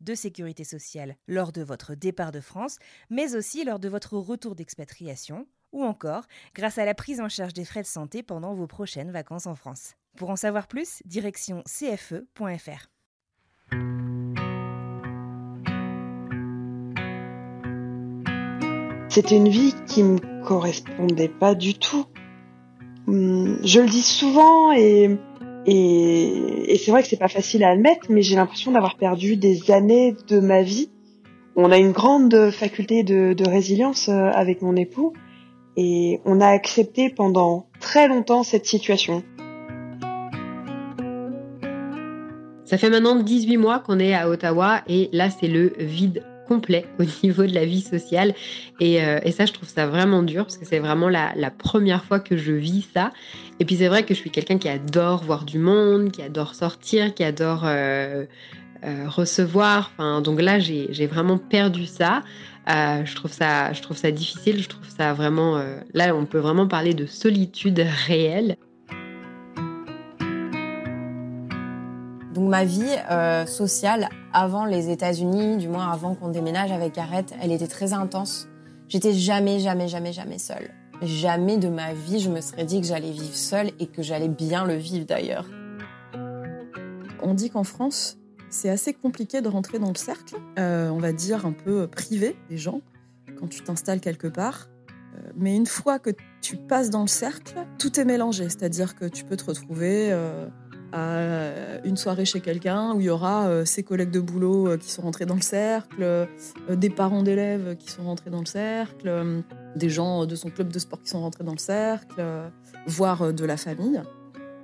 de sécurité sociale lors de votre départ de France, mais aussi lors de votre retour d'expatriation, ou encore grâce à la prise en charge des frais de santé pendant vos prochaines vacances en France. Pour en savoir plus, direction cfe.fr. C'était une vie qui me correspondait pas du tout. Hum, Je le dis souvent et, et, c'est vrai que c'est pas facile à admettre, mais j'ai l'impression d'avoir perdu des années de ma vie. On a une grande faculté de, de résilience euh, avec mon époux et on a accepté pendant très longtemps cette situation. Ça fait maintenant 18 mois qu'on est à Ottawa et là, c'est le vide complet au niveau de la vie sociale. Et, euh, et ça, je trouve ça vraiment dur parce que c'est vraiment la, la première fois que je vis ça. Et puis c'est vrai que je suis quelqu'un qui adore voir du monde, qui adore sortir, qui adore euh, euh, recevoir. Enfin, donc là, j'ai vraiment perdu ça. Je, trouve ça. je trouve ça difficile. Je trouve ça vraiment. là, on peut vraiment parler de solitude réelle. Ma vie euh, sociale avant les États-Unis, du moins avant qu'on déménage avec Gareth, elle était très intense. J'étais jamais, jamais, jamais, jamais seule. Jamais de ma vie je me serais dit que j'allais vivre seule et que j'allais bien le vivre d'ailleurs. On dit qu'en France, c'est assez compliqué de rentrer dans le cercle, euh, on va dire un peu privé des gens, quand tu t'installes quelque part. Euh, mais une fois que tu passes dans le cercle, tout est mélangé. C'est-à-dire que tu peux te retrouver à une soirée chez quelqu'un où il y aura euh, ses collègues de boulot euh, qui sont rentrés dans le cercle, euh, des parents d'élèves qui sont rentrés dans le cercle, euh, des gens de son club de sport qui sont rentrés dans le cercle, euh, voire euh, de la famille.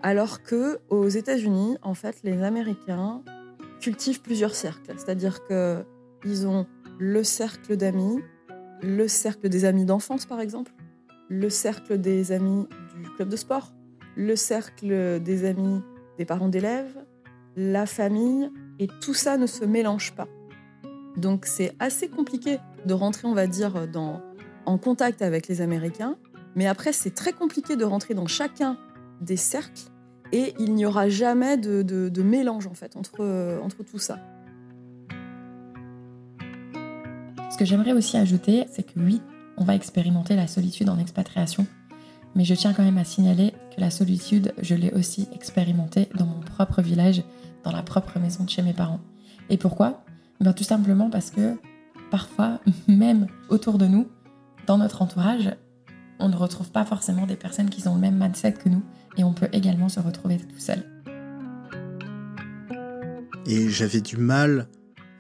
Alors que aux États-Unis, en fait, les Américains cultivent plusieurs cercles. C'est-à-dire que ils ont le cercle d'amis, le cercle des amis d'enfance, par exemple, le cercle des amis du club de sport, le cercle des amis des parents d'élèves, la famille, et tout ça ne se mélange pas. Donc c'est assez compliqué de rentrer, on va dire, dans, en contact avec les Américains, mais après c'est très compliqué de rentrer dans chacun des cercles, et il n'y aura jamais de, de- mélange en fait entre, entre tout ça. Ce que j'aimerais aussi ajouter, c'est que oui, on va expérimenter la solitude en expatriation, mais je tiens quand même à signaler la solitude, je l'ai aussi expérimentée dans mon propre village, dans la propre maison de chez mes parents. Et pourquoi? Ben, Tout simplement parce que parfois, même autour de nous, dans notre entourage, on ne retrouve pas forcément des personnes qui ont le même mindset que nous, et on peut également se retrouver tout seul. et j'avais du mal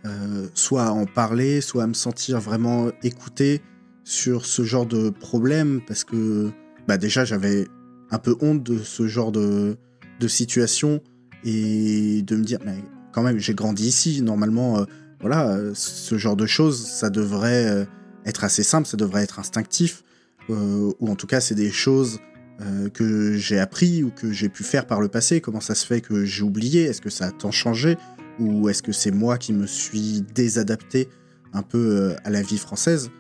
euh, soit à en parler, soit à me sentir vraiment écouté sur ce genre de problème parce que bah déjà j'avais un peu honte de ce genre de, de situation et de me dire mais quand même j'ai grandi ici. Normalement euh, voilà euh, ce genre de choses ça devrait euh, être assez simple ça devrait être instinctif ou en tout cas c'est des choses que j'ai appris ou que j'ai pu faire par le passé. Comment ça se fait que j'ai oublié? Est-ce que ça a tant changé? Ou est-ce que c'est moi qui me suis désadapté un peu à la vie française?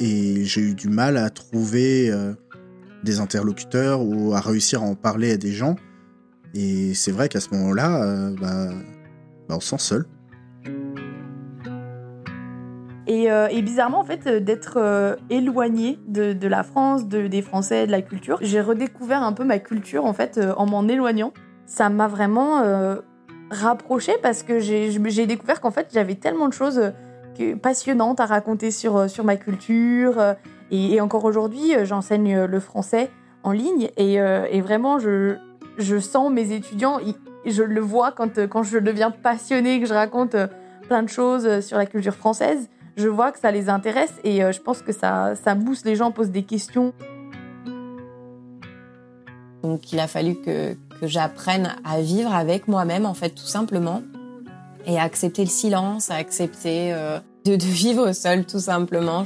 Et j'ai eu du mal à trouver des interlocuteurs ou à réussir à en parler à des gens et c'est vrai qu'à ce moment-là euh, bah, bah, on se sent seul Et, euh, bizarrement, en fait, euh, d'être euh, éloigné de, la France, de, des Français, de la culture, j'ai redécouvert un peu ma culture, en fait, en m'en éloignant. Ça m'a vraiment rapproché parce que j'ai découvert qu'en fait, j'avais tellement de choses passionnantes à raconter sur, sur ma culture. Euh, Et, encore aujourd'hui, j'enseigne le français en ligne et, et vraiment, je, je sens mes étudiants, je le vois quand, quand je deviens passionnée, que je raconte plein de choses sur la culture française, je vois que ça les intéresse et je pense que ça, ça booste les gens, posent des questions. Donc il a fallu que, que j'apprenne à vivre avec moi-même, en fait, tout simplement, et à accepter le silence, à accepter euh, de, de vivre seul, tout simplement.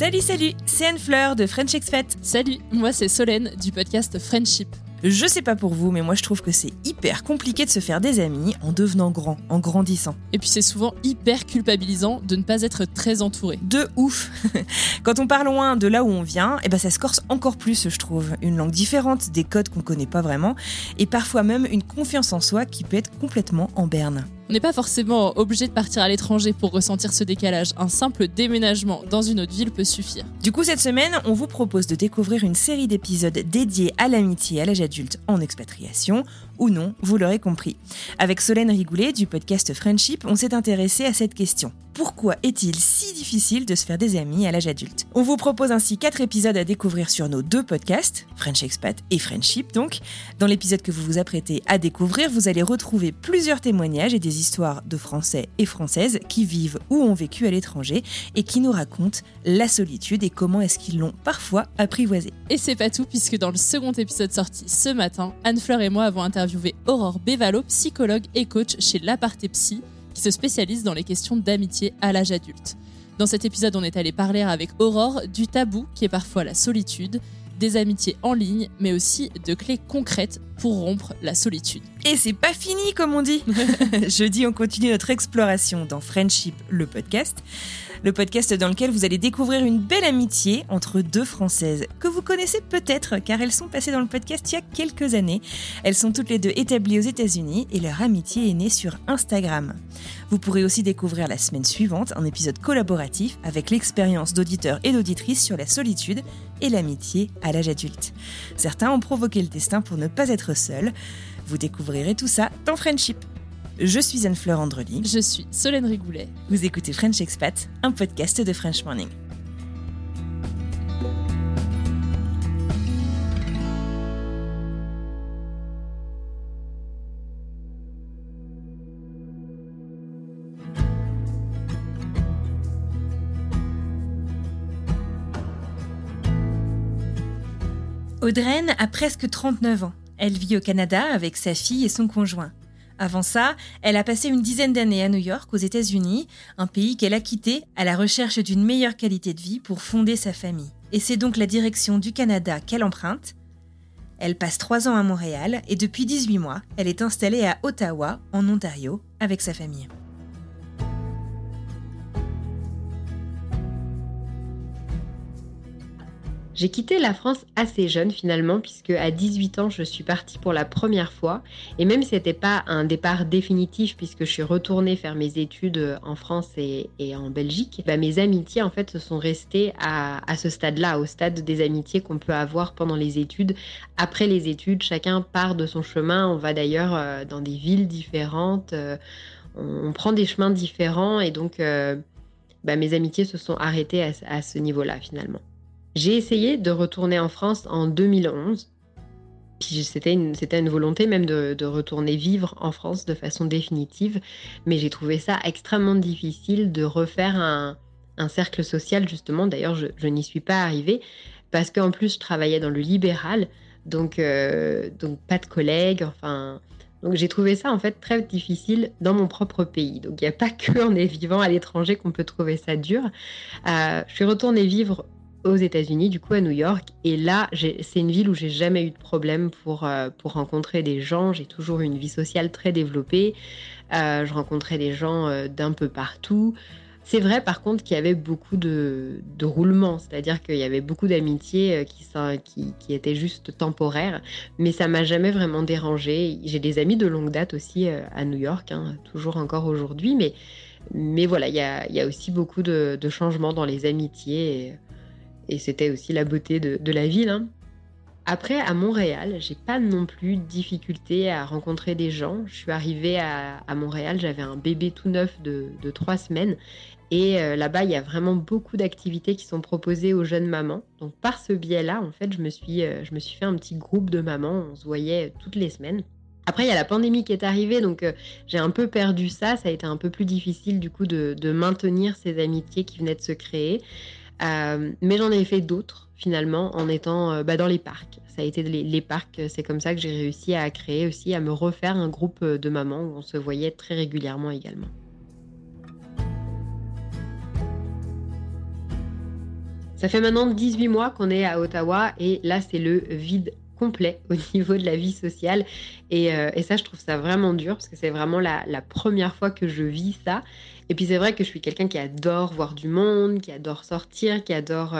Salut, salut, c'est Anne Fleur de French Expat. Salut, moi c'est Solène du podcast Friendship. Je sais pas pour vous, mais moi je trouve que c'est hyper compliqué de se faire des amis en devenant grand, en grandissant. Et puis c'est souvent hyper culpabilisant de ne pas être très entouré. De ouf Quand on part loin de là où on vient, et eh ben ça se corse encore plus, je trouve. Une langue différente, des codes qu'on connaît pas vraiment, et parfois même une confiance en soi qui peut être complètement en berne. On n'est pas forcément obligé de partir à l'étranger pour ressentir ce décalage. Un simple déménagement dans une autre ville peut suffire. Du coup, cette semaine, on vous propose de découvrir une série d'épisodes dédiés à l'amitié à l'âge adulte en expatriation, ou non, vous l'aurez compris. Avec Solène Rigoulet du podcast Friendship, on s'est intéressé à cette question. Pourquoi est-il si difficile de se faire des amis à l'âge adulte? On vous propose ainsi quatre épisodes à découvrir sur nos deux podcasts, French Expat et Friendship donc. Dans l'épisode que vous vous apprêtez à découvrir, vous allez retrouver plusieurs témoignages et des histoires de Français et Françaises qui vivent ou ont vécu à l'étranger et qui nous racontent la solitude et comment est-ce qu'ils l'ont parfois apprivoisée. Et c'est pas tout puisque dans le second épisode sorti ce matin, Anne-Fleur et moi avons interviewé Aurore Bévalo, psychologue et coach chez L'Aparté Psy, qui se spécialise dans les questions d'amitié à l'âge adulte. Dans cet épisode, on est allé parler avec Aurore du tabou qui est parfois la solitude, des amitiés en ligne, mais aussi de clés concrètes pour rompre la solitude. Et c'est pas fini, comme on dit. Jeudi, on continue notre exploration dans Friendship, le podcast le podcast dans lequel vous allez découvrir une belle amitié entre deux Françaises que vous connaissez peut-être car elles sont passées dans le podcast il y a quelques années. Elles sont toutes les deux établies aux États-Unis et leur amitié est née sur Instagram. Vous pourrez aussi découvrir la semaine suivante un épisode collaboratif avec l'expérience d'auditeurs et d'auditrices sur la solitude et l'amitié à l'âge adulte. Certains ont provoqué le destin pour ne pas être seuls. Vous découvrirez tout ça dans Friendship. Je suis Anne-Fleur Andrely. Je suis Solène Rigoulet. Vous écoutez French Expat, un podcast de French Morning. Audreyne a presque 39 ans. Elle vit au Canada avec sa fille et son conjoint. Avant ça, elle a passé une dizaine d'années à New York, aux États-Unis, un pays qu'elle a quitté à la recherche d'une meilleure qualité de vie pour fonder sa famille. Et c'est donc la direction du Canada qu'elle emprunte. Elle passe trois ans à Montréal et depuis 18 mois, elle est installée à Ottawa, en Ontario, avec sa famille. J'ai quitté la France assez jeune finalement, puisque à 18 ans, je suis partie pour la première fois. Et même si ce n'était pas un départ définitif, puisque je suis retournée faire mes études en France et, en Belgique, bah, mes amitiés en fait se sont restées à, ce stade-là, au stade des amitiés qu'on peut avoir pendant les études. Après les études, chacun part de son chemin. On va d'ailleurs euh, dans des villes différentes. Euh, on, prend des chemins différents et donc euh, bah, mes amitiés se sont arrêtées à ce niveau-là finalement. J'ai essayé de retourner en France en 2011. Puis c'était une, une volonté même de, retourner vivre en France de façon définitive. Mais j'ai trouvé ça extrêmement difficile de refaire un, cercle social, justement. D'ailleurs, je, n'y suis pas arrivée parce qu'en plus, je travaillais dans le libéral. Donc, euh, donc pas de collègues. Enfin, donc j'ai trouvé ça en fait très difficile dans mon propre pays. Donc il n'y a pas que en est vivant à l'étranger qu'on peut trouver ça dur. Euh, je suis retournée vivre aux États-Unis, du coup à New York. Et là, c'est une ville où j'ai jamais eu de problème pour, euh, pour rencontrer des gens. J'ai toujours une vie sociale très développée. Euh, je rencontrais des gens euh, d'un peu partout. C'est vrai par contre qu'il y avait beaucoup de, de roulements, c'est-à-dire qu'il y avait beaucoup d'amitiés qui, qui, qui, étaient juste temporaires, mais ça m'a jamais vraiment dérangé. J'ai des amis de longue date aussi à New York, hein, toujours encore aujourd'hui, mais, mais voilà, il y a, y a, aussi beaucoup de, de changements dans les amitiés. Et c'était aussi la beauté de, la ville. Hein. Après, à Montréal, j'ai pas non plus de difficulté à rencontrer des gens. Je suis arrivée à, Montréal, j'avais un bébé tout neuf de, trois semaines. Et euh, là-bas, il y a vraiment beaucoup d'activités qui sont proposées aux jeunes mamans. Donc par ce biais-là, en fait, je me, suis, euh, je me suis fait un petit groupe de mamans. On se voyait toutes les semaines. Après, il y a la pandémie qui est arrivée, donc euh, j'ai un peu perdu ça. Ça a été un peu plus difficile du coup de, maintenir ces amitiés qui venaient de se créer. Mais j'en ai fait d'autres finalement en étant euh, bah, dans les parcs. Ça a été les, parcs, c'est comme ça que j'ai réussi à créer aussi, à me refaire un groupe euh, de mamans où on se voyait très régulièrement également. Ça fait maintenant 18 mois qu'on est à Ottawa et là c'est le vide complet au niveau de la vie sociale. Et, euh, ça, je trouve ça vraiment dur parce que c'est vraiment la, première fois que je vis ça. Et puis c'est vrai que je suis quelqu'un qui adore voir du monde, qui adore sortir, qui adore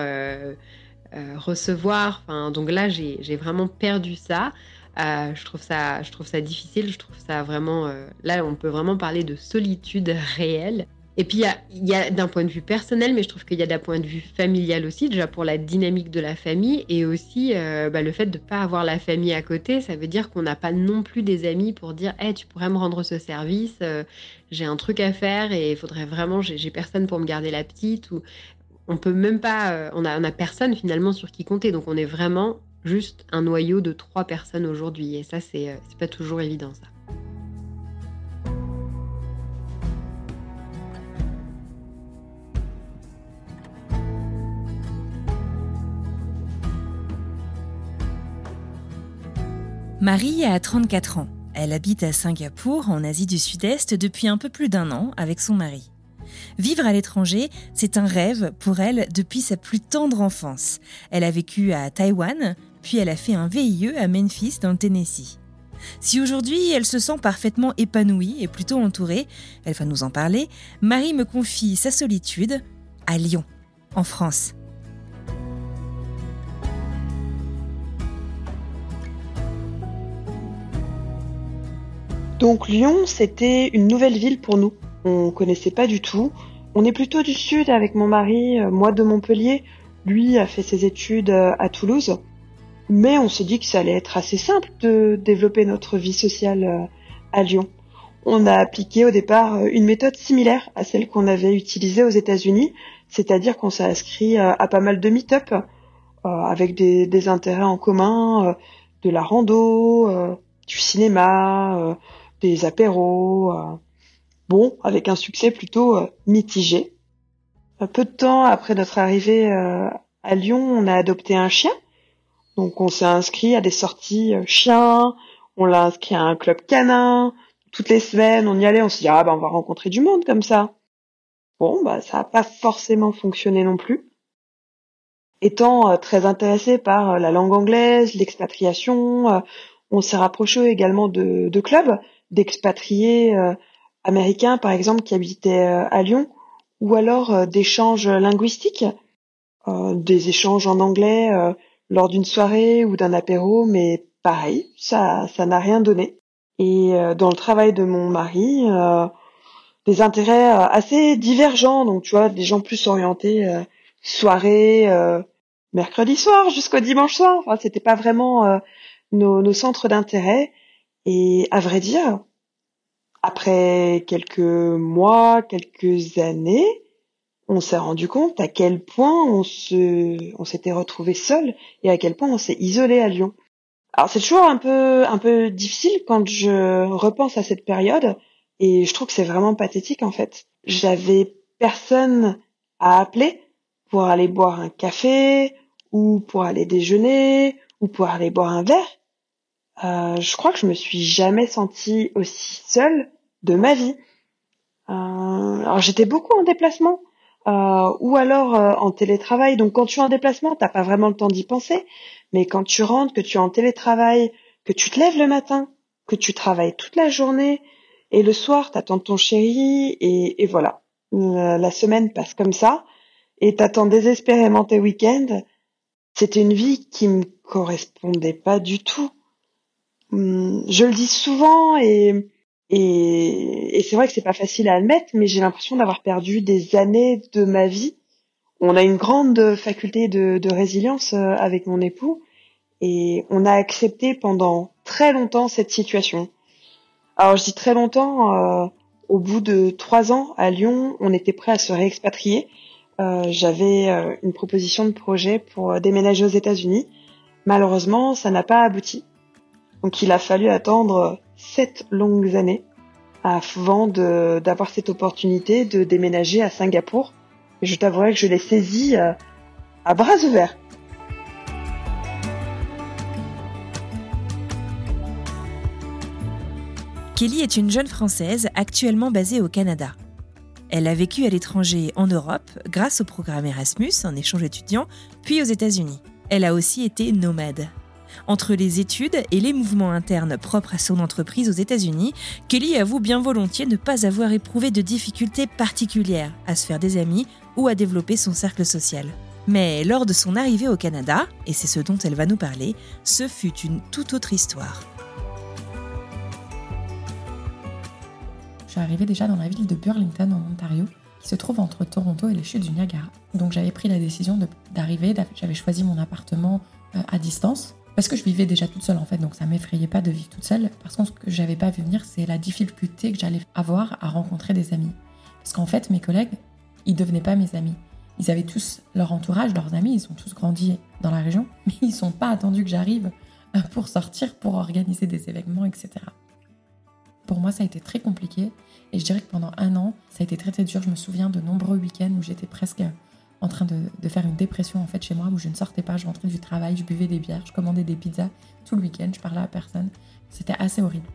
euh, recevoir. Enfin, donc là, j'ai vraiment perdu ça. Euh, je, trouve ça. je trouve ça difficile. Je trouve ça vraiment. Euh, là, on peut vraiment parler de solitude réelle. Et puis, il y a, d'un point de vue personnel, mais je trouve qu'il y a d'un point de vue familial aussi, déjà pour la dynamique de la famille, et aussi bah, le fait de ne pas avoir la famille à côté, ça veut dire qu'on n'a pas non plus des amis pour dire hey, tu pourrais me rendre ce service, j'ai un truc à faire et il faudrait vraiment, j'ai personne pour me garder la petite. Ou on peut même pas, euh, on a, personne finalement sur qui compter. Donc on est vraiment juste un noyau de trois personnes aujourd'hui. Et ça, euh, c'est pas toujours évident ça. Marie a 34 ans. Elle habite à Singapour, en Asie du Sud-Est, depuis un peu plus d'un an avec son mari. Vivre à l'étranger, c'est un rêve pour elle depuis sa plus tendre enfance. Elle a vécu à Taïwan, puis elle a fait un VIE à Memphis dans le Tennessee. Si aujourd'hui elle se sent parfaitement épanouie et plutôt entourée, elle va nous en parler, Marie me confie sa solitude à Lyon, en France. Donc Lyon, c'était une nouvelle ville pour nous on connaissait pas du tout. On est plutôt du sud avec mon mari, euh, moi de Montpellier, lui a fait ses études euh, à Toulouse. Mais on s'est dit que ça allait être assez simple de développer notre vie sociale euh, à Lyon. On a appliqué au départ une méthode similaire à celle qu'on avait utilisée aux États-Unis, c'est-à-dire qu'on s'est inscrit à pas mal de meet-up avec des, des, intérêts en commun, de la rando, du cinéma, des apéros bon, avec un succès plutôt euh, mitigé. Peu de temps après notre arrivée euh, à Lyon, on a adopté un chien. Donc on s'est inscrit à des sorties euh, chiens, on l'a inscrit à un club canin. Toutes les semaines, on y allait, on s'est dit ah bah on va rencontrer du monde comme ça. Bon bah ça n'a pas forcément fonctionné non plus. Étant très intéressé par la langue anglaise, l'expatriation, on s'est rapproché également de clubs d'expatriés américains, par exemple, qui habitaient euh, à Lyon, ou alors euh, d'échanges linguistiques, euh, des échanges en anglais lors d'une soirée ou d'un apéro, mais pareil, ça ça n'a rien donné. Et dans le travail de mon mari, des intérêts assez divergents, donc tu vois, des gens plus orientés soirée, mercredi soir jusqu'au dimanche soir. Enfin, c'était pas vraiment nos, nos centres d'intérêt. Et à vrai dire, après quelques mois, quelques années, on s'est rendu compte à quel point on se, on s'était retrouvé seul et à quel point on s'est isolé à Lyon. Alors c'est toujours un peu, un peu difficile quand je repense à cette période et je trouve que c'est vraiment pathétique en fait. J'avais personne à appeler pour aller boire un café ou pour aller déjeuner ou pour aller boire un verre. Euh, je crois que je me suis jamais sentie aussi seule de ma vie. Euh, alors j'étais beaucoup en déplacement euh, ou alors en télétravail. Donc quand tu es en déplacement, t'as pas vraiment le temps d'y penser. Mais quand tu rentres, que tu es en télétravail, que tu te lèves le matin, que tu travailles toute la journée et le soir t'attends ton chéri et, et voilà. La semaine passe comme ça et t'attends désespérément tes week-ends. C'était une vie qui me correspondait pas du tout. Hum, je le dis souvent et, et, c'est vrai que c'est pas facile à admettre, mais j'ai l'impression d'avoir perdu des années de ma vie. On a une grande faculté de, résilience euh, avec mon époux Et on a accepté pendant très longtemps cette situation. Alors je dis très longtemps, euh, au bout de trois ans à Lyon, on était prêt à se réexpatrier. Euh, J'avais une proposition de projet pour déménager aux États-Unis. Malheureusement, ça n'a pas abouti. Donc il a fallu attendre sept longues années avant d'avoir cette opportunité de déménager à Singapour. Et je t'avouerai que je l'ai saisi euh, à bras ouverts. Kelly est une jeune Française actuellement basée au Canada. Elle a vécu à l'étranger en Europe grâce au programme Erasmus en échange étudiant, puis aux États-Unis. Elle a aussi été nomade. Entre les études et les mouvements internes propres à son entreprise aux États-Unis, Kelly avoue bien volontiers ne pas avoir éprouvé de difficultés particulières à se faire des amis ou à développer son cercle social. Mais lors de son arrivée au Canada, et c'est ce dont elle va nous parler, ce fut une toute autre histoire. Je suis arrivée déjà dans la ville de Burlington en Ontario, qui se trouve entre Toronto et les chutes du Niagara. Donc j'avais pris la décision d'arriver, j'avais choisi mon appartement euh, à distance parce que je vivais déjà toute seule en fait, donc ça m'effrayait pas de vivre toute seule. Par contre, ce que j'avais pas vu venir, c'est la difficulté que j'allais avoir à rencontrer des amis. Parce qu'en fait, mes collègues, ils devenaient pas mes amis. Ils avaient tous leur entourage, leurs amis, ils sont tous grandis dans la région, mais ils sont pas attendus que j'arrive pour sortir, pour organiser des événements, etc. Pour moi, ça a été très compliqué et je dirais que pendant un an, ça a été très très dur. Je me souviens de nombreux week-ends où j'étais presque en train de, faire une dépression en fait chez moi où je ne sortais pas, je rentrais du travail, je buvais des bières, je commandais des pizzas tout le week-end, je parlais à personne. C'était assez horrible.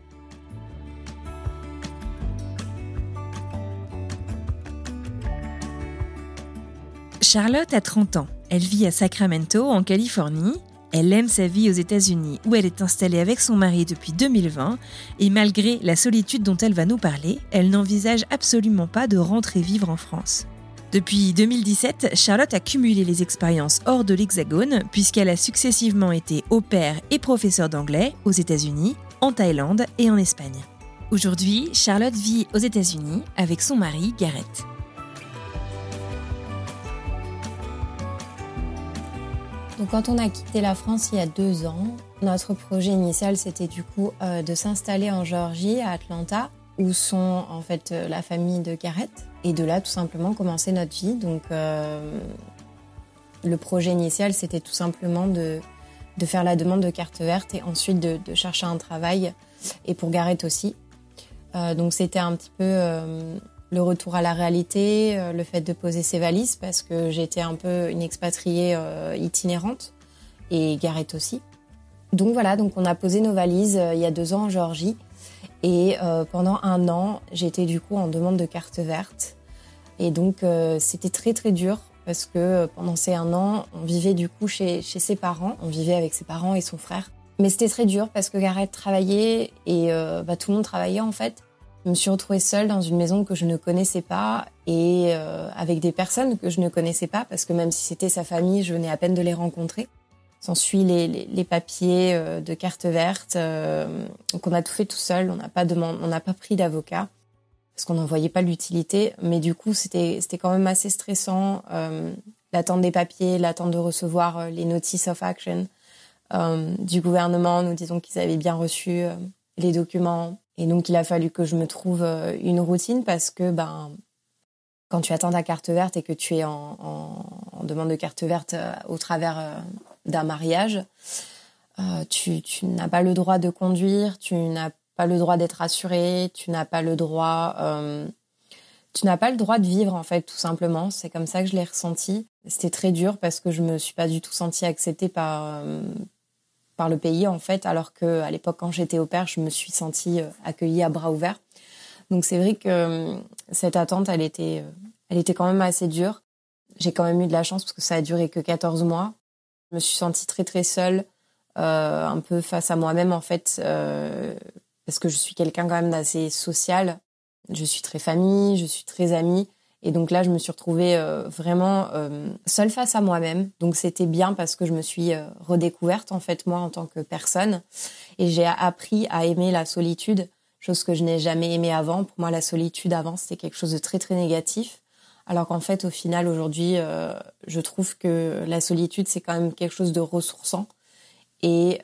Charlotte a 30 ans. Elle vit à Sacramento, en Californie. Elle aime sa vie aux États-Unis, où elle est installée avec son mari depuis 2020. Et malgré la solitude dont elle va nous parler, elle n'envisage absolument pas de rentrer vivre en France. Depuis 2017, Charlotte a cumulé les expériences hors de l'Hexagone puisqu'elle a successivement été au père et professeur d'anglais aux États-Unis, en Thaïlande et en Espagne. Aujourd'hui, Charlotte vit aux États-Unis avec son mari Garrett. Quand on a quitté la France il y a deux ans, notre projet initial c'était du coup euh, de s'installer en Géorgie, à Atlanta, où sont en fait euh, la famille de Garrett. Et de là, tout simplement, commencer notre vie. Donc, euh, le projet initial, c'était tout simplement de, de, faire la demande de carte verte et ensuite de, de chercher un travail. Et pour Garrett aussi. Euh, donc, c'était un petit peu euh, le retour à la réalité, euh, le fait de poser ses valises parce que j'étais un peu une expatriée euh, itinérante et Garrett aussi. Donc voilà, donc on a posé nos valises il y a deux ans en Géorgie. Et euh, pendant un an, j'étais du coup en demande de carte verte. Et donc euh, c'était très très dur parce que euh, pendant ces un an, on vivait du coup chez, ses parents. On vivait avec ses parents et son frère. Mais c'était très dur parce que Gareth travaillait et bah, tout le monde travaillait en fait. Je me suis retrouvée seule dans une maison que je ne connaissais pas et avec des personnes que je ne connaissais pas parce que même si c'était sa famille, je venais à peine de les rencontrer. S'ensuit les, les, papiers euh, de carte verte. Euh, donc on a tout fait tout seul. On n'a pas demandé, on n'a pas pris d'avocat parce qu'on n'en voyait pas l'utilité. Mais du coup, c'était c'était quand même assez stressant. Euh, l'attente des papiers, l'attente de recevoir euh, les notices of action euh, du gouvernement, nous disons qu'ils avaient bien reçu les documents. Et donc il a fallu que je me trouve une routine parce que ben quand tu attends ta carte verte et que tu es en demande de carte verte au travers d'un mariage. Euh, tu, tu n'as pas le droit de conduire, tu n'as pas le droit d'être assuré, tu n'as pas le droit, euh, tu n'as pas le droit de vivre en fait, tout simplement. C'est comme ça que je l'ai ressenti. C'était très dur parce que je me suis pas du tout sentie acceptée par euh, par le pays en fait, alors que à l'époque quand j'étais au père, je me suis sentie euh, accueillie à bras ouverts. Donc c'est vrai que euh, cette attente, elle était, elle était quand même assez dure. J'ai quand même eu de la chance parce que ça a duré que 14 mois. Je me suis sentie très très seule, euh, un peu face à moi-même en fait, euh, parce que je suis quelqu'un quand même d'assez social. Je suis très famille, je suis très amie. Et donc là, je me suis retrouvée euh, vraiment seule face à moi-même. Donc c'était bien parce que je me suis redécouverte en fait moi en tant que personne. Et j'ai appris à aimer la solitude, chose que je n'ai jamais aimée avant. Pour moi, la solitude avant, c'était quelque chose de très très négatif. Alors qu'en fait, au final, aujourd'hui, euh, je trouve que la solitude, c'est quand même quelque chose de ressourçant. et,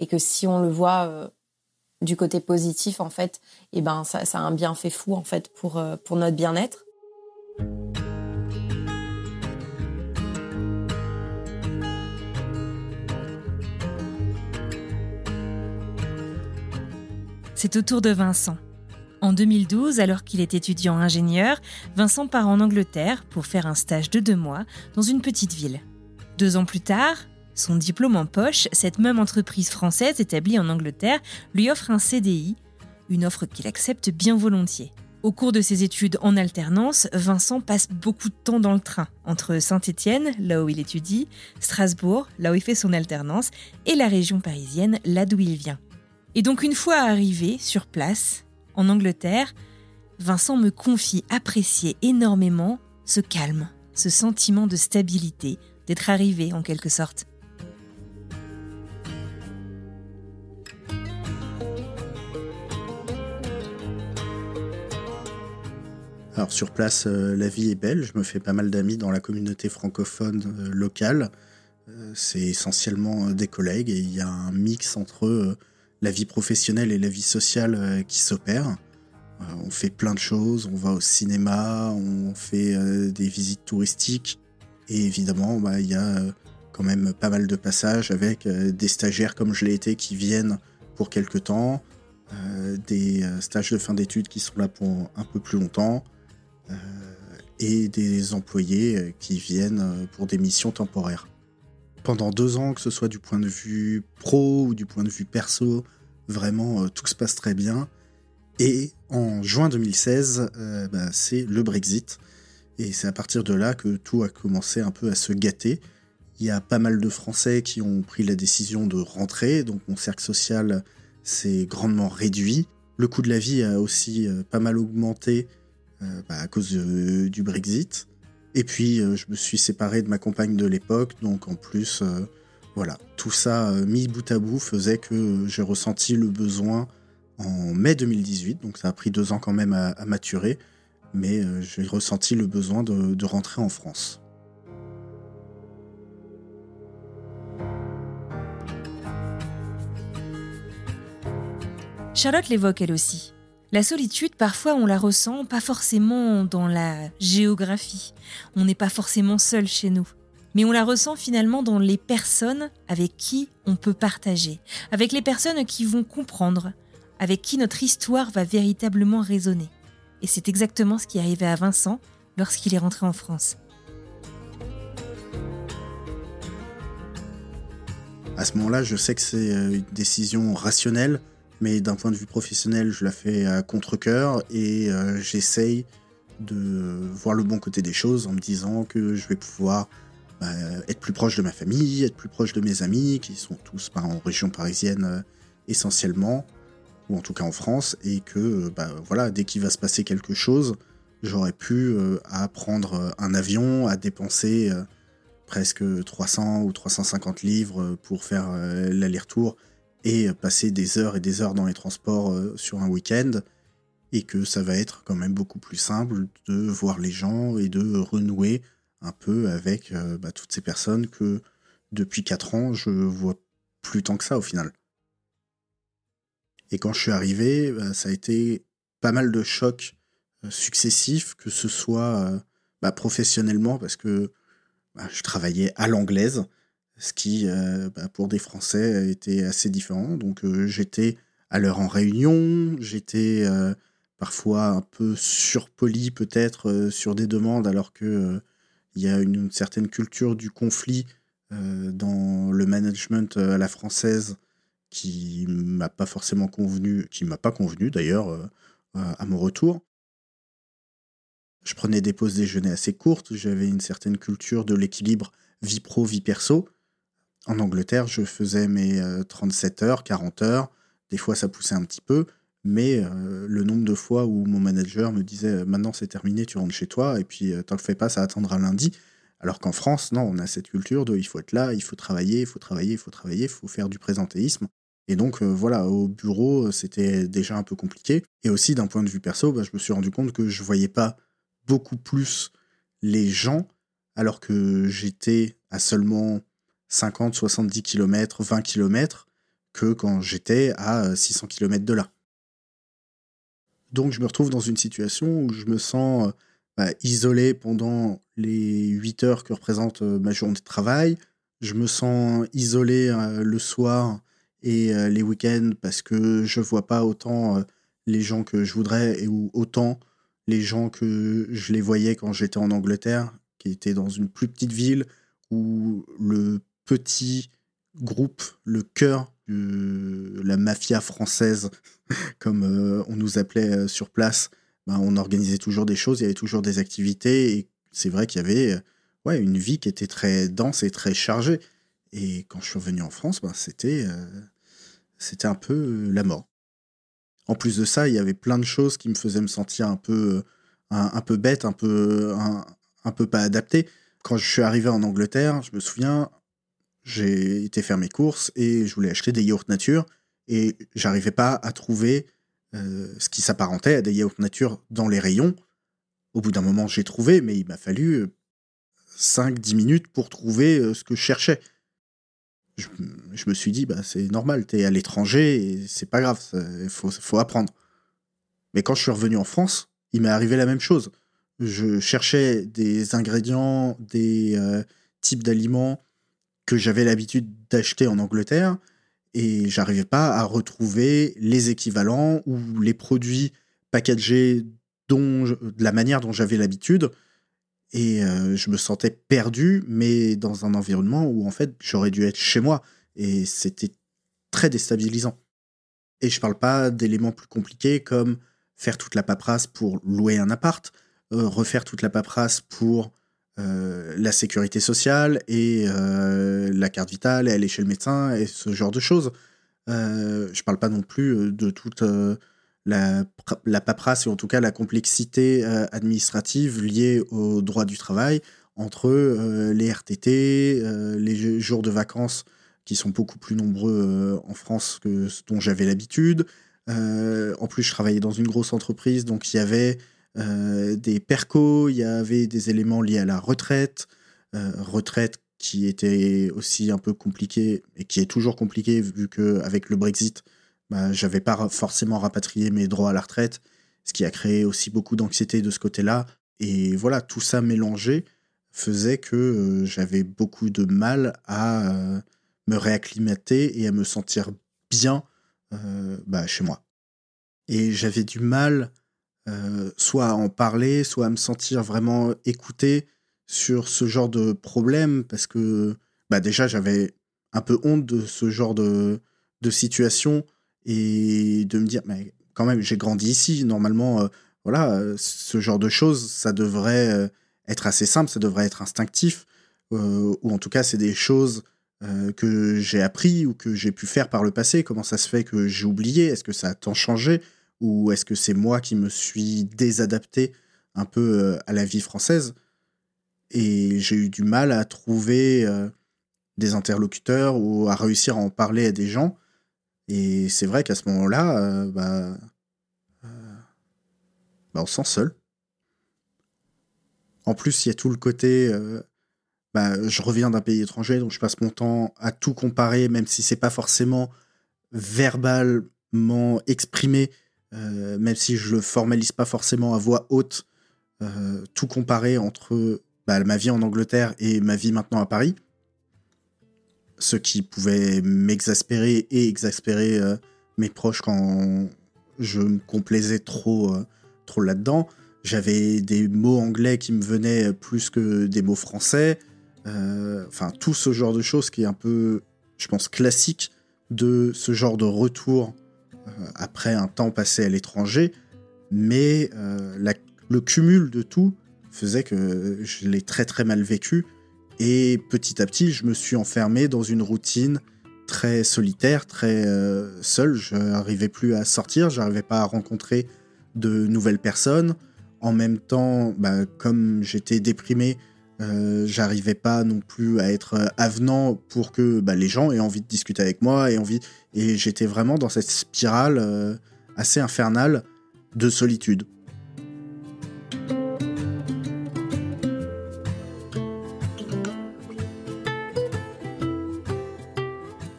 et que si on le voit du côté positif, en fait, eh ben ça, a un bienfait fou en fait pour notre bien-être. C'est au tour de Vincent. En 2012, alors qu'il est étudiant ingénieur, Vincent part en Angleterre pour faire un stage de deux mois dans une petite ville. Deux ans plus tard, son diplôme en poche, cette même entreprise française établie en Angleterre lui offre un CDI, une offre qu'il accepte bien volontiers. Au cours de ses études en alternance, Vincent passe beaucoup de temps dans le train, entre Saint-Étienne, là où il étudie, Strasbourg, là où il fait son alternance, et la région parisienne, là d'où il vient. Et donc une fois arrivé sur place, en Angleterre, Vincent me confie apprécier énormément ce calme, ce sentiment de stabilité, d'être arrivé en quelque sorte. Alors sur place, euh, la vie est belle. Je me fais pas mal d'amis dans la communauté francophone euh, locale. Euh, c'est essentiellement des collègues et il y a un mix entre la vie professionnelle et la vie sociale qui s'opère. on fait plein de choses. On va au cinéma, on fait des visites touristiques et évidemment, bah, il y a quand même pas mal de passages avec des stagiaires comme je l'ai été qui viennent pour quelques temps, des stages de fin d'études qui sont là pour un peu plus longtemps. Euh, et des employés euh, qui viennent euh, pour des missions temporaires. Pendant deux ans, que ce soit du point de vue pro ou du point de vue perso, vraiment tout se passe très bien. Et en juin 2016, bah, c'est le Brexit. Et c'est à partir de là que tout a commencé un peu à se gâter. Il y a pas mal de Français qui ont pris la décision de rentrer, donc mon cercle social s'est grandement réduit. Le coût de la vie a aussi pas mal augmenté euh, bah, à cause du Brexit. Et puis, euh, je me suis séparé de ma compagne de l'époque, donc en plus, euh, voilà, tout ça mis bout à bout faisait que j'ai ressenti le besoin en mai 2018, donc ça a pris deux ans quand même à, maturer, mais j'ai ressenti le besoin de rentrer en France. Charlotte l'évoque elle aussi. La solitude, parfois, on la ressent pas forcément dans la géographie. On n'est pas forcément seul chez nous. Mais on la ressent finalement dans les personnes avec qui on peut partager, avec les personnes qui vont comprendre, avec qui notre histoire va véritablement résonner. Et c'est exactement ce qui arrivé à Vincent lorsqu'il est rentré en France. À ce moment-là, je sais que c'est euh, une décision rationnelle mais d'un point de vue professionnel, je la fais à contre-coeur et euh, j'essaye de voir le bon côté des choses en me disant que je vais pouvoir bah, être plus proche de ma famille, être plus proche de mes amis, qui sont tous bah, en région parisienne euh, essentiellement, ou en tout cas en France, et que bah, voilà, dès qu'il va se passer quelque chose, j'aurais pu euh, à prendre un avion, à dépenser presque 300 ou 350 livres pour faire l'aller-retour et passer des heures et des heures dans les transports euh, sur un week-end, et que ça va être quand même beaucoup plus simple de voir les gens et de renouer un peu avec euh, bah, toutes ces personnes que depuis 4 ans je vois plus tant que ça au final. Et quand je suis arrivé, bah, ça a été pas mal de chocs euh, successifs, que ce soit bah, professionnellement, parce que je travaillais à l'anglaise, ce qui, euh, bah, pour des Français, était assez différent. Donc euh, j'étais à l'heure en réunion, j'étais euh, parfois un peu surpoli peut-être sur des demandes, alors que il y a une, certaine culture du conflit dans le management à la française qui m'a pas forcément convenu, qui m'a pas convenu d'ailleurs à mon retour. Je prenais des pauses déjeuner assez courtes, j'avais une certaine culture de l'équilibre vie pro, vie perso, en Angleterre, je faisais mes 37 euh, heures, 40 heures. Des fois, ça poussait un petit peu. Mais euh, le nombre de fois où mon manager me disait euh, maintenant c'est terminé, tu rentres chez toi, et puis tant que fais pas, ça attendra lundi. Alors qu'en France, non, on a cette culture de il faut être là, il faut travailler, il faut travailler, il faut travailler, il faut faire du présentéisme. Et donc voilà, au bureau, c'était déjà un peu compliqué. Et aussi d'un point de vue perso, bah, je me suis rendu compte que je voyais pas beaucoup plus les gens, alors que j'étais à seulement 50, 70 km, 20 km que quand j'étais à 600 km de là. Donc je me retrouve dans une situation où je me sens bah, isolé pendant les 8 heures que représente ma journée de travail. Je me sens isolé le soir et les week-ends parce que je vois pas autant les gens que je voudrais et ou autant les gens que je les voyais quand j'étais en Angleterre, qui était dans une plus petite ville où le petit groupe, le cœur de la mafia française, comme euh, on nous appelait euh, sur place, ben, on organisait toujours des choses, il y avait toujours des activités, et c'est vrai qu'il y avait euh, ouais, une vie qui était très dense et très chargée. Et quand je suis revenu en France, ben, c'était un peu la mort. En plus de ça, il y avait plein de choses qui me faisaient me sentir un peu, un, peu bête, un peu, un, peu pas adapté. Quand je suis arrivé en Angleterre, je me souviens, j'ai été faire mes courses et je voulais acheter des yaourts nature et j'arrivais pas à trouver euh, ce qui s'apparentait à des yaourts nature dans les rayons. Au bout d'un moment, j'ai trouvé, mais il m'a fallu 5-10 minutes pour trouver euh, ce que je cherchais je, me suis dit, bah, c'est normal, tu es à l'étranger c'est pas grave, il faut, faut apprendre. Mais quand je suis revenu en France, il m'est arrivé la même chose. Je cherchais des ingrédients, des euh, types d'aliments que j'avais l'habitude d'acheter en Angleterre et j'arrivais pas à retrouver les équivalents ou les produits packagés dont de la manière dont j'avais l'habitude et euh, je me sentais perdu, mais dans un environnement où en fait j'aurais dû être chez moi. Et c'était très déstabilisant. Et je parle pas d'éléments plus compliqués comme faire toute la paperasse pour louer un appart, euh, refaire toute la paperasse pour euh, la sécurité sociale et la carte vitale et aller chez le médecin et ce genre de choses. je parle pas non plus de toute la, la, paperasse et en tout cas la complexité euh, administrative liée au droit du travail entre euh, les RTT, euh, les jours de vacances qui sont beaucoup plus nombreux en France que ce dont j'avais l'habitude. en plus, je travaillais dans une grosse entreprise, donc il y avait des percos, il y avait des éléments liés à la retraite, retraite qui était aussi un peu compliquée et qui est toujours compliquée vu qu'avec le Brexit, bah, j'avais pas forcément rapatrié mes droits à la retraite, ce qui a créé aussi beaucoup d'anxiété de ce côté-là. Et voilà, tout ça mélangé faisait que euh, j'avais beaucoup de mal à euh, me réacclimater et à me sentir bien euh, bah, chez moi. Et j'avais du mal soit à en parler, soit à me sentir vraiment écouté sur ce genre de problème, parce que bah, déjà j'avais un peu honte de ce genre de, de situation et de me dire, mais quand même, j'ai grandi ici. Normalement, euh, voilà, ce genre de choses, ça devrait euh, être assez simple, ça devrait être instinctif, euh, ou en tout cas, c'est des choses que j'ai appris ou que j'ai pu faire par le passé. Comment ça se fait que j'ai oublié? Est-ce que ça a tant changé? Ou est-ce que c'est moi qui me suis désadapté un peu à la vie française? Et j'ai eu du mal à trouver des interlocuteurs ou à réussir à en parler à des gens et c'est vrai qu'à ce moment-là, euh, bah, euh, bah, on se sent seul. En plus, il y a tout le côté. Euh, bah, je reviens d'un pays étranger, donc je passe mon temps à tout comparer, même si c'est pas forcément verbalement exprimé, même si je le formalise pas forcément à voix haute, tout comparer entre bah, ma vie en Angleterre et ma vie maintenant à Paris ce qui pouvait m'exaspérer et exaspérer euh, mes proches quand je me complaisais trop, euh, trop là-dedans. J'avais des mots anglais qui me venaient plus que des mots français. Euh, enfin, tout ce genre de choses qui est un peu, je pense, classique de ce genre de retour après un temps passé à l'étranger. Mais le cumul de tout faisait que je l'ai très très mal vécu et petit à petit, je me suis enfermé dans une routine très solitaire, très euh, seul. Je n'arrivais plus à sortir, je n'arrivais pas à rencontrer de nouvelles personnes. En même temps, bah, comme j'étais déprimé, euh, j'arrivais pas non plus à être avenant pour que bah, les gens aient envie de discuter avec moi et envie. Et j'étais vraiment dans cette spirale euh, assez infernale de solitude.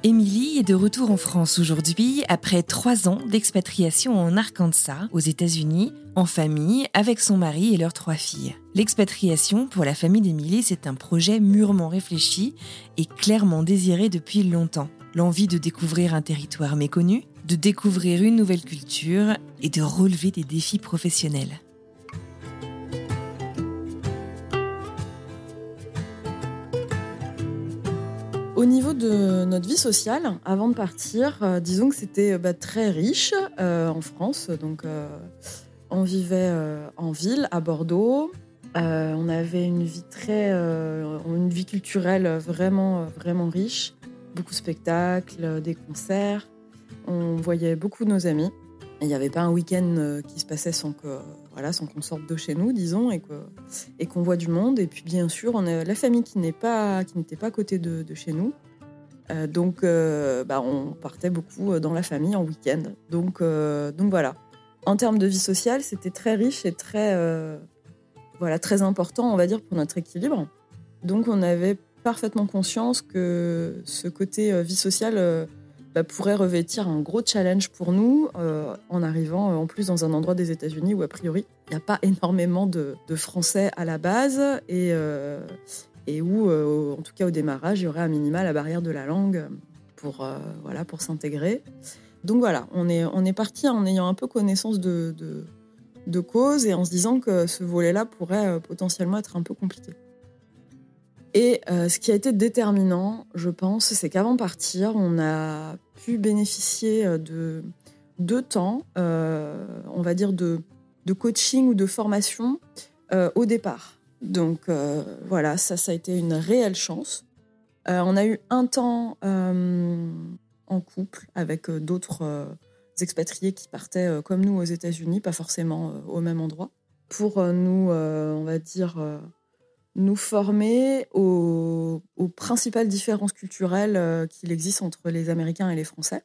Est de retour en France aujourd'hui après trois ans d'expatriation en Arkansas, aux États-Unis, en famille, avec son mari et leurs trois filles. L'expatriation pour la famille d'Émilie, c'est un projet mûrement réfléchi et clairement désiré depuis longtemps. L'envie de découvrir un territoire méconnu, de découvrir une nouvelle culture et de relever des défis professionnels. Au niveau de notre vie sociale, avant de partir, euh, disons que c'était euh, bah, très riche euh, en France. Donc, on vivait en ville, à Bordeaux. On avait une vie très, une vie culturelle vraiment, vraiment riche. Beaucoup de spectacles, des concerts. On voyait beaucoup nos amis. Il n'y avait pas un week-end qui se passait sans que, voilà, sans qu'on sorte de chez nous, disons, et que, et qu'on voit du monde. Et puis, bien sûr, on a la famille qui n'est pas, qui n'était pas à côté de, de chez nous. Euh, donc, euh, bah, on partait beaucoup dans la famille en week-end. Donc, euh, donc voilà. En termes de vie sociale, c'était très riche et très, euh, voilà, très important, on va dire, pour notre équilibre. Donc, on avait parfaitement conscience que ce côté euh, vie sociale euh, bah, pourrait revêtir un gros challenge pour nous euh, en arrivant euh, en plus dans un endroit des États-Unis où, a priori, il n'y a pas énormément de, Français à la base et, euh, et où, en tout cas au démarrage, il y aurait à minima la barrière de la langue pour, voilà, pour s'intégrer. Donc voilà, on est, on est parti en ayant un peu connaissance de, de, de cause et en se disant que ce volet-là pourrait potentiellement être un peu compliqué. Et euh, ce qui a été déterminant, je pense, c'est qu'avant partir, on a pu bénéficier euh, de deux temps, euh, on va dire de, coaching ou de formation au départ. Donc voilà, ça, ça a été une réelle chance. On a eu un temps en couple avec d'autres expatriés qui partaient comme nous aux États-Unis, pas forcément au même endroit, pour nous, on va dire, nous former aux, principales différences culturelles euh, qu'il existe entre les Américains et les Français.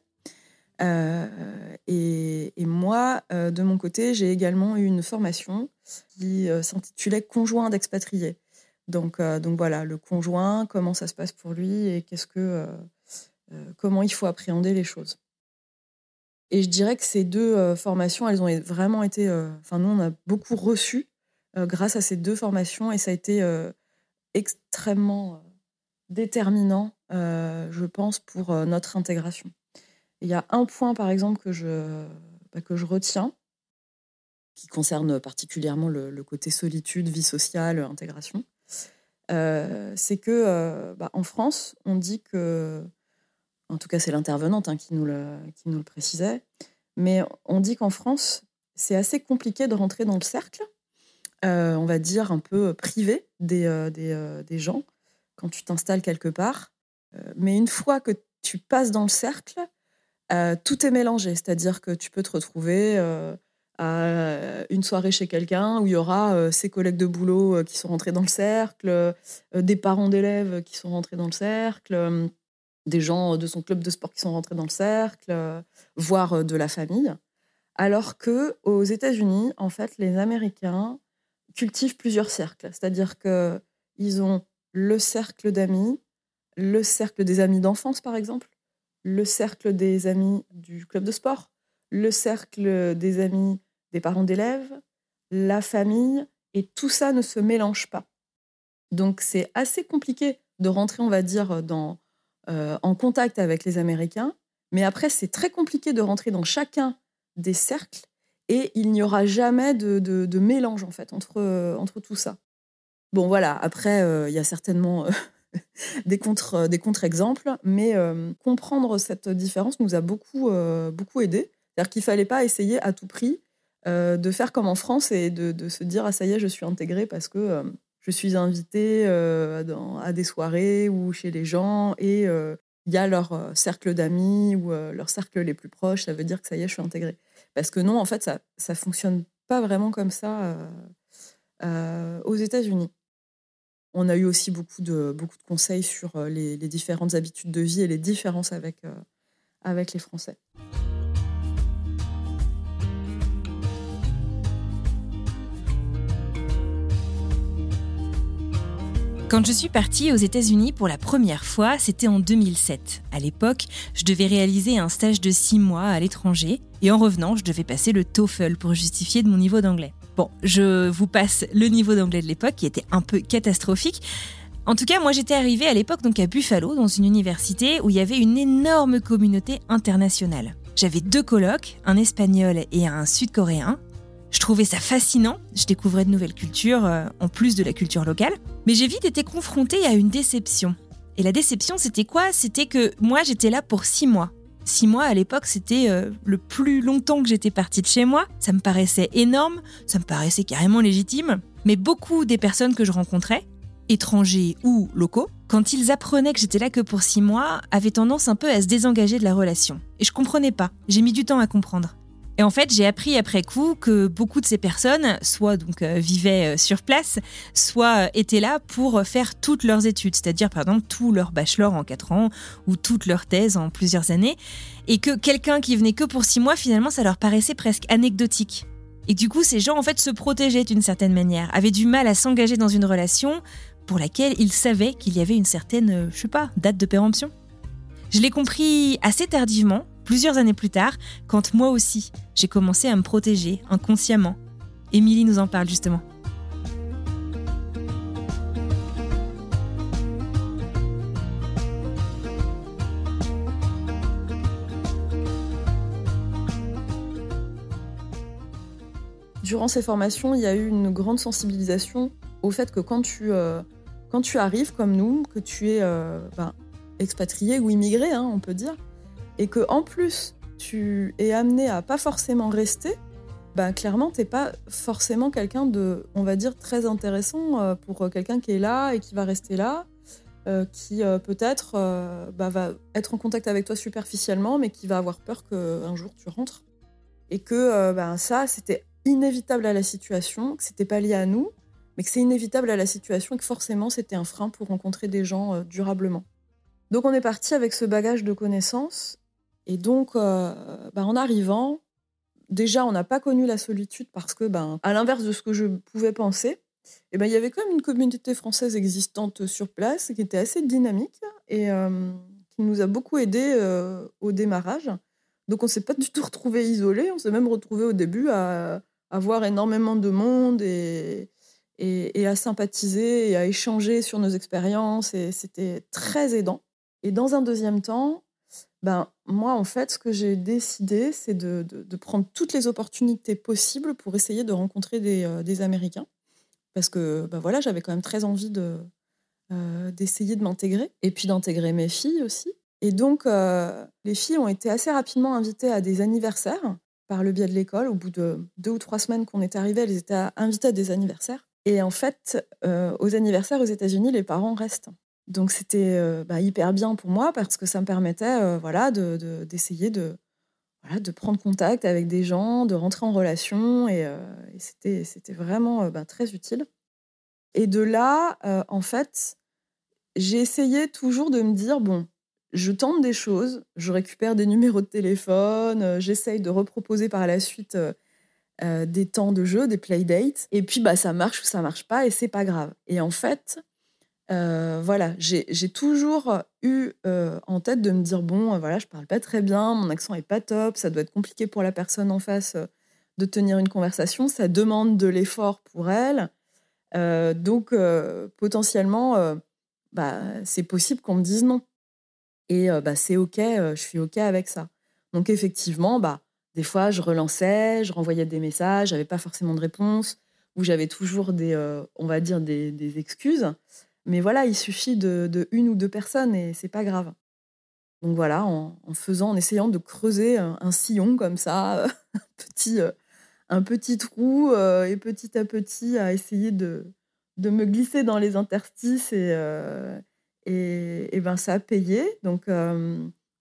Euh, et, moi, euh, de mon côté, j'ai également eu une formation qui s'intitulait Conjoint d'expatriés. Donc, donc voilà, le conjoint, comment ça se passe pour lui et qu'est-ce que, comment il faut appréhender les choses. Et je dirais que ces deux formations, elles ont vraiment été. Enfin, nous, on a beaucoup reçu grâce à ces deux formations et ça a été euh, extrêmement euh, déterminant, euh, je pense, pour euh, notre intégration. Il y a un point, par exemple, que je, bah, que je retiens, qui concerne particulièrement le, côté solitude, vie sociale, intégration. Euh, c'est que euh, bah, en France, on dit que, en tout cas c'est l'intervenante hein, qui, nous le, qui nous le précisait, mais on dit qu'en France, c'est assez compliqué de rentrer dans le cercle, euh, on va dire un peu privé des, euh, des, euh, des gens quand tu t'installes quelque part. Mais une fois que tu passes dans le cercle, tout est mélangé, c'est-à-dire que tu peux te retrouver à une soirée chez quelqu'un où il y aura ses collègues de boulot qui sont rentrés dans le cercle, des parents d'élèves qui sont rentrés dans le cercle, des gens de son club de sport qui sont rentrés dans le cercle, voire de la famille. Alors que aux États-Unis, en fait, les Américains cultivent plusieurs cercles, c'est-à-dire que ils ont le cercle d'amis, le cercle des amis d'enfance, par exemple, le cercle des amis du club de sport, le cercle des amis des parents d'élèves, la famille, et tout ça ne se mélange pas. Donc c'est assez compliqué de rentrer, on va dire, dans, euh, en contact avec les Américains, mais après c'est très compliqué de rentrer dans chacun des cercles, et il n'y aura jamais de, mélange en fait entre, euh, entre tout ça. Bon voilà, après euh, il y a certainement euh, des contre des contre-exemples, mais comprendre cette différence nous a beaucoup beaucoup aidé. C'est-à-dire qu'il fallait pas essayer à tout prix de faire comme en France et de, se dire ah ça y est je suis intégrée parce que je suis dans- à des soirées ou chez les gens et il y a leur cercle d'amis ou leur cercle les plus proches, ça veut dire que ça y est je suis intégrée. Parce que non en fait ça ça fonctionne pas vraiment comme ça euh, euh, aux États-Unis. On a eu aussi beaucoup de, conseils sur euh, les, différentes habitudes de vie et les différences avec les Français. Quand je suis partie aux États-Unis pour la première fois, c'était en 2007. À l'époque, je devais réaliser un stage de six mois à l'étranger et en revenant, je devais passer le TOEFL pour justifier mon niveau d'anglais. Bon, je vous passe le niveau d'anglais de l'époque qui était un peu catastrophique. En tout cas, moi j'étais arrivée à l'époque donc à Buffalo, dans une université où il y avait une énorme communauté internationale. J'avais deux colocs, un espagnol et un sud-coréen, je trouvais ça fascinant, je découvrais de nouvelles cultures, euh, en plus de la culture locale, mais j'ai vite été confrontée à une déception. Et la déception, c'était quoi? C'était que moi, j'étais là pour six mois. Six mois, à l'époque, c'était euh, le plus longtemps que j'étais partie de chez moi. Ça me paraissait énorme, ça me paraissait carrément légitime. Mais beaucoup des personnes que je rencontrais, étrangers ou locaux, quand ils apprenaient que j'étais là que pour six mois, avaient tendance un peu à se désengager de la relation. Et je comprenais pas, j'ai mis du temps à comprendre. Et en fait, j'ai appris après coup que beaucoup de ces personnes, soit donc euh, vivaient euh, sur place, soit euh, étaient là pour faire toutes leurs études, c'est-à-dire par exemple tout leur bachelor en quatre ans ou toute leur thèse en plusieurs années, et que quelqu'un qui venait que pour six mois, finalement, ça leur paraissait presque anecdotique. Et du coup, ces gens en fait se protégeaient d'une certaine manière, avaient du mal à s'engager dans une relation pour laquelle ils savaient qu'il y avait une certaine, je sais pas, date de péremption. Je l'ai compris assez tardivement, plusieurs années plus tard, quand moi aussi, j'ai commencé à me protéger inconsciemment. Émilie nous en parle justement. Durant ces formations, il y a eu une grande sensibilisation au fait que quand tu, euh, quand tu arrives comme nous, que tu es euh, ben, expatrié ou immigré, hein, on peut dire, et que en plus tu es amené à pas forcément rester, ben clairement t'es pas forcément quelqu'un de, on va dire, très intéressant euh, pour quelqu'un qui est là et qui va rester là, euh, qui euh, peut-être bah, va être en contact avec toi superficiellement, mais qui va avoir peur qu'un jour tu rentres. Et que ben, ça, c'était inévitable à la situation, que c'était pas lié à nous, mais que c'est inévitable à la situation et que forcément c'était un frein pour rencontrer des gens durablement. Donc on est parti avec ce bagage de connaissances et donc, euh, bah, en arrivant, déjà, on n'a pas connu la solitude parce que, ben, à l'inverse de ce que je pouvais penser, eh ben, il y avait quand même une communauté française existante sur place qui était assez dynamique et euh, qui nous a beaucoup aidé euh, au démarrage. Donc, on s'est pas du tout retrouvé isolés. On s'est même retrouvé au début à, avoir énormément de monde et, et, à sympathiser et à échanger sur nos expériences. Et c'était très aidant. Et dans un deuxième temps, ben, moi, en fait, ce que j'ai décidé, c'est de, prendre toutes les opportunités possibles pour essayer de rencontrer des, euh, Américains. Parce que ben voilà, j'avais quand même très envie euh, d'essayer de m'intégrer et puis d'intégrer mes filles aussi. Et donc, euh, les filles ont été assez rapidement invitées à des anniversaires par le biais de l'école. Au bout de deux ou trois semaines qu'on est arrivées, elles étaient invitées à des anniversaires. Et en fait, aux anniversaires aux États-Unis, les parents restent. Donc c'était euh, bah, hyper bien pour moi parce que ça me permettait euh, voilà, d'essayer de, prendre contact avec des gens, de rentrer en relation et, euh, c'était vraiment bah, très utile. Et de là, en fait, j'ai essayé toujours de me dire, bon, je tente des choses, je récupère des numéros de téléphone, j'essaye de reproposer par la suite des temps de jeu, des playdates, et puis bah, ça marche ou ça marche pas et c'est pas grave. Et en fait, euh, voilà, j'ai toujours eu euh, en tête de me dire bon, euh, voilà, je parle pas très bien, mon accent est pas top, ça doit être compliqué pour la personne en face de tenir une conversation, ça demande de l'effort pour elle, donc potentiellement, bah, c'est possible qu'on me dise non. Et bah, c'est ok, je suis ok avec ça. Donc effectivement, bah, des fois, je relançais, je renvoyais des messages, j'avais pas forcément de réponse, ou j'avais toujours des, on va dire, des excuses. Mais voilà, il suffit de, une ou deux personnes et c'est pas grave. Donc voilà, en, faisant, en essayant de creuser un, sillon comme ça, un petit, euh, un petit trou, euh, et petit à petit à essayer de, de me glisser dans les interstices et, euh, et, ben ça a payé. Donc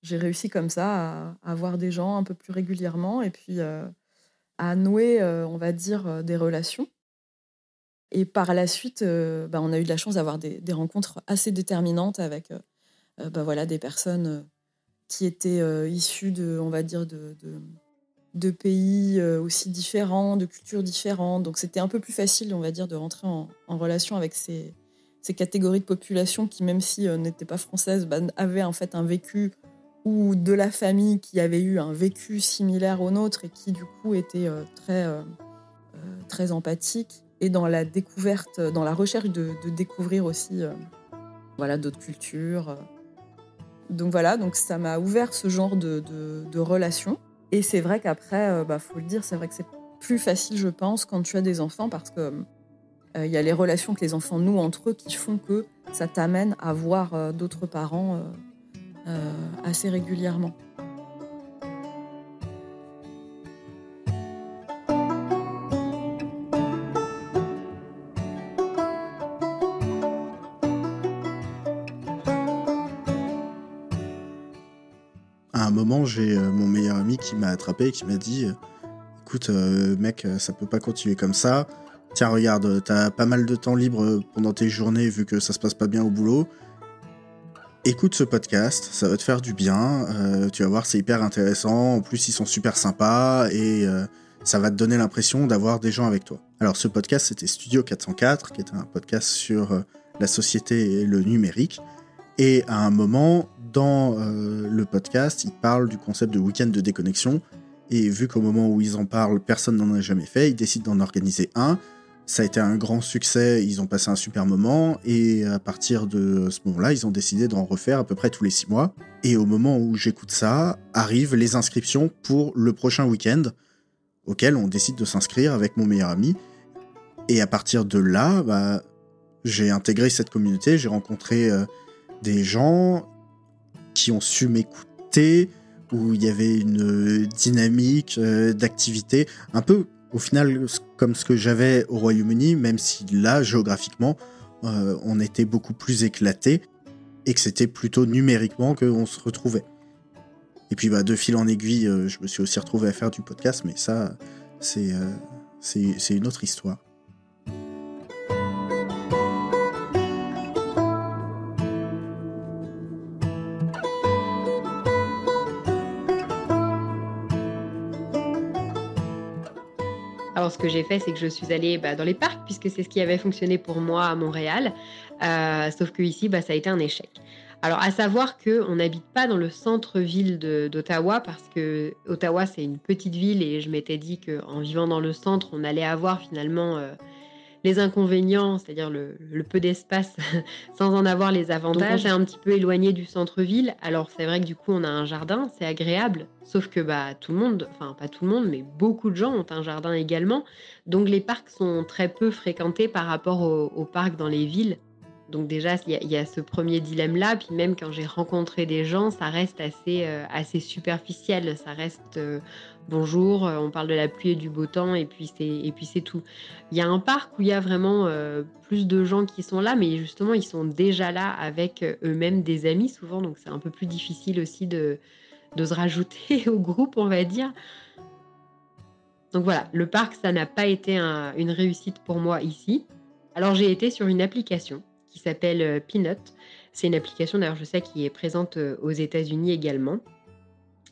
j'ai réussi comme ça à, avoir des gens un peu plus régulièrement et puis à nouer, on va dire, des relations. Et par la suite, euh, bah, on a eu de la chance d'avoir des, rencontres assez déterminantes avec euh, euh, bah, voilà, des personnes qui étaient issues de, on va dire, de, pays aussi différents, de cultures différentes. Donc c'était un peu plus facile, on va dire, de rentrer en, relation avec ces, ces catégories de population qui, même si n'étaient pas françaises, bah, avaient en fait un vécu ou de la famille qui avait eu un vécu similaire au nôtre et qui du coup était très, très empathique et dans la découverte, dans la recherche de, découvrir aussi voilà, d'autres cultures. Donc voilà, donc ça m'a ouvert ce genre de, de, relations. Et c'est vrai qu'après, il bah, faut le dire, c'est vrai que c'est plus facile, je pense, quand tu as des enfants parce que il y a les relations que les enfants nouent entre eux qui font que ça t'amène à voir d'autres parents assez régulièrement. J'ai euh, mon meilleur ami qui m'a attrapé et qui m'a dit Écoute, euh, mec, euh, ça peut pas continuer comme ça. Tiens, regarde, t'as pas mal de temps libre pendant tes journées vu que ça se passe pas bien au boulot. Écoute ce podcast, ça va te faire du bien. tu vas voir, c'est hyper intéressant. En plus, ils sont super sympas et ça va te donner l'impression d'avoir des gens avec toi. Alors, ce podcast, c'était Studio 404, qui était un podcast sur la société et le numérique. Et à un moment, dans euh, le podcast, ils parlent du concept de week-end de déconnexion. Et vu qu'au moment où ils en parlent, personne n'en a jamais fait, ils décident d'en organiser un. Ça a été un grand succès, ils ont passé un super moment, et à partir de ce moment-là, ils ont décidé d'en refaire à peu près tous les six mois. Et au moment où j'écoute ça, arrivent les inscriptions pour le prochain week-end, auquel on décide de s'inscrire avec mon meilleur ami. Et à partir de là, bah, j'ai intégré cette communauté, j'ai rencontré euh, des gens qui ont su m'écouter, où il y avait une dynamique euh, d'activité, un peu au final comme ce que j'avais au Royaume-Uni, même si là, géographiquement, euh, on était beaucoup plus éclaté et que c'était plutôt numériquement qu'on se retrouvait. Et puis bah, de fil en aiguille, euh, je me suis aussi retrouvé à faire du podcast, mais ça, c'est c'est une autre histoire. Ce que j'ai fait, c'est que je suis allée bah, dans les parcs, puisque c'est ce qui avait fonctionné pour moi à Montréal. Euh, sauf que ici, bah, ça a été un échec. Alors, à savoir qu'on n'habite pas dans le centre-ville d'Ottawa, parce que Ottawa, c'est une petite ville, et je m'étais dit qu'en vivant dans le centre, on allait avoir finalement euh, les inconvénients, c'est-à-dire le, peu d'espace sans en avoir les avantages. C'est un petit peu éloigné du centre-ville. Alors c'est vrai que du coup on a un jardin, c'est agréable. Sauf que bah tout le monde, enfin pas tout le monde, mais beaucoup de gens ont un jardin également. Donc les parcs sont très peu fréquentés par rapport aux, parcs dans les villes. Donc déjà, il y, a ce premier dilemme-là. Puis même quand j'ai rencontré des gens, ça reste assez, euh, assez superficiel. Ça reste euh, bonjour, euh, on parle de la pluie et du beau temps et puis c'est et puis c'est tout. Il y a un parc où il y a vraiment euh, plus de gens qui sont là, mais justement ils sont déjà là avec euh, eux-mêmes des amis souvent, donc c'est un peu plus difficile aussi de, de se rajouter au groupe, on va dire. Donc voilà, le parc ça n'a pas été une réussite pour moi ici. Alors j'ai été sur une application qui s'appelle Peanut. C'est une application d'ailleurs je sais qui est présente aux États-Unis également.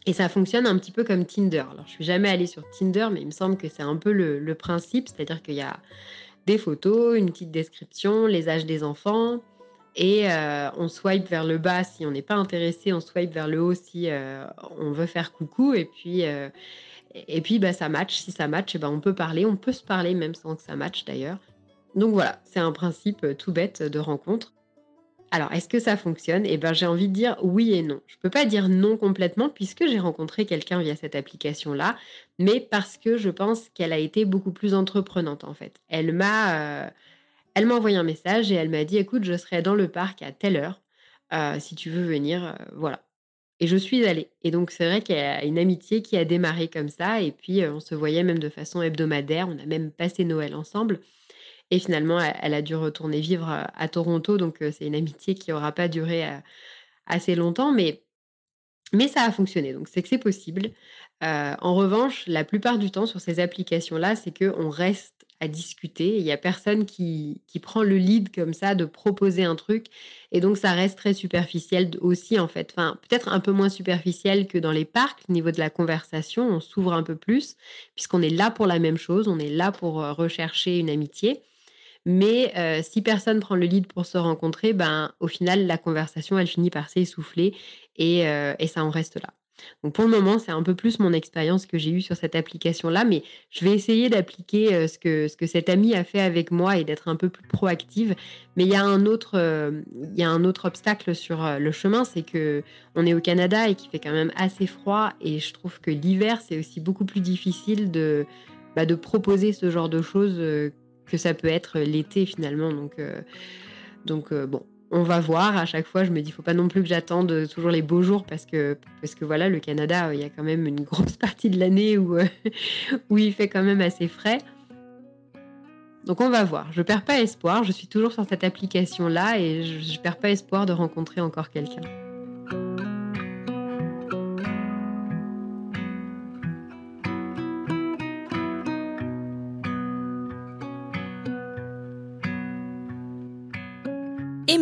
Et ça fonctionne un petit peu comme Tinder. Alors, je suis jamais allée sur Tinder, mais il me semble que c'est un peu le, principe, c'est-à-dire qu'il y a des photos, une petite description, les âges des enfants, et euh, on swipe vers le bas si on n'est pas intéressé, on swipe vers le haut si euh, on veut faire coucou, et puis, euh, et puis bah, ça match. Si ça match, bah, on peut parler, on peut se parler même sans que ça matche d'ailleurs. Donc voilà, c'est un principe tout bête de rencontre. Alors, est-ce que ça fonctionne? Eh bien, j'ai envie de dire oui et non. Je ne peux pas dire non complètement puisque j'ai rencontré quelqu'un via cette application-là, mais parce que je pense qu'elle a été beaucoup plus entreprenante en fait. Elle m'a, euh, elle m'a envoyé un message et elle m'a dit écoute, je serai dans le parc à telle heure. Euh, si tu veux venir, euh, voilà. Et je suis allée. Et donc, c'est vrai qu'il y a une amitié qui a démarré comme ça. Et puis, on se voyait même de façon hebdomadaire. On a même passé Noël ensemble. Et finalement, elle, a dû retourner vivre à, Toronto. Donc, c'est une amitié qui n'aura pas duré assez longtemps. Mais, mais ça a fonctionné. Donc, c'est que c'est possible. en revanche, la plupart du temps sur ces applications-là, c'est qu'on reste à discuter. Il n'y a personne qui, qui, prend le lead comme ça de proposer un truc. Et donc, ça reste très superficiel aussi, en fait. Enfin, peut-être un peu moins superficiel que dans les parcs. Au niveau de la conversation, on s'ouvre un peu plus, puisqu'on est là pour la même chose. On est là pour rechercher une amitié. Mais euh, si personne prend le lead pour se rencontrer, ben, au final, la conversation, elle finit par s'essouffler et, euh, et ça en reste là. Donc pour le moment, c'est un peu plus mon expérience que j'ai eue sur cette application-là, mais je vais essayer d'appliquer euh, ce, que, ce que cette amie a fait avec moi et d'être un peu plus proactive. Mais il y a un autre, y a un autre obstacle sur le chemin, c'est que on est au Canada et qu'il fait quand même assez froid et je trouve que l'hiver, c'est aussi beaucoup plus difficile de, bah, de proposer ce genre de choses que ça peut être l'été finalement. Donc, donc bon, on va voir. À chaque fois, je me dis, faut pas non plus que j'attende toujours les beaux jours parce que, parce que voilà, le Canada, il y a quand même une grosse partie de l'année où, euh, où il fait quand même assez frais. Donc on va voir. Je perds pas espoir. Je suis toujours sur cette application là et je, je perds pas espoir de rencontrer encore quelqu'un.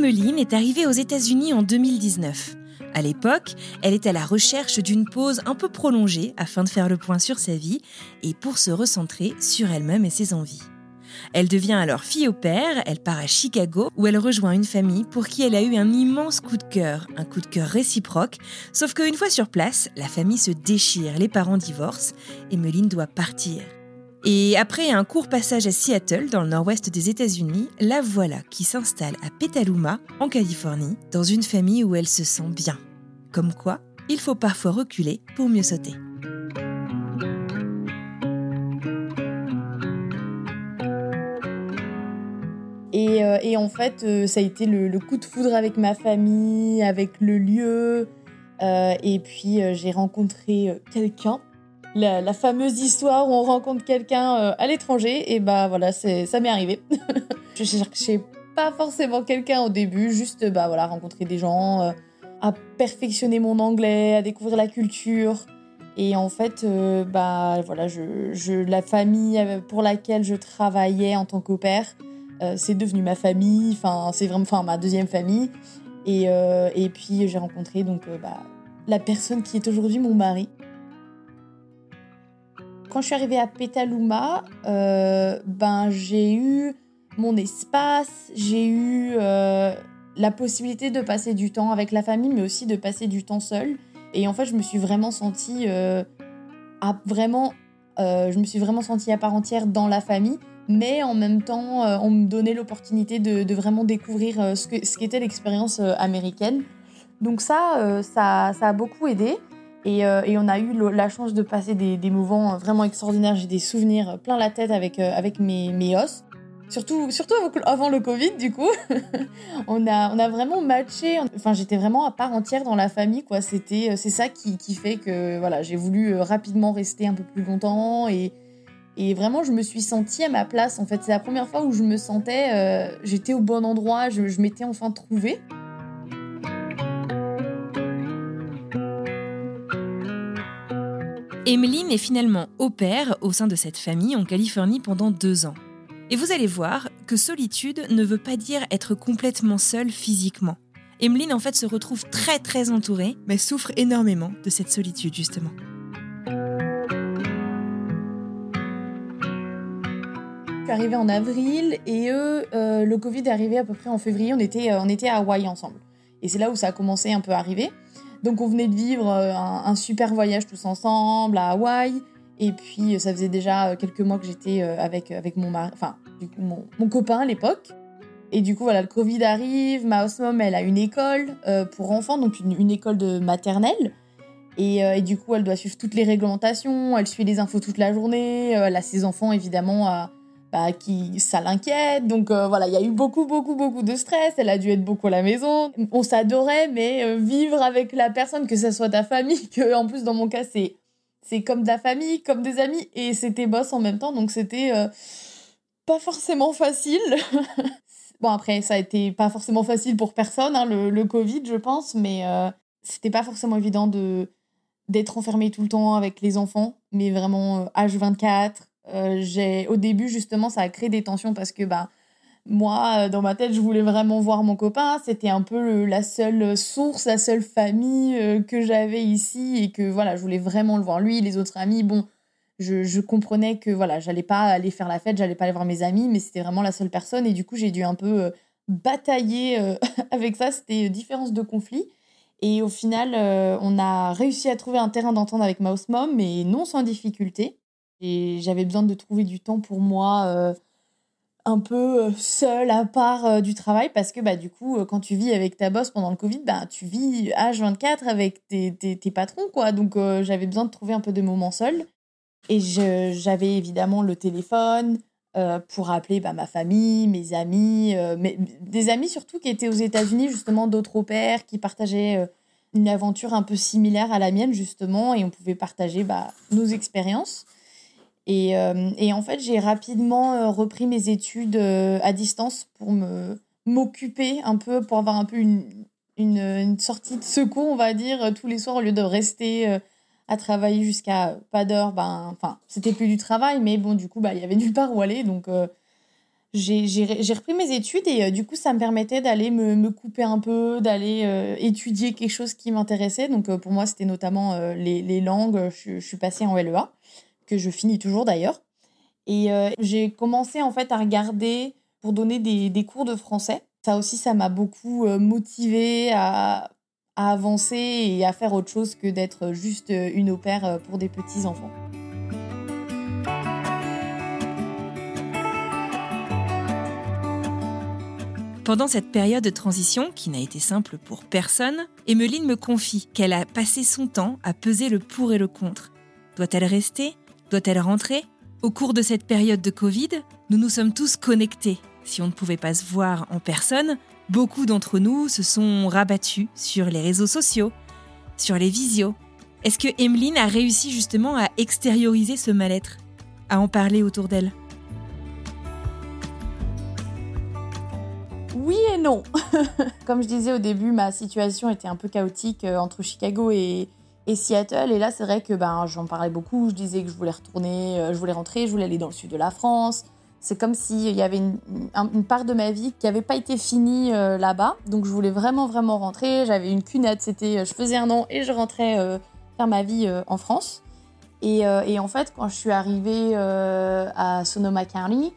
Emmeline est arrivée aux États-Unis en 2019. À l'époque, elle est à la recherche d'une pause un peu prolongée afin de faire le point sur sa vie et pour se recentrer sur elle-même et ses envies. Elle devient alors fille au père, elle part à Chicago où elle rejoint une famille pour qui elle a eu un immense coup de cœur, un coup de cœur réciproque, sauf qu'une fois sur place, la famille se déchire, les parents divorcent et Meline doit partir. Et après un court passage à Seattle, dans le nord-ouest des États-Unis, la voilà qui s'installe à Petaluma, en Californie, dans une famille où elle se sent bien. Comme quoi, il faut parfois reculer pour mieux sauter. Et, euh, en fait, euh, ça a été le, coup de foudre avec ma famille, avec le lieu. Euh, et puis, j'ai rencontré quelqu'un. La, fameuse histoire où on rencontre quelqu'un euh, à l'étranger. Et bah voilà, ça m'est arrivé. je cherchais pas forcément quelqu'un au début, juste bah voilà, rencontrer des gens, euh, à perfectionner mon anglais, à découvrir la culture. Et en fait, euh, bah voilà, la famille pour laquelle je travaillais en tant qu'opère, c'est devenu ma famille, enfin c'est vraiment enfin, ma deuxième famille. Et, et puis j'ai rencontré donc bah, la personne qui est aujourd'hui mon mari. Quand je suis arrivée à Petaluma, euh, ben j'ai eu mon espace, j'ai eu euh, la possibilité de passer du temps avec la famille, mais aussi de passer du temps seule. Et en fait, je me suis vraiment sentie euh, à vraiment, je me suis vraiment sentie à part entière dans la famille, mais en même temps, on me donnait l'opportunité de, vraiment découvrir ce que ce qu'était l'expérience américaine. Donc ça, ça, ça a beaucoup aidé. Et, euh, et on a eu la chance de passer des, des moments vraiment extraordinaires. J'ai des souvenirs plein la tête avec, euh, avec mes, mes os. Surtout, surtout avant le Covid, du coup. on, a, on a vraiment matché. Enfin, j'étais vraiment à part entière dans la famille, quoi. Euh, c'est ça qui, qui fait que voilà, j'ai voulu euh, rapidement rester un peu plus longtemps. Et, et vraiment, je me suis sentie à ma place. En fait, c'est la première fois où je me sentais. euh, j'étais au bon endroit, je, je m'étais enfin trouvée. Emeline est finalement au pair au sein de cette famille en Californie pendant deux ans. Et vous allez voir que solitude ne veut pas dire être complètement seule physiquement. Emeline en fait se retrouve très très entourée, mais souffre énormément de cette solitude justement. Je suis en avril et eux, euh, le Covid est arrivé à peu près en février. On était, euh, on était à Hawaï ensemble. Et c'est là où ça a commencé un peu à arriver. Donc on venait de vivre euh, un, super voyage tous ensemble à Hawaï. Et puis euh, ça faisait déjà euh, quelques mois que j'étais avec, avec mon mari, enfin mon, mon copain à l'époque. Et du coup voilà, le Covid arrive. Ma house mom, elle a une école pour enfants, donc une, une école de maternelle. Et, et du coup, elle doit suivre toutes les réglementations, elle suit les infos toute la journée, elle a ses enfants évidemment à, bah, qui ça l'inquiète. Donc euh, voilà, il y a eu beaucoup, beaucoup, beaucoup de stress. Elle a dû être beaucoup à la maison. On s'adorait, mais euh, vivre avec la personne, que ce soit ta famille, que en plus dans mon cas c'est c'est comme de la famille, comme des amis, et c'était boss en même temps, donc c'était euh, pas forcément facile. bon après, ça a été pas forcément facile pour personne, hein, le, Covid, je pense, mais c'était pas forcément évident de d'être enfermé tout le temps avec les enfants, mais vraiment euh, H24. Euh, j'ai au début justement ça a créé des tensions parce que bah moi euh, dans ma tête je voulais vraiment voir mon copain c'était un peu la seule source la seule famille euh, que j'avais ici et que voilà je voulais vraiment le voir lui les autres amis bon je, je comprenais que voilà, j'allais pas aller faire la fête, j'allais pas aller voir mes amis, mais c'était vraiment la seule personne. Et du coup, j'ai dû un peu batailler avec ça. C'était différence de conflit. Et au final, on a réussi à trouver un terrain d'entente avec Mouse Mom, mais non sans difficulté. Et j'avais besoin de trouver du temps pour moi, euh, un peu euh, seule, à part euh, du travail, parce que bah, du coup, quand tu vis avec ta boss pendant le Covid, bah, tu vis H24 avec tes, tes, patrons, quoi. Donc j'avais besoin de trouver un peu de moments seuls. Et j'avais évidemment le téléphone pour appeler bah, ma famille, mes amis, mais, des amis surtout qui étaient aux États-Unis, justement, d'autres au qui partageaient une aventure un peu similaire à la mienne, justement, et on pouvait partager bah, nos expériences. Et, euh, et en fait, j'ai rapidement euh, repris mes études euh, à distance pour me m'occuper un peu, pour avoir un peu une, une, sortie de secours, on va dire, tous les soirs, au lieu de rester à travailler jusqu'à pas d'heure. Ben, enfin, c'était plus du travail, mais bon, du coup, bah, il y avait nulle part où aller. Donc, euh, j'ai repris mes études et du coup, ça me permettait d'aller me, me couper un peu, d'aller étudier quelque chose qui m'intéressait. Donc, pour moi, c'était notamment les, les langues. Je suis passée en LEA, que je finis toujours d'ailleurs. Et euh, j'ai commencé en fait à regarder pour donner des, cours de français. Ça aussi, ça m'a beaucoup euh, motivée à, avancer et à faire autre chose que d'être juste euh, une au pair pour des petits enfants. Pendant cette période de transition, qui n'a été simple pour personne, Emmeline me confie qu'elle a passé son temps à peser le pour et le contre. Doit-elle rester Doit-elle rentrer? Au cours de cette période de Covid, nous nous sommes tous connectés. Si on ne pouvait pas se voir en personne, beaucoup d'entre nous se sont rabattus sur les réseaux sociaux, sur les visios. Est-ce que Emmeline a réussi justement à extérioriser ce mal-être? À en parler autour d'elle Oui et non. Comme je disais au début, ma situation était un peu chaotique euh, entre Chicago et, et Seattle. Et là, c'est vrai que ben, j'en parlais beaucoup. Je disais que je voulais retourner, euh, je voulais rentrer, je voulais aller dans le sud de la France. C'est comme s'il y avait une, un- une part de ma vie qui n'avait pas été finie euh, là-bas. Donc, je voulais vraiment, vraiment rentrer. J'avais une cunette. C'était, euh, je faisais un an et je rentrais euh, faire ma vie euh, en France. Et, euh, en fait, quand je suis arrivée euh, à Sonoma County,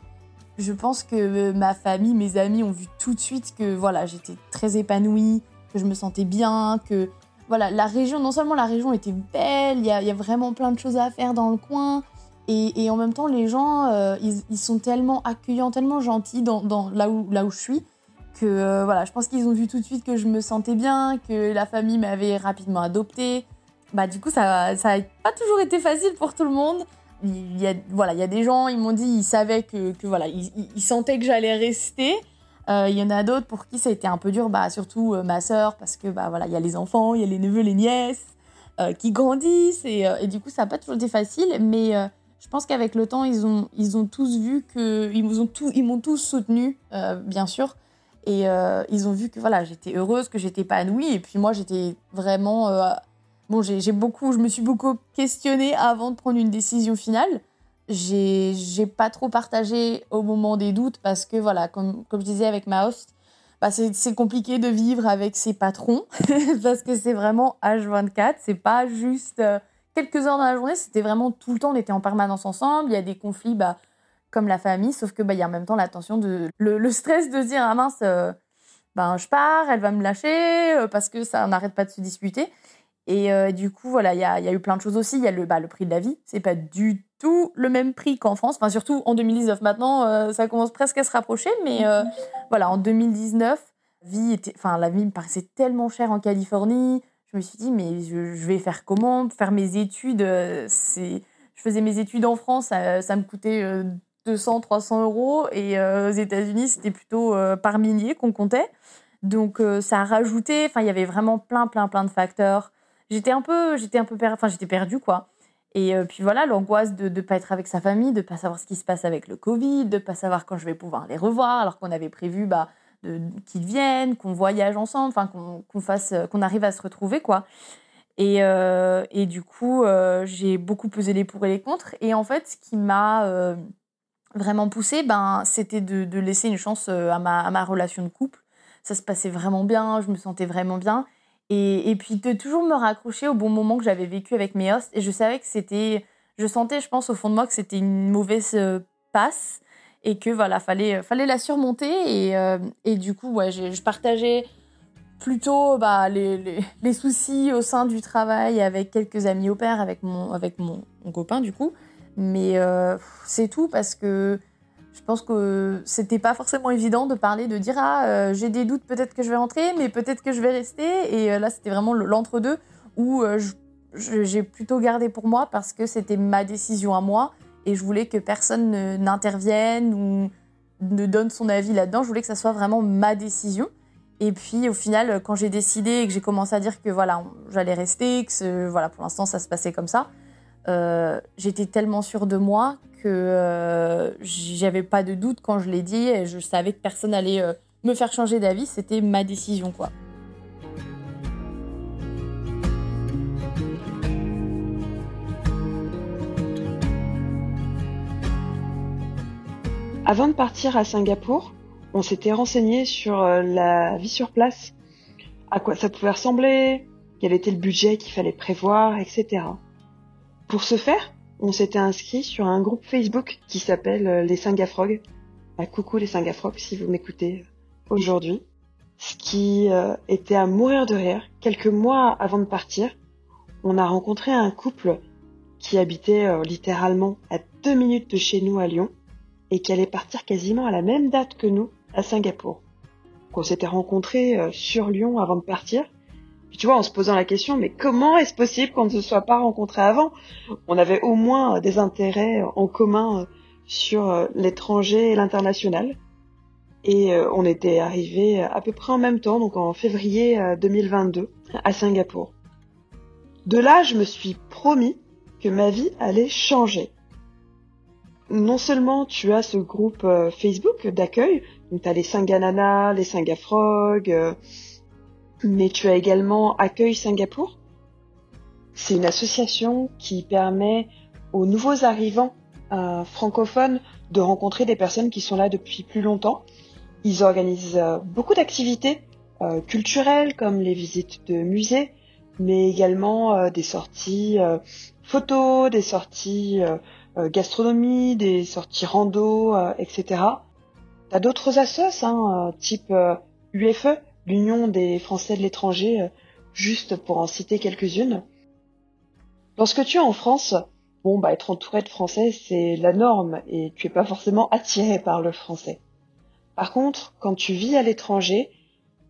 je pense que ma famille, mes amis ont vu tout de suite que voilà, j'étais très épanouie, que je me sentais bien, que voilà, la région, non seulement la région était belle, il y y a vraiment plein de choses à faire dans le coin, et, en même temps, les gens, euh, ils, sont tellement accueillants, tellement gentils dans, là, où, là où je suis, que euh, voilà, je pense qu'ils ont vu tout de suite que je me sentais bien, que la famille m'avait rapidement adoptée. Bah, du coup, ça ça a pas toujours été facile pour tout le monde il y a voilà il y a des gens ils m'ont dit ils savaient que, que voilà ils, sentaient que j'allais rester il y en a d'autres pour qui ça a été un peu dur bah surtout euh, ma sœur parce que bah voilà il y a les enfants il y a les neveux les nièces euh, qui grandissent et, euh, du coup ça n'a pas toujours été facile mais euh, je pense qu'avec le temps ils ont ils ont tous vu que ils m'ont tous tous soutenu euh, bien sûr et euh, ils ont vu que voilà j'étais heureuse que j'étais épanouie et puis moi j'étais vraiment euh, Bon, j'ai beaucoup, je me suis beaucoup questionnée avant de prendre une décision finale. J'ai pas trop partagé au moment des doutes parce que, voilà, comme, comme je disais avec ma host, bah c'est compliqué de vivre avec ses patrons parce que c'est vraiment H24. C'est pas juste euh, quelques heures dans la journée, c'était vraiment tout le temps, on était en permanence ensemble. Il y a des conflits, bah, comme la famille, sauf que bah, il y a en même temps la tension de. Le, stress de dire, ah mince, euh, ben, je pars, elle va me lâcher euh, parce que ça n'arrête pas de se disputer. Et du coup, voilà, il y a, y a eu plein de choses aussi. Il y a le, bah, le prix de la vie. C'est pas du tout le même prix qu'en France. Enfin, surtout en 2019. Maintenant, euh, ça commence presque à se rapprocher. Mais euh, voilà, en 2019, vie était, enfin, la vie me paraissait tellement chère en Californie. Je me suis dit, mais je, je vais faire comment? Faire mes études, euh, c'est... Je faisais mes études en France, ça, ça me coûtait euh, 200, 300 euros. Et aux États-Unis, c'était plutôt par milliers qu'on comptait. Donc, ça a rajouté. Enfin, il y avait vraiment plein, plein, plein de facteurs j'étais un peu j'étais un peu enfin j'étais perdue quoi et euh, puis voilà l'angoisse de ne pas être avec sa famille de pas savoir ce qui se passe avec le covid de pas savoir quand je vais pouvoir les revoir alors qu'on avait prévu bah qu'ils viennent qu'on voyage ensemble enfin qu'on fasse euh, qu'on arrive à se retrouver quoi. Et, euh, et du coup j'ai beaucoup pesé les pour et les contre. Et en fait ce qui m'a vraiment poussée ben c'était de, de laisser une chance à ma, à ma relation de couple. Ça se passait vraiment bien je me sentais vraiment bien et, puis de toujours me raccrocher au bon moment que j'avais vécu avec mes hosts. Et je savais que c'était je sentais, je pense, au fond de moi que c'était une mauvaise euh, passe et que voilà, fallait, fallait la surmonter. Et, euh, du coup, ouais, je partageais plutôt bah, les, soucis au sein du travail avec quelques amis au père, avec mon, avec mon, copain du coup. Mais euh, c'est tout parce que je pense que c'était pas forcément évident de parler, de dire ah euh, j'ai des doutes, peut-être que je vais rentrer, mais peut-être que je vais rester. Et euh, là c'était vraiment l'entre-deux où euh, j'ai plutôt gardé pour moi parce que c'était ma décision à moi et je voulais que personne n'intervienne ou ne donne son avis là-dedans. Je voulais que ça soit vraiment ma décision. Et puis au final, quand j'ai décidé et que j'ai commencé à dire que voilà, j'allais rester, que voilà, pour l'instant ça se passait comme ça, euh, j'étais tellement sûre de moi que euh, j'avais pas de doute quand je l'ai dit et je savais que personne allait euh, me faire changer d'avis. C'était ma décision, quoi. Avant de partir à Singapour, on s'était renseigné sur la vie sur place, à quoi ça pouvait ressembler, quel était le budget qu'il fallait prévoir, etc. Pour ce faire, on s'était inscrit sur un groupe Facebook qui s'appelle euh, les Singafrogs. Bah, coucou les Singafrogs si vous m'écoutez euh, aujourd'hui. Ce qui euh, était à mourir de rire. Quelques mois avant de partir, on a rencontré un couple qui habitait littéralement à deux minutes de chez nous à Lyon et qui allait partir quasiment à la même date que nous à Singapour. on s'était rencontrés sur Lyon avant de partir tu vois, en se posant la question, mais comment est-ce possible qu'on ne se soit pas rencontrés avant? On avait au moins des intérêts en commun euh, sur euh, l'étranger et l'international. Et euh, on était arrivés à peu près en même temps, donc en février 2022, à Singapour. De là, je me suis promis que ma vie allait changer. Non seulement tu as ce groupe Facebook d'accueil, donc tu as les Singanana, les Singafrog, mais tu as également Accueil Singapour. C'est une association qui permet aux nouveaux arrivants euh, francophones de rencontrer des personnes qui sont là depuis plus longtemps. Ils organisent euh, beaucoup d'activités euh, culturelles comme les visites de musées, mais également des sorties photos, des sorties gastronomie, des sorties rando, etc. T'as d'autres assos, hein, type UFE, l'Union des Français de l'étranger, euh, juste pour en citer quelques-unes. Lorsque tu es en France, bon, bah, être entouré de Français, c'est la norme et tu es pas forcément attiré par le français. Par contre, quand tu vis à l'étranger,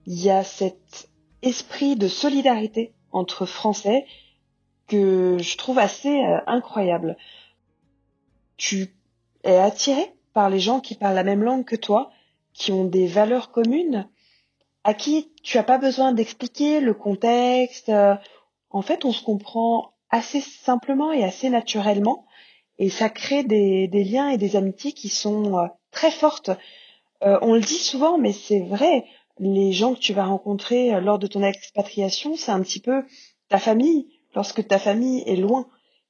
il y a cet esprit de solidarité entre Français que je trouve assez euh, incroyable. Tu es attiré par les gens qui parlent la même langue que toi, qui ont des valeurs communes à qui tu as pas besoin d'expliquer le contexte. Euh, en fait, on se comprend assez simplement et assez naturellement, et ça crée des, liens et des amitiés qui sont euh, très fortes. Euh, on le dit souvent, mais c'est vrai. Les gens que tu vas rencontrer lors de ton expatriation, c'est un petit peu ta famille lorsque ta famille est loin.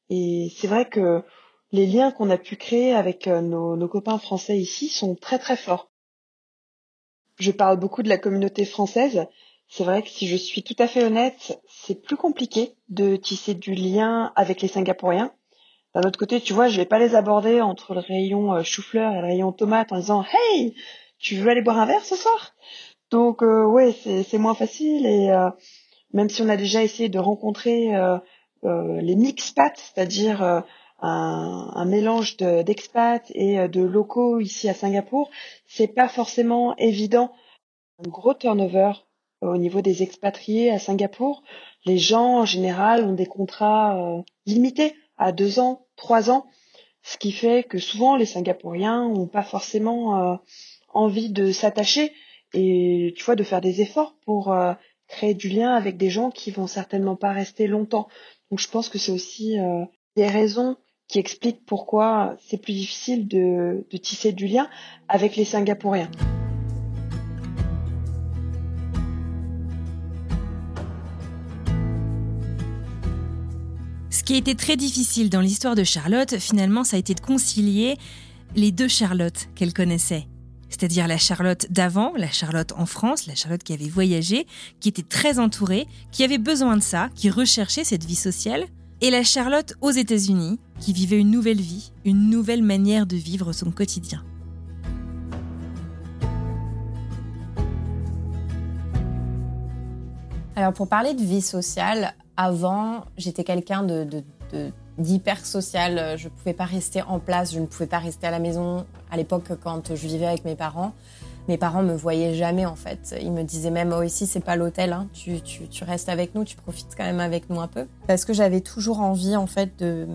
Et c'est vrai que les liens qu'on a pu créer avec nos copains français ici sont très très forts je parle beaucoup de la communauté française. C'est vrai que si je suis tout à fait honnête, c'est plus compliqué de tisser du lien avec les Singapouriens. D'un autre côté, tu vois, je vais pas les aborder entre le rayon euh, chou-fleur et le rayon tomate en disant Hey, tu veux aller boire un verre ce soir? Donc euh, ouais, c'est moins facile et euh, même si on a déjà essayé de rencontrer euh, les mixpats, c'est-à-dire un, mélange d'expats et euh, de locaux ici à Singapour, c'est pas forcément évident. Un gros turnover au niveau des expatriés à Singapour. Les gens en général ont des contrats euh, limités à deux ans, trois ans, ce qui fait que souvent les Singapouriens n'ont pas forcément euh, envie de s'attacher et tu vois de faire des efforts pour créer du lien avec des gens qui vont certainement pas rester longtemps. Donc je pense que c'est aussi des raisons qui explique pourquoi c'est plus difficile de, tisser du lien avec les Singapouriens. Ce qui a été très difficile dans l'histoire de Charlotte, finalement, ça a été de concilier les deux Charlottes qu'elle connaissait. C'est-à-dire la Charlotte d'avant, la Charlotte en France, la Charlotte qui avait voyagé, qui était très entourée, qui avait besoin de ça, qui recherchait cette vie sociale, et la Charlotte aux États-Unis, qui vivait une nouvelle vie, une nouvelle manière de vivre son quotidien. Alors pour parler de vie sociale, avant, j'étais quelqu'un d'hyper social. Je ne pouvais pas rester en place, je ne pouvais pas rester à la maison. À l'époque, quand je vivais avec mes parents, mes parents me voyaient jamais en fait. Ils me disaient même oh ici c'est pas l'hôtel, hein. tu, tu, restes avec nous, tu profites quand même avec nous un peu. Parce que j'avais toujours envie en fait de,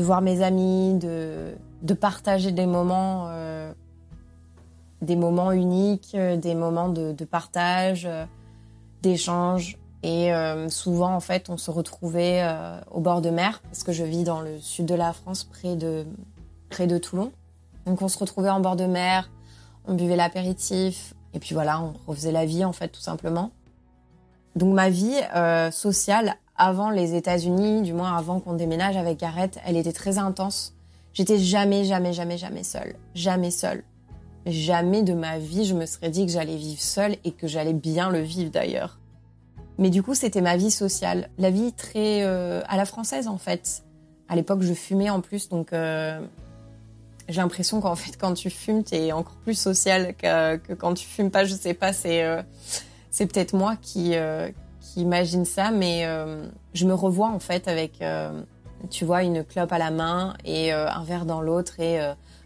de voir mes amis, de, de partager des moments, euh, des moments uniques, des moments de, partage. Euh, d'échanges. Et euh, souvent, en fait, on se retrouvait euh, au bord de mer, parce que je vis dans le sud de la France, près de, près de Toulon. Donc on se retrouvait en bord de mer, on buvait l'apéritif, et puis voilà, on refaisait la vie, en fait, tout simplement. Donc ma vie euh, sociale, avant les États-Unis, du moins avant qu'on déménage avec Gareth, elle était très intense. J'étais jamais, jamais, jamais, jamais seule. Jamais seule. Jamais de ma vie je me serais dit que j'allais vivre seule et que j'allais bien le vivre d'ailleurs. Mais du coup, c'était ma vie sociale, la vie très euh, à la française en fait. À l'époque, je fumais en plus, donc euh, j'ai l'impression qu'en fait, quand tu fumes, tu es encore plus social que, que, quand tu fumes pas. Je sais pas, c'est euh, c'est peut-être moi qui qui imagine ça, mais je me revois en fait avec, tu vois, une clope à la main et un verre dans l'autre et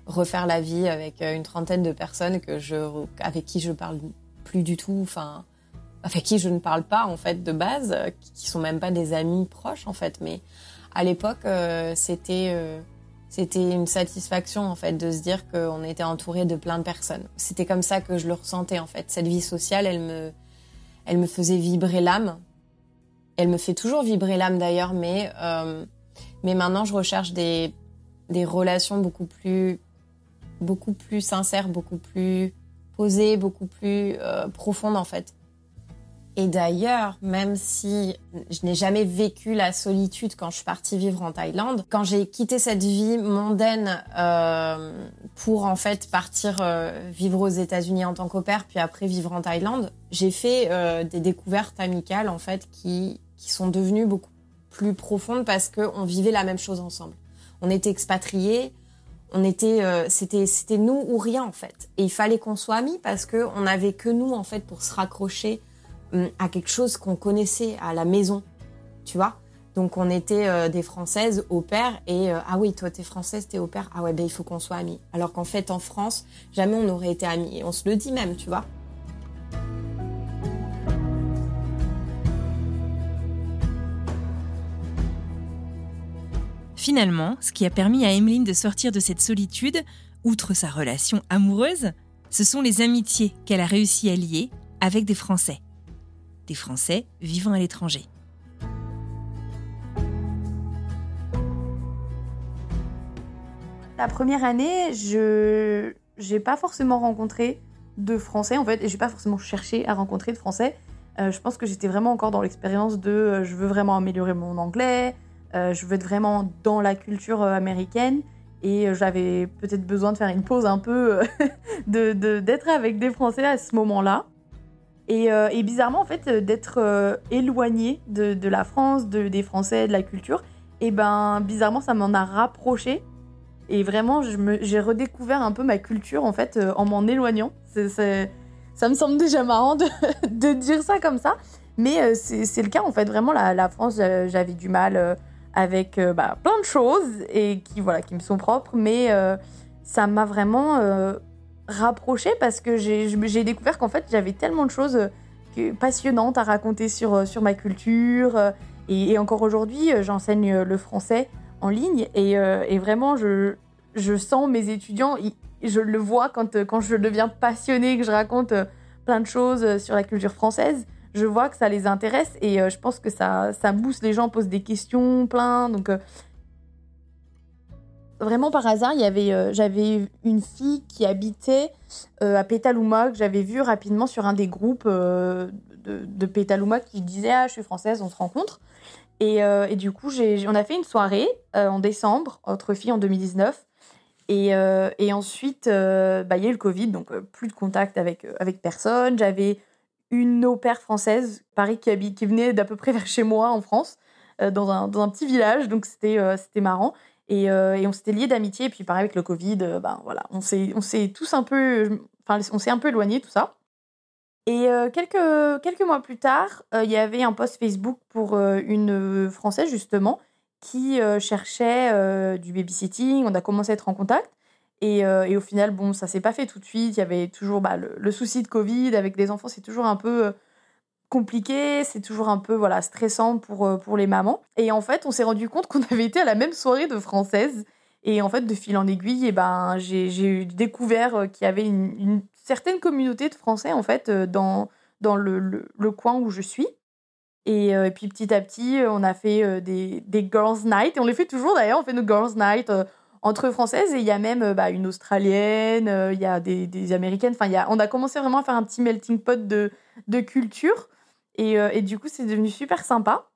refaire la vie avec euh, une trentaine de personnes que je, avec qui je parle plus du tout, enfin, avec qui je ne parle pas en fait de base, euh, qui sont même pas des amis proches en fait. Mais à l'époque, euh, c'était c'était une satisfaction en fait de se dire qu'on était entouré de plein de personnes. C'était comme ça que je le ressentais en fait. Cette vie sociale, elle me elle me faisait vibrer l'âme. Elle me fait toujours vibrer l'âme d'ailleurs, mais mais maintenant je recherche des des relations beaucoup plus beaucoup plus sincère, beaucoup plus posée, beaucoup plus euh, profonde en fait. Et d'ailleurs, même si je n'ai jamais vécu la solitude quand je suis partie vivre en Thaïlande, quand j'ai quitté cette vie mondaine euh, pour en fait partir euh, vivre aux États-Unis en tant qu'opère, puis après vivre en Thaïlande, j'ai fait euh, des découvertes amicales en fait qui qui sont devenues beaucoup plus profondes parce que on vivait la même chose ensemble. On était expatriés, on était, euh, c'était, c'était nous ou rien en fait. Et il fallait qu'on soit amis parce que on avait que nous en fait pour se raccrocher à quelque chose qu'on connaissait à la maison, tu vois. Donc on était euh, des Françaises au père et euh, ah oui toi t'es française t'es au père ah ouais ben il faut qu'on soit amis. Alors qu'en fait en France jamais on aurait été amis et on se le dit même tu vois. Finalement, ce qui a permis à Emeline de sortir de cette solitude, outre sa relation amoureuse, ce sont les amitiés qu'elle a réussi à lier avec des Français. Des Français vivant à l'étranger. La première année, je n'ai pas forcément rencontré de Français en fait, et j'ai pas forcément cherché à rencontrer de Français. Euh, je pense que j'étais vraiment encore dans l'expérience de euh, je veux vraiment améliorer mon anglais, euh, je veux être vraiment dans la culture américaine et j'avais peut-être besoin de faire une pause un peu, d'être de, d'être avec des Français à ce moment-là. Et, et, bizarrement, en fait, d'être éloigné de, la France, de, des Français, de la culture, et ben bizarrement, ça m'en a rapproché. Et vraiment, j'ai redécouvert un peu ma culture, en fait, en m'en éloignant. ça me semble déjà marrant de, dire ça comme ça. Mais c'est le cas, en fait. Vraiment, la, France, j'avais du mal avec euh, bah, plein de choses et qui, voilà, qui me sont propres, mais euh, ça m'a vraiment euh, rapproché parce que j'ai découvert qu'en fait j'avais tellement de choses passionnantes à raconter sur, sur ma culture. Et, encore aujourd'hui, j'enseigne le français en ligne et, vraiment, je, je, sens mes étudiants, je le vois quand, quand je deviens passionnée, que je raconte plein de choses sur la culture française je vois que ça les intéresse et euh, je pense que ça, ça booste les gens, posent des questions, plein. Donc, euh, vraiment par hasard, euh, j'avais une fille qui habitait à Petaluma que j'avais vue rapidement sur un des groupes de, de, Petaluma qui disait Ah, je suis française, on se rencontre. Et, et du coup, on a fait une soirée en décembre, entre filles en 2019. Et, ensuite, bah, il y a eu le Covid, donc plus de contact avec, personne. J'avais une au pair française, Paris, qui, habite, qui venait d'à peu près vers chez moi en France, euh, dans, un, petit village, donc euh, c'était marrant. Et, euh, et on s'était liés d'amitié. Et puis pareil avec le Covid, euh, ben voilà, on s'est, tous un peu, enfin on s'est un peu éloignés tout ça. Et euh, quelques, quelques mois plus tard, il y avait un post Facebook pour une Française justement qui cherchait du babysitting. On a commencé à être en contact. Et, au final, bon, ça s'est pas fait tout de suite. Il y avait toujours bah, le, souci de Covid avec des enfants, c'est toujours un peu compliqué, c'est toujours un peu voilà stressant pour, euh, pour les mamans. Et en fait, on s'est rendu compte qu'on avait été à la même soirée de françaises. Et en fait, de fil en aiguille, et ben, j'ai découvert euh, qu'il y avait une, certaine communauté de Français en fait euh, dans, dans le, le, coin où je suis. Et, puis petit à petit, on a fait des, des Girls Night. Et on les fait toujours d'ailleurs, on fait nos Girls Night entre Françaises. Et il y a même bah, une Australienne, il y a des, des Américaines. Enfin, y a, on a commencé vraiment à faire un petit melting pot de, de culture. Et, euh, et du coup, c'est devenu super sympa.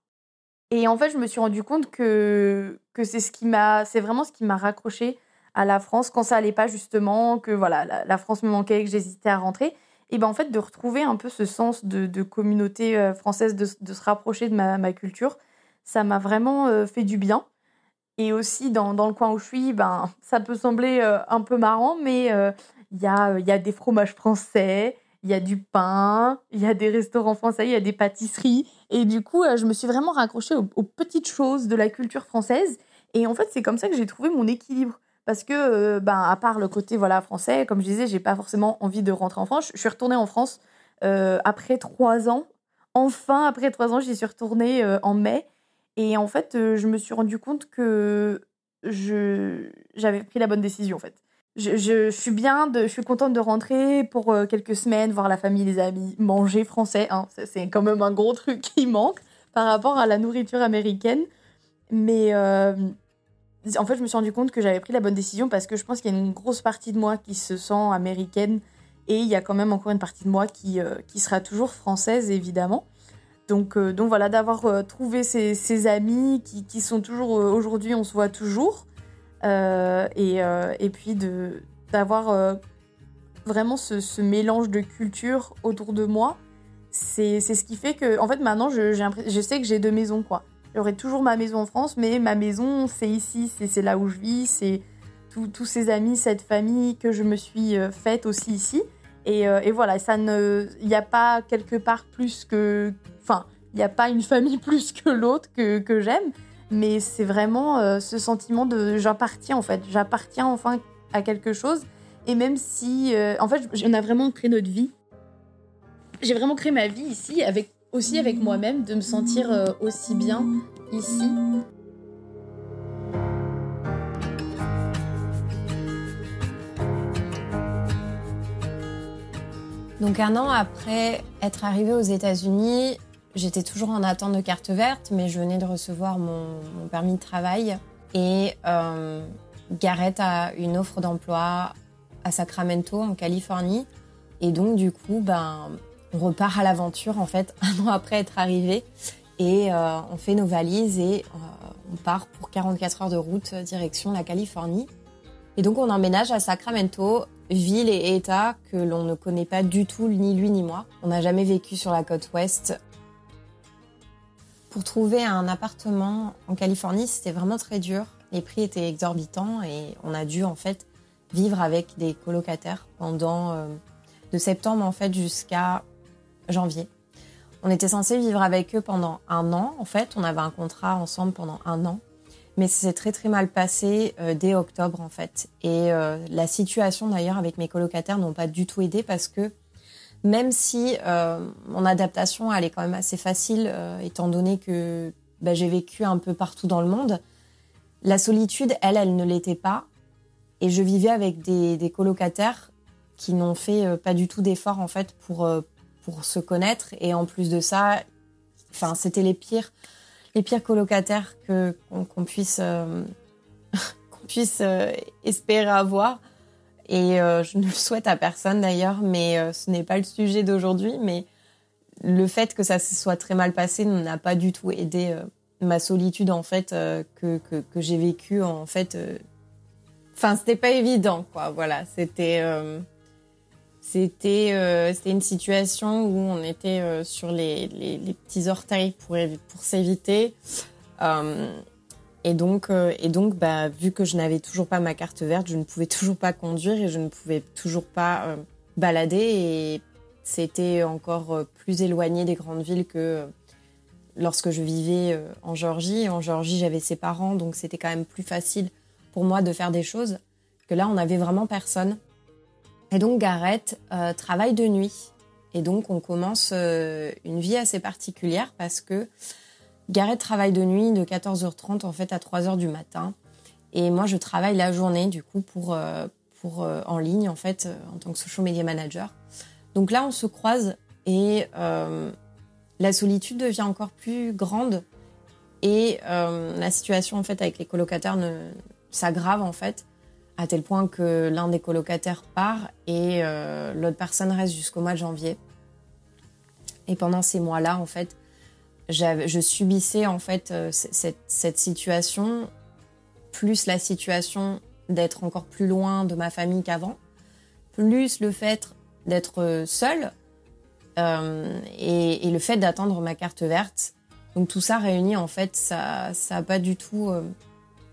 Et en fait, je me suis rendu compte que, que c'est ce qui m'a, c'est vraiment ce qui m'a raccroché à la France quand ça allait pas justement, que voilà, la, France me manquait, que j'hésitais à rentrer. Et ben en fait, de retrouver un peu ce sens de, communauté euh, française, de, se rapprocher de ma, culture, ça m'a vraiment euh, fait du bien. Et aussi, dans, dans le coin où je suis, ben, ça peut sembler un peu marrant, mais il y, a, y a des fromages français, il y a du pain, il y a des restaurants français, il y a des pâtisseries. Et du coup, euh, je me suis vraiment raccrochée aux, petites choses de la culture française. Et en fait, c'est comme ça que j'ai trouvé mon équilibre. Parce que, euh, ben, à part le côté voilà, français, comme je disais, j'ai pas forcément envie de rentrer en France. Je suis retournée en France euh, après trois ans. Enfin, après trois ans, j'y suis retournée en mai. Et en fait, je me suis rendu compte que j'avais pris la bonne décision, en fait. Je, suis bien, je suis contente de rentrer pour euh, quelques semaines, voir la famille, les amis, manger français. Hein. C'est- quand même un gros truc qui manque par rapport à la nourriture américaine. Mais euh, en fait, je me suis rendu compte que j'avais pris la bonne décision parce que je pense qu'il y a une grosse partie de moi qui se sent américaine et il y a quand même encore une partie de moi qui, euh, qui sera toujours française, évidemment. Donc, voilà, d'avoir trouvé ces, amis qui, sont toujours aujourd'hui, on se voit toujours. Euh, et, euh, et puis de d'avoir euh, vraiment ce, mélange de culture autour de moi, c'est ce qui fait que, en fait, maintenant, je, je sais que j'ai deux maisons, quoi. Toujours ma maison en France, mais ma maison, c'est ici, c'est là où je vis, c'est tous ces amis, cette famille que je me suis faite aussi ici. Et, et voilà, ça ne, il n'y a pas quelque part plus que, enfin, il n'y a pas une famille plus que l'autre que, que j'aime, mais c'est vraiment euh, ce sentiment de j'appartiens en fait, j'appartiens enfin à quelque chose. Et même si, euh, en fait, on a vraiment créé notre vie. J'ai vraiment créé ma vie ici, avec aussi avec moi-même, de me sentir euh, aussi bien ici. Donc un an après être arrivée aux États-Unis, j'étais toujours en attente de carte verte, mais je venais de recevoir mon, permis de travail et euh, Garrett a une offre d'emploi à Sacramento en Californie et donc du coup ben on repart à l'aventure en fait un an après être arrivé et euh, on fait nos valises et euh, on part pour 44 heures de route direction la Californie. Et donc on emménage à Sacramento, ville et État que l'on ne connaît pas du tout, ni lui ni moi. On n'a jamais vécu sur la côte ouest. Pour trouver un appartement en Californie, c'était vraiment très dur. Les prix étaient exorbitants et on a dû en fait vivre avec des colocataires pendant euh, de septembre en fait jusqu'à janvier. On était censé vivre avec eux pendant un an. En fait, on avait un contrat ensemble pendant un an. Mais ça s'est très très mal passé euh, dès octobre en fait. Et euh, la situation d'ailleurs avec mes colocataires n'ont pas du tout aidé parce que même si euh, mon adaptation elle est quand même assez facile euh, étant donné que bah, j'ai vécu un peu partout dans le monde, la solitude elle elle ne l'était pas. Et je vivais avec des, des colocataires qui n'ont fait euh, pas du tout d'efforts en fait pour euh, pour se connaître et en plus de ça, enfin c'était les pires les pires colocataires que qu'on qu'on puisse euh, qu'on puisse espérer avoir et euh, je ne le souhaite à personne d'ailleurs mais euh, ce n'est pas le sujet d'aujourd'hui mais le fait que ça se soit très mal passé n'a pas du tout aidé euh, ma solitude en fait que que, j'ai vécue en fait enfin c'était pas évident quoi voilà. C'était c'était c'était une situation où on était sur les, les, petits orteils pour pour s'éviter Et donc, euh, et donc bah, vu que je n'avais toujours pas ma carte verte, je ne pouvais toujours pas conduire et je ne pouvais toujours pas euh, balader. Et c'était encore euh, plus éloigné des grandes villes que lorsque je vivais en Géorgie. En Géorgie, j'avais ses parents, donc c'était quand même plus facile pour moi de faire des choses. Que là, on n'avait vraiment personne. Et donc, Gareth travaille de nuit. Et donc, on commence une vie assez particulière parce que Gareth travaille de nuit de 14h30 en fait à 3h du matin. Et moi, je travaille la journée du coup pour, euh, pour euh, en ligne en fait euh, en tant que social media manager. Donc là, on se croise et la solitude devient encore plus grande et la situation en fait avec les colocataires s'aggrave en fait à tel point que l'un des colocataires part et l'autre personne reste jusqu'au mois de janvier. Et pendant ces mois-là, en fait, je subissais en fait euh, cette, situation, plus la situation d'être encore plus loin de ma famille qu'avant, plus le fait d'être seule euh, et, le fait d'attendre ma carte verte. Donc tout ça réuni en fait, ça, ça pas du tout, euh,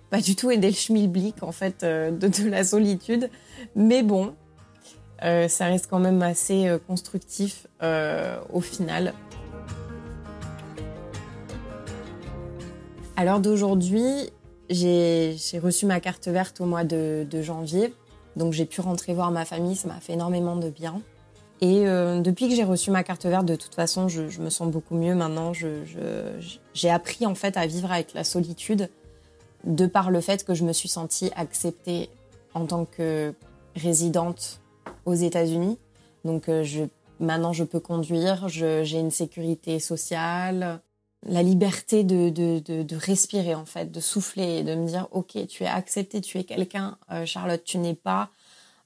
pas du tout aidé le schmilblick en fait de, la solitude. Mais bon, ça reste quand même assez constructif au final. À l'heure d'aujourd'hui, j'ai reçu ma carte verte au mois de, janvier. Donc j'ai pu rentrer voir ma famille, ça m'a fait énormément de bien. Et euh, depuis que j'ai reçu ma carte verte, de toute façon, je, me sens beaucoup mieux maintenant. J'ai appris en fait à vivre avec la solitude de par le fait que je me suis sentie acceptée en tant que résidente aux États-Unis. Donc euh, je, maintenant, je peux conduire, j'ai une sécurité sociale, la liberté de, de, respirer en fait, de souffler et de me dire ok tu es accepté, tu es quelqu'un, euh, Charlotte, tu n'es pas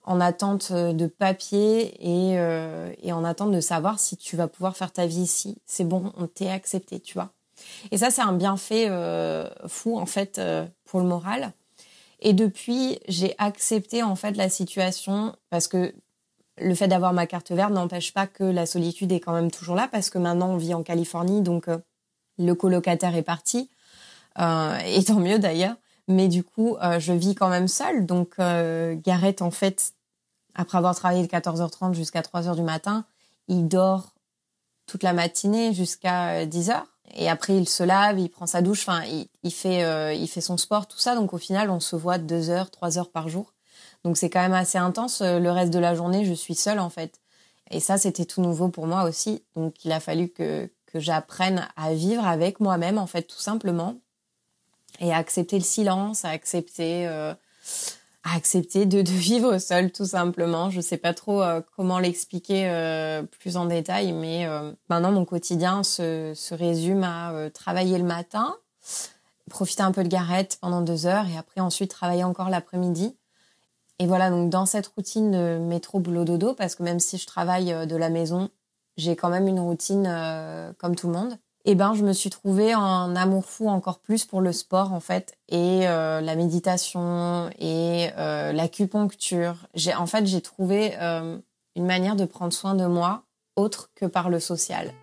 en attente euh, de papier euh, et, en attente de savoir si tu vas pouvoir faire ta vie ici. C'est bon, on t'est accepté, tu vois. Et ça c'est un bienfait fou en fait pour le moral. Et depuis j'ai accepté en fait la situation parce que le fait d'avoir ma carte verte n'empêche pas que la solitude est quand même toujours là parce que maintenant on vit en Californie donc le colocataire est parti, euh, et tant mieux d'ailleurs. Mais du coup, euh, je vis quand même seule. Donc, euh, Gareth, en fait, après avoir travaillé de 14h30 jusqu'à 3h du matin, il dort toute la matinée jusqu'à 10h. Et après, il se lave, il prend sa douche, enfin, il, fait, il fait son sport, tout ça. Donc, au final, on se voit 2 heures, 3 heures par jour. Donc, c'est quand même assez intense. Le reste de la journée, je suis seule, en fait. Et ça, c'était tout nouveau pour moi aussi. Donc, il a fallu que, que j'apprenne à vivre avec moi-même, en fait, tout simplement. Et à accepter le silence, à accepter, euh, à accepter de, vivre seul, tout simplement. Je ne sais pas trop euh, comment l'expliquer euh, plus en détail, mais maintenant, mon quotidien se, se résume à travailler le matin, profiter un peu de garette pendant deux heures, et après, ensuite, travailler encore l'après-midi. Et voilà, donc dans cette routine de métro boulot dodo, parce que même si je travaille de la maison, j'ai quand même une routine euh, comme tout le monde. Et eh ben, je me suis trouvée en amour fou encore plus pour le sport en fait et euh, la méditation et euh, l'acupuncture. J'ai en fait j'ai trouvé une manière de prendre soin de moi autre que par le social.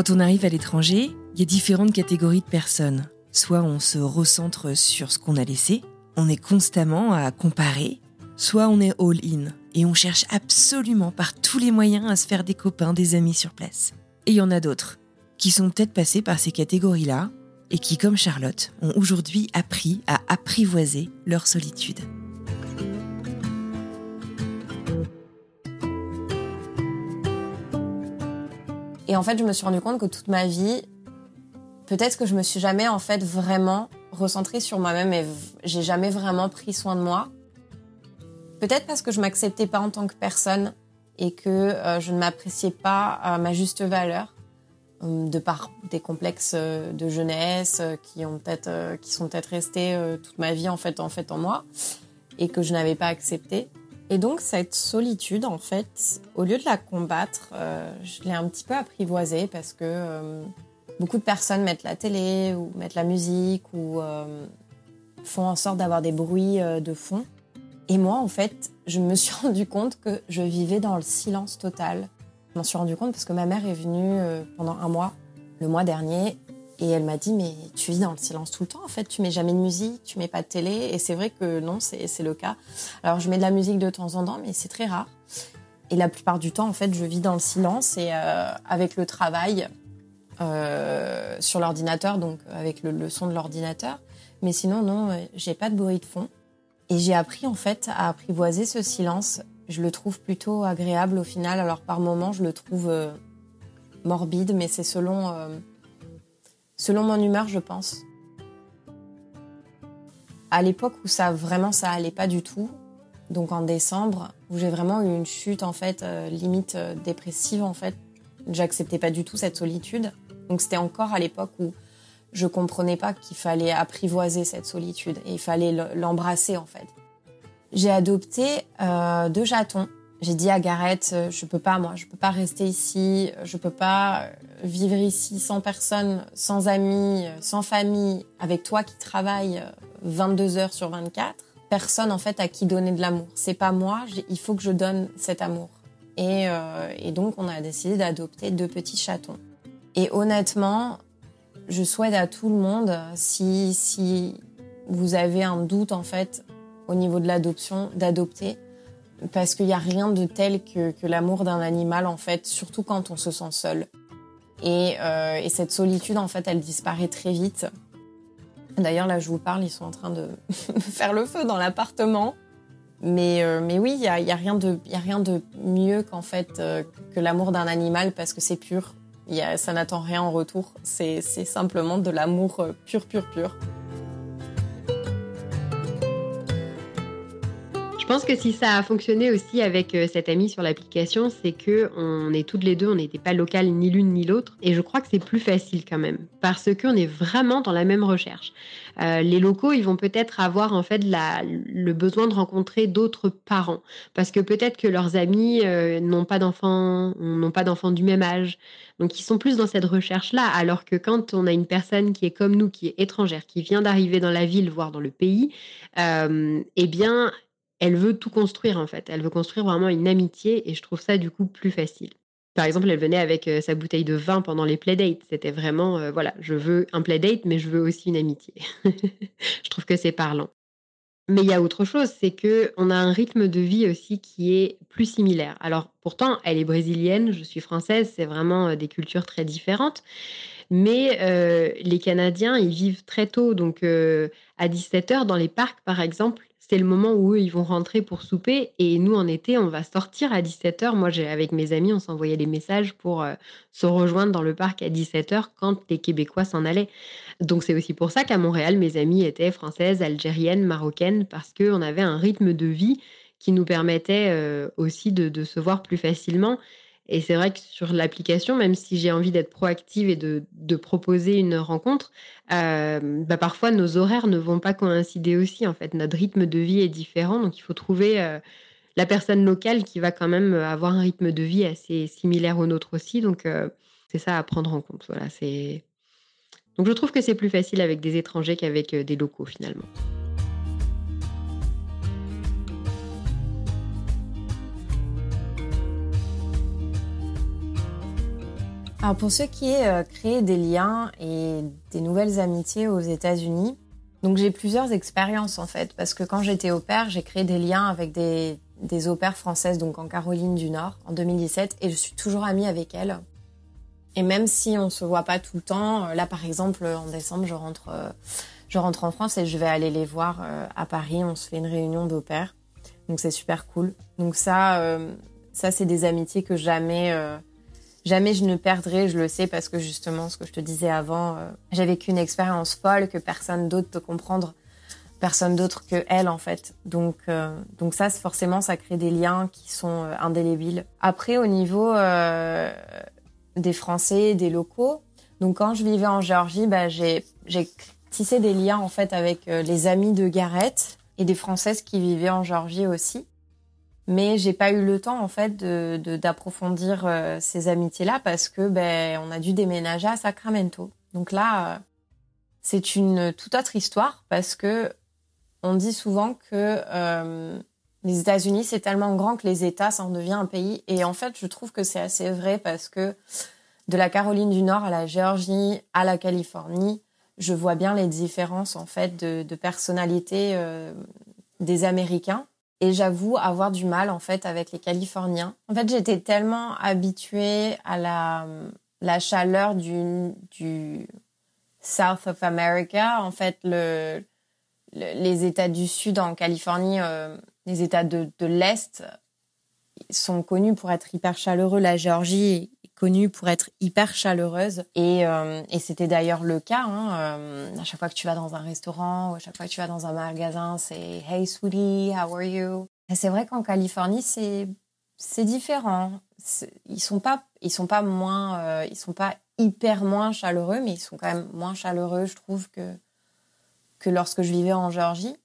Quand on arrive à l'étranger, il y a différentes catégories de personnes. Soit on se recentre sur ce qu'on a laissé, on est constamment à comparer, soit on est all-in et on cherche absolument par tous les moyens à se faire des copains, des amis sur place. Et il y en a d'autres qui sont peut-être passés par ces catégories-là et qui, comme Charlotte, ont aujourd'hui appris à apprivoiser leur solitude. Et en fait, je me suis rendu compte que toute ma vie, peut-être que je me suis jamais en fait vraiment recentrée sur moi-même et j'ai jamais vraiment pris soin de moi. Peut-être parce que je m'acceptais pas en tant que personne et que euh, je ne m'appréciais pas à ma juste valeur hum, de par des complexes euh, de jeunesse euh, qui ont peut-être qui sont peut-être restés toute ma vie en fait en fait en moi et que je n'avais pas accepté. Et donc cette solitude, en fait, au lieu de la combattre, euh, je l'ai un petit peu apprivoisée parce que euh, beaucoup de personnes mettent la télé ou mettent la musique ou, euh, font en sorte d'avoir des bruits de fond. Et moi, en fait, je me suis rendu compte que je vivais dans le silence total. Je m'en suis rendu compte parce que ma mère est venue pendant un mois, le mois dernier, et elle m'a dit mais tu vis dans le silence tout le temps en fait, tu mets jamais de musique, tu mets pas de télé, et c'est vrai que non, c'est le cas. Alors je mets de la musique de temps en temps, mais c'est très rare. Et la plupart du temps, en fait, je vis dans le silence et euh, avec le travail euh, sur l'ordinateur, donc avec le, son de l'ordinateur. Mais sinon, non, euh, j'ai pas de bruit de fond. Et j'ai appris en fait à apprivoiser ce silence. Je le trouve plutôt agréable au final. Alors par moments, je le trouve morbide, mais c'est selon selon mon humeur, je pense. À l'époque où ça vraiment ça allait pas du tout, donc en décembre, où j'ai vraiment eu une chute en fait euh, limite euh, dépressive en fait. J'acceptais pas du tout cette solitude. Donc c'était encore à l'époque où je comprenais pas qu'il fallait apprivoiser cette solitude et il fallait le- l'embrasser en fait. J'ai adopté euh, deux chatons. J'ai dit à Gareth, euh, je peux pas moi, je peux pas rester ici, je peux pas euh, vivre ici sans personne, sans amis, euh, sans famille, avec toi qui travaille euh, 22 heures sur 24 personne en fait à qui donner de l'amour. C'est pas moi, il faut que je donne cet amour. Et, euh, et donc on a décidé d'adopter deux petits chatons. Et honnêtement, je souhaite à tout le monde, si, si vous avez un doute en fait au niveau de l'adoption, d'adopter. Parce qu'il n'y a rien de tel que, l'amour d'un animal en fait, surtout quand on se sent seul. Et, euh, et cette solitude en fait, elle disparaît très vite. D'ailleurs, là, je vous parle, ils sont en train de faire le feu dans l'appartement. Mais, euh, mais oui, il n'y a, y a, rien de- a rien de mieux qu'en fait euh, que l'amour d'un animal parce que c'est pur. Y a- ça n'attend rien en retour. C'est c'est simplement de l'amour pur, pur, pur. Pense que si ça a fonctionné aussi avec euh, cette amie sur l'application, c'est que on est toutes les deux, on n'était pas locales ni l'une ni l'autre, et je crois que c'est plus facile quand même parce qu'on est vraiment dans la même recherche. Euh, les locaux, ils vont peut-être avoir en fait le besoin de rencontrer d'autres parents parce que peut-être que leurs amis euh, n'ont pas d'enfants, n'ont pas d'enfants du même âge, donc ils sont plus dans cette recherche-là. Alors que quand on a une personne qui est comme nous, qui est étrangère, qui vient d'arriver dans la ville, voire dans le pays, euh, eh bien elle veut tout construire en fait. Elle veut construire vraiment une amitié et je trouve ça du coup plus facile. Par exemple, elle venait avec euh, sa bouteille de vin pendant les playdates. C'était vraiment, euh, voilà, je veux un playdate, mais je veux aussi une amitié. je trouve que c'est parlant. Mais il y a autre chose, c'est que on a un rythme de vie aussi qui est plus similaire. Alors pourtant, elle est brésilienne, je suis française, c'est vraiment euh, des cultures très différentes. Mais les Canadiens, ils vivent très tôt, donc à 17h dans les parcs, par exemple, c'est le moment où ils vont rentrer pour souper. Et nous, en été, on va sortir à 17h. Moi, j'ai, avec mes amis, on s'envoyait des messages pour euh, se rejoindre dans le parc à 17h quand les Québécois s'en allaient. Donc, c'est aussi pour ça qu'à Montréal, mes amis étaient françaises, algériennes, marocaines, parce qu'on avait un rythme de vie qui nous permettait euh, aussi de se voir plus facilement. Et c'est vrai que sur l'application, même si j'ai envie d'être proactive et de, proposer une rencontre, euh, bah parfois nos horaires ne vont pas coïncider aussi. En fait, notre rythme de vie est différent, donc il faut trouver euh, la personne locale qui va quand même avoir un rythme de vie assez similaire au nôtre aussi. Donc euh, c'est ça à prendre en compte. Voilà, donc je trouve que c'est plus facile avec des étrangers qu'avec des locaux finalement. Alors pour ce qui est euh, créer des liens et des nouvelles amitiés aux États-Unis, donc j'ai plusieurs expériences en fait, parce que quand j'étais au pair, j'ai créé des liens avec des, des au pairs françaises, donc en Caroline du Nord, en 2017, et je suis toujours amie avec elles. Et même si on se voit pas tout le temps, euh, là par exemple en décembre, je rentre, euh, je rentre en France et je vais aller les voir euh, à Paris. On se fait une réunion d'au pairs, donc c'est super cool. Donc ça, euh, ça c'est des amitiés que jamais jamais je ne perdrai, je le sais parce que justement, ce que je te disais avant, euh, j'ai vécu une expérience folle que personne d'autre peut comprendre, personne d'autre que elle en fait. Donc, euh, donc ça, forcément, ça crée des liens qui sont euh, indélébiles. Après, au niveau euh, des Français, des locaux, donc quand je vivais en Géorgie, bah, j'ai tissé des liens en fait avec les amis de Gareth et des Françaises qui vivaient en Géorgie aussi mais j'ai pas eu le temps en fait d'approfondir euh, ces amitiés là parce que ben on a dû déménager à Sacramento. Donc là euh, c'est une toute autre histoire parce que on dit souvent que euh, les États-Unis, c'est tellement grand que les États, ça en devient un pays. Et en fait, je trouve que c'est assez vrai parce que de la Caroline du Nord à la Géorgie, à la Californie, je vois bien les différences en fait de, personnalité des Américains. Et j'avoue avoir du mal en fait avec les Californiens. En fait, j'étais tellement habituée à la, la chaleur du, du South of America. En fait, le, les États du Sud en Californie, euh, les États de, de l'Est sont connus pour être hyper chaleureux. La Géorgie connue pour être hyper chaleureuse. Et, euh, et c'était d'ailleurs le cas. Hein, euh, à chaque fois que tu vas dans un restaurant ou à chaque fois que tu vas dans un magasin, c'est Hey sweetie, how are you? Et c'est vrai qu'en Californie, c'est c'est différent. Ils sont pas ils sont pas moins euh, ils sont pas hyper moins chaleureux, mais ils sont quand même moins chaleureux, je trouve que que lorsque je vivais en Géorgie.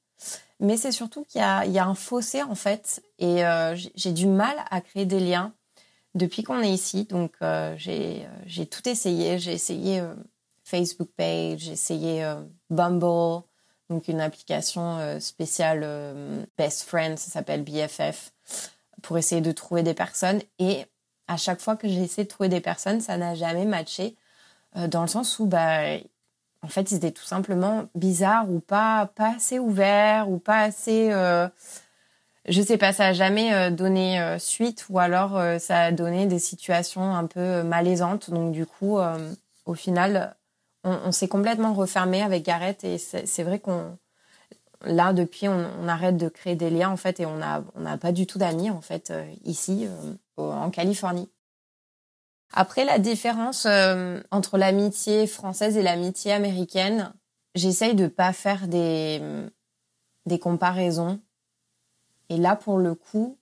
Mais c'est surtout qu'il y a, il y a un fossé en fait, et euh, j'ai du mal à créer des liens depuis qu'on est ici. Donc euh, j'ai j'ai tout essayé. J'ai essayé euh, Facebook Page, j'ai essayé Bumble, donc une application spéciale Best Friend, ça s'appelle BFF, pour essayer de trouver des personnes. Et à chaque fois que j'ai essayé de trouver des personnes, ça n'a jamais matché, dans le sens où bah en fait, ils étaient tout simplement bizarres ou pas, pas assez ouverts ou pas assez. Je sais pas, ça a jamais euh, donné euh, suite ou alors euh, ça a donné des situations un peu malaisantes. Donc du coup, au final, on, s'est complètement refermé avec Gareth et c'est vrai qu'on là depuis on, on, arrête de créer des liens en fait et on a on n'a pas du tout d'amis en fait ici en Californie. Après, la différence entre l'amitié française et l'amitié américaine, j'essaye de pas faire des, des comparaisons. Et là, pour le coup,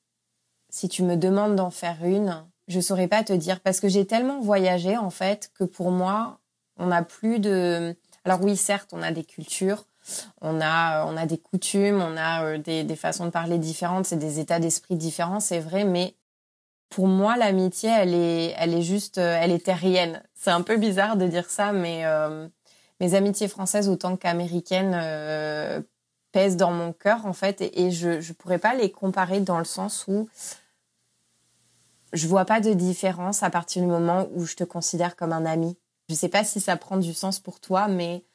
si tu me demandes d'en faire une, je saurais pas te dire parce que j'ai tellement voyagé en fait que pour moi, on n'a plus de. Alors oui, certes, on a des cultures, on a on a des coutumes, on a euh, des, des façons de parler différentes, c'est des états d'esprit différents, c'est vrai, mais pour moi, l'amitié, elle est, elle est juste, euh, elle est terrienne. C'est un peu bizarre de dire ça, mais euh, mes amitiés françaises autant qu'américaines euh, pèsent dans mon cœur en fait, et, et je ne pourrais pas les comparer dans le sens où je vois pas de différence à partir du moment où je te considère comme un ami. Je sais pas si ça prend du sens pour toi, mais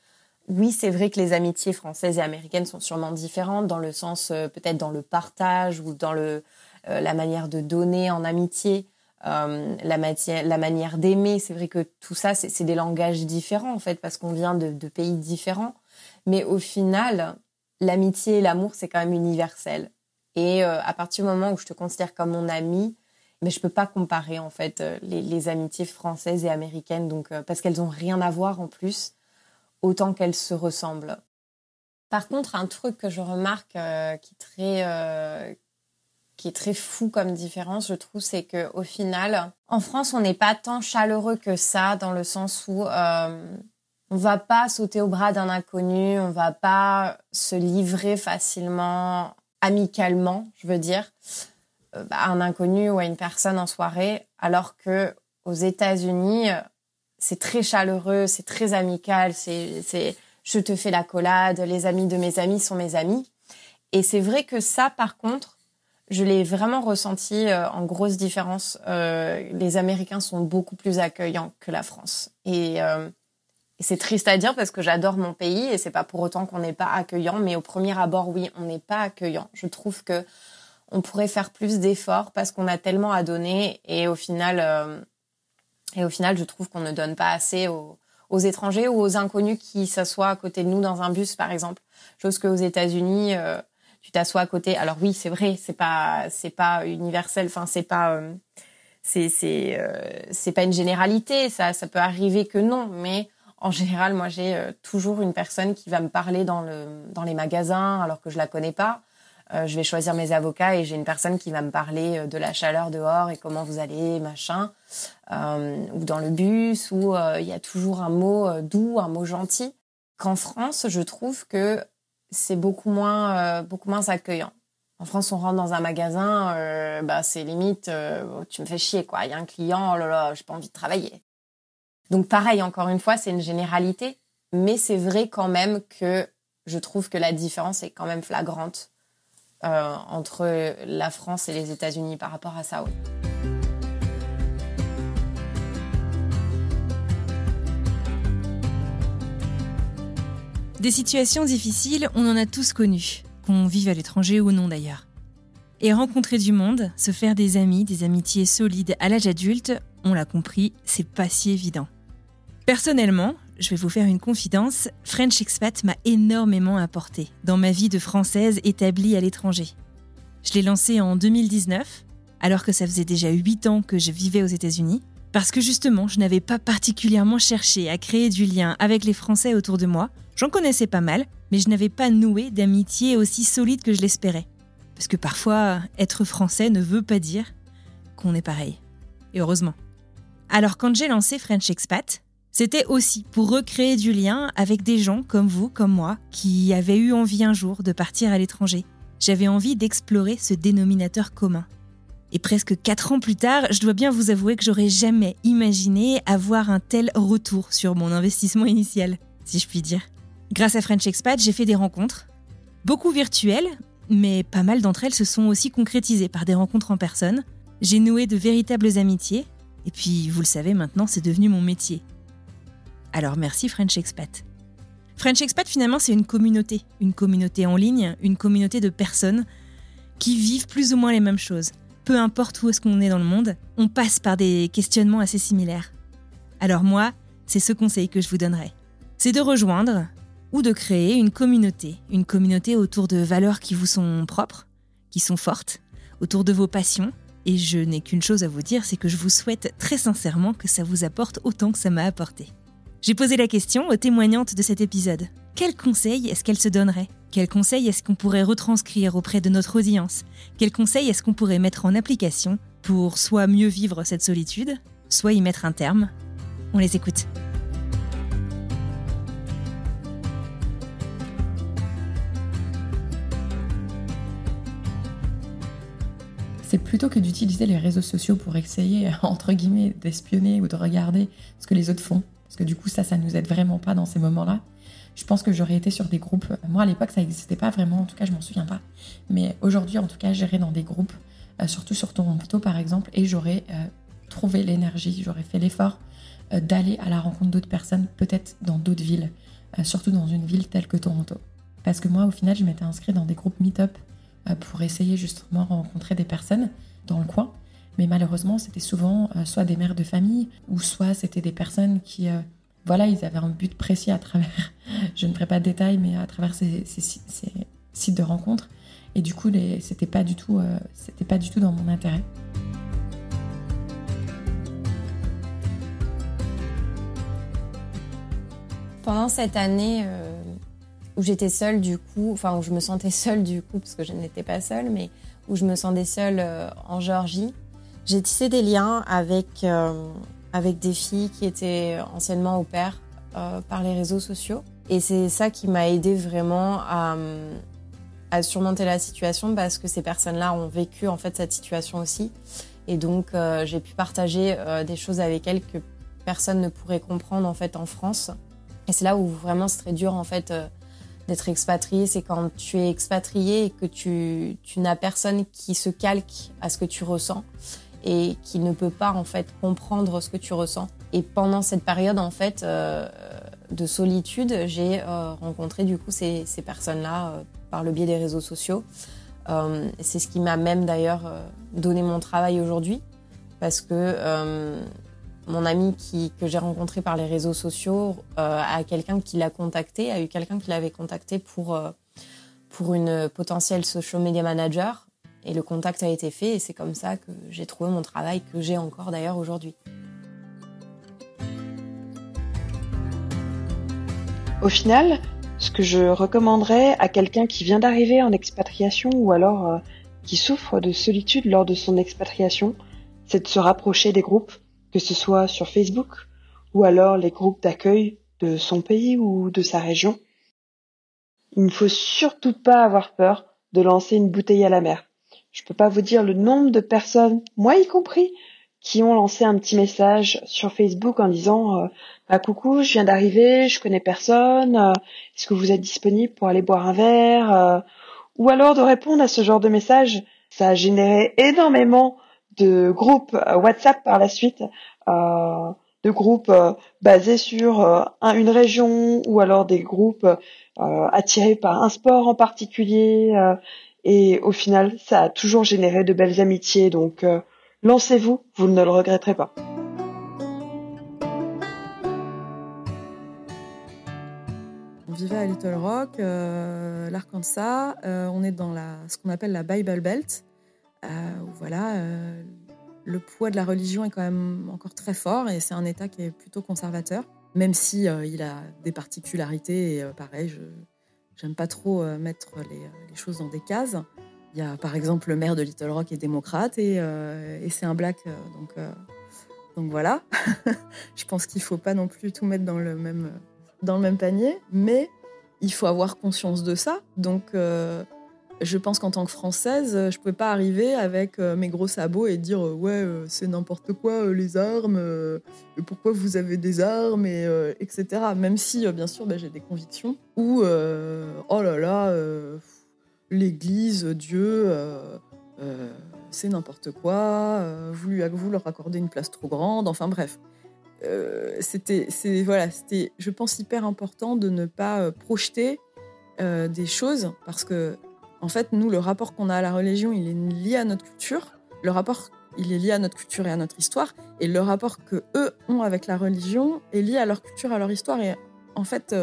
oui, c'est vrai que les amitiés françaises et américaines sont sûrement différentes dans le sens peut-être dans le partage ou dans le euh, la manière de donner en amitié, euh, la, la manière d'aimer. C'est vrai que tout ça, c'est des langages différents en fait, parce qu'on vient de, pays différents. Mais au final, l'amitié et l'amour, c'est quand même universel. Et euh, à partir du moment où je te considère comme mon ami, mais je peux pas comparer en fait les, les amitiés françaises et américaines, donc parce qu'elles ont rien à voir en plus, autant qu'elles se ressemblent. Par contre, un truc que je remarque qui est très qui est très fou comme différence, je trouve, c'est que au final, en France, on n'est pas tant chaleureux que ça, dans le sens où euh, on va pas sauter au bras d'un inconnu, on va pas se livrer facilement, amicalement, je veux dire, euh, à un inconnu ou à une personne en soirée, alors que aux États-Unis, c'est très chaleureux, c'est très amical, c'est c'est je te fais la collade, les amis de mes amis sont mes amis. Et c'est vrai que ça, par contre, je l'ai vraiment ressenti euh, en grosse différence. Euh, les Américains sont beaucoup plus accueillants que la France. Et, euh, et c'est triste à dire parce que j'adore mon pays et c'est pas pour autant qu'on n'est pas accueillant, mais au premier abord, oui, on n'est pas accueillant. Je trouve que on pourrait faire plus d'efforts parce qu'on a tellement à donner et au final, euh, et au final, je trouve qu'on ne donne pas assez aux, aux étrangers ou aux inconnus qui s'assoient à côté de nous dans un bus, par exemple. Chose qu'aux États-Unis, euh, tu t'assois à côté. Alors oui, c'est vrai, c'est pas c'est pas universel. Enfin, c'est pas euh, c'est c'est euh, c'est pas une généralité. Ça ça peut arriver que non, mais en général, moi j'ai euh, toujours une personne qui va me parler dans le dans les magasins alors que je la connais pas. je vais choisir mes avocats et j'ai une personne qui va me parler de la chaleur dehors et comment vous allez, machin. ou dans le bus, où il y a toujours un mot doux, un mot gentil. Qu'en France, je trouve que c'est beaucoup moins euh, beaucoup moins accueillant. En France, on rentre dans un magasin, euh, bah c'est limite, euh, tu me fais chier quoi. Il y a un client, oh là là, j'ai pas envie de travailler. Donc pareil, encore une fois, c'est une généralité, mais c'est vrai quand même que je trouve que la différence est quand même flagrante euh, entre la France et les États-Unis par rapport à ça. Des situations difficiles, on en a tous connu, qu'on vive à l'étranger ou non d'ailleurs. Et rencontrer du monde, se faire des amis, des amitiés solides à l'âge adulte, on l'a compris, c'est pas si évident. Personnellement, je vais vous faire une confidence, French Expat m'a énormément apporté dans ma vie de Française établie à l'étranger. Je l'ai lancé en 2019, alors que ça faisait déjà 8 ans que je vivais aux États-Unis, parce que justement, je n'avais pas particulièrement cherché à créer du lien avec les Français autour de moi. J'en connaissais pas mal, mais je n'avais pas noué d'amitié aussi solide que je l'espérais. Parce que parfois, être français ne veut pas dire qu'on est pareil. Et heureusement. Alors quand j'ai lancé French Expat, c'était aussi pour recréer du lien avec des gens comme vous, comme moi, qui avaient eu envie un jour de partir à l'étranger. J'avais envie d'explorer ce dénominateur commun. Et presque quatre ans plus tard, je dois bien vous avouer que j'aurais jamais imaginé avoir un tel retour sur mon investissement initial, si je puis dire. Grâce à French Expat, j'ai fait des rencontres, beaucoup virtuelles, mais pas mal d'entre elles se sont aussi concrétisées par des rencontres en personne. J'ai noué de véritables amitiés, et puis vous le savez maintenant, c'est devenu mon métier. Alors merci French Expat. French Expat finalement c'est une communauté, une communauté en ligne, une communauté de personnes qui vivent plus ou moins les mêmes choses. Peu importe où est-ce qu'on est dans le monde, on passe par des questionnements assez similaires. Alors moi, c'est ce conseil que je vous donnerai. C'est de rejoindre ou de créer une communauté, une communauté autour de valeurs qui vous sont propres, qui sont fortes, autour de vos passions. Et je n'ai qu'une chose à vous dire, c'est que je vous souhaite très sincèrement que ça vous apporte autant que ça m'a apporté. J'ai posé la question aux témoignantes de cet épisode. Quel conseil est-ce qu'elles se donneraient? Quel conseil est-ce qu'on pourrait retranscrire auprès de notre audience? Quel conseil est-ce qu'on pourrait mettre en application pour soit mieux vivre cette solitude, soit y mettre un terme? On les écoute. c'est plutôt que d'utiliser les réseaux sociaux pour essayer, entre guillemets, d'espionner ou de regarder ce que les autres font. Parce que du coup, ça, ça nous aide vraiment pas dans ces moments-là. Je pense que j'aurais été sur des groupes. Moi, à l'époque, ça n'existait pas vraiment. En tout cas, je m'en souviens pas. Mais aujourd'hui, en tout cas, j'irais dans des groupes, euh, surtout sur Toronto, par exemple, et j'aurais euh, trouvé l'énergie, j'aurais fait l'effort euh, d'aller à la rencontre d'autres personnes, peut-être dans d'autres villes, surtout dans une ville telle que Toronto. Parce que moi, au final, je m'étais inscrite dans des groupes meet-up pour essayer justement de rencontrer des personnes dans le coin. Mais malheureusement, c'était souvent euh, soit des mères de famille ou soit c'était des personnes qui, euh, voilà, ils avaient un but précis à travers, je ne ferai pas de détails, mais à travers ces, sites de rencontres. Et du coup, c'était pas euh, pas du tout dans mon intérêt. Pendant cette année où j'étais seule du coup, enfin où je me sentais seule du coup parce que je n'étais pas seule, mais où je me sentais seule en Géorgie, j'ai tissé des liens avec euh, avec des filles qui étaient anciennement au père euh, par les réseaux sociaux. Et c'est ça qui m'a aidé vraiment à, à surmonter la situation parce que ces personnes-là ont vécu en fait cette situation aussi. Et donc j'ai pu partager des choses avec elles que personne ne pourrait comprendre en fait en France. Et c'est là où vraiment c'est très dur en fait d'être expatrié, c'est quand tu es expatrié et que tu, tu n'as personne qui se calque à ce que tu ressens et qui ne peut pas en fait comprendre ce que tu ressens. Et pendant cette période en fait euh, de solitude, j'ai euh, rencontré du coup ces, ces personnes-là euh, par le biais des réseaux sociaux. c'est ce qui m'a même d'ailleurs donné mon travail aujourd'hui parce que mon ami qui, que j'ai rencontré par les réseaux sociaux euh, a quelqu'un qui l'a contacté, a eu quelqu'un qui l'avait contacté pour, euh, pour une potentielle social media manager. Et le contact a été fait et c'est comme ça que j'ai trouvé mon travail que j'ai encore d'ailleurs aujourd'hui. Au final, ce que je recommanderais à quelqu'un qui vient d'arriver en expatriation ou alors euh, qui souffre de solitude lors de son expatriation, c'est de se rapprocher des groupes que ce soit sur Facebook ou alors les groupes d'accueil de son pays ou de sa région. Il ne faut surtout pas avoir peur de lancer une bouteille à la mer. Je peux pas vous dire le nombre de personnes, moi y compris, qui ont lancé un petit message sur Facebook en disant euh, bah, coucou, je viens d'arriver, je connais personne, euh, est-ce que vous êtes disponible pour aller boire un verre euh, Ou alors de répondre à ce genre de message. Ça a généré énormément de groupes WhatsApp par la suite, de groupes basés sur une région ou alors des groupes attirés par un sport en particulier. Et au final, ça a toujours généré de belles amitiés. Donc Lancez-vous, vous ne le regretterez pas. On vivait à Little Rock, euh, l'Arkansas. Euh, on est dans ce qu'on appelle la Bible Belt. Euh, voilà, le poids de la religion est quand même encore très fort et c'est un État qui est plutôt conservateur, même si il a des particularités. Et pareil, je j'aime pas trop mettre les, choses dans des cases. Il y a par exemple le maire de Little Rock est démocrate et, euh, c'est un black. Euh, donc, euh, donc voilà. je pense qu'il ne faut pas non plus tout mettre dans le même, dans le même panier, mais il faut avoir conscience de ça. Donc je pense qu'en tant que Française, je ne pouvais pas arriver avec mes gros sabots et dire ouais, c'est n'importe quoi les armes, pourquoi vous avez des armes, et, etc. Même si, bien sûr, bah, j'ai des convictions ou oh là là l'Église, Dieu, euh, euh, c'est n'importe quoi, euh, vous, lui, vous leur accordez une place trop grande, enfin bref. c'était, voilà, c'était, je pense, hyper important de ne pas projeter des choses parce que, en fait, nous, le rapport qu'on a à la religion, il est lié à notre culture. Le rapport, il est lié à notre culture et à notre histoire. Et le rapport que eux ont avec la religion est lié à leur culture, à leur histoire. Et en fait,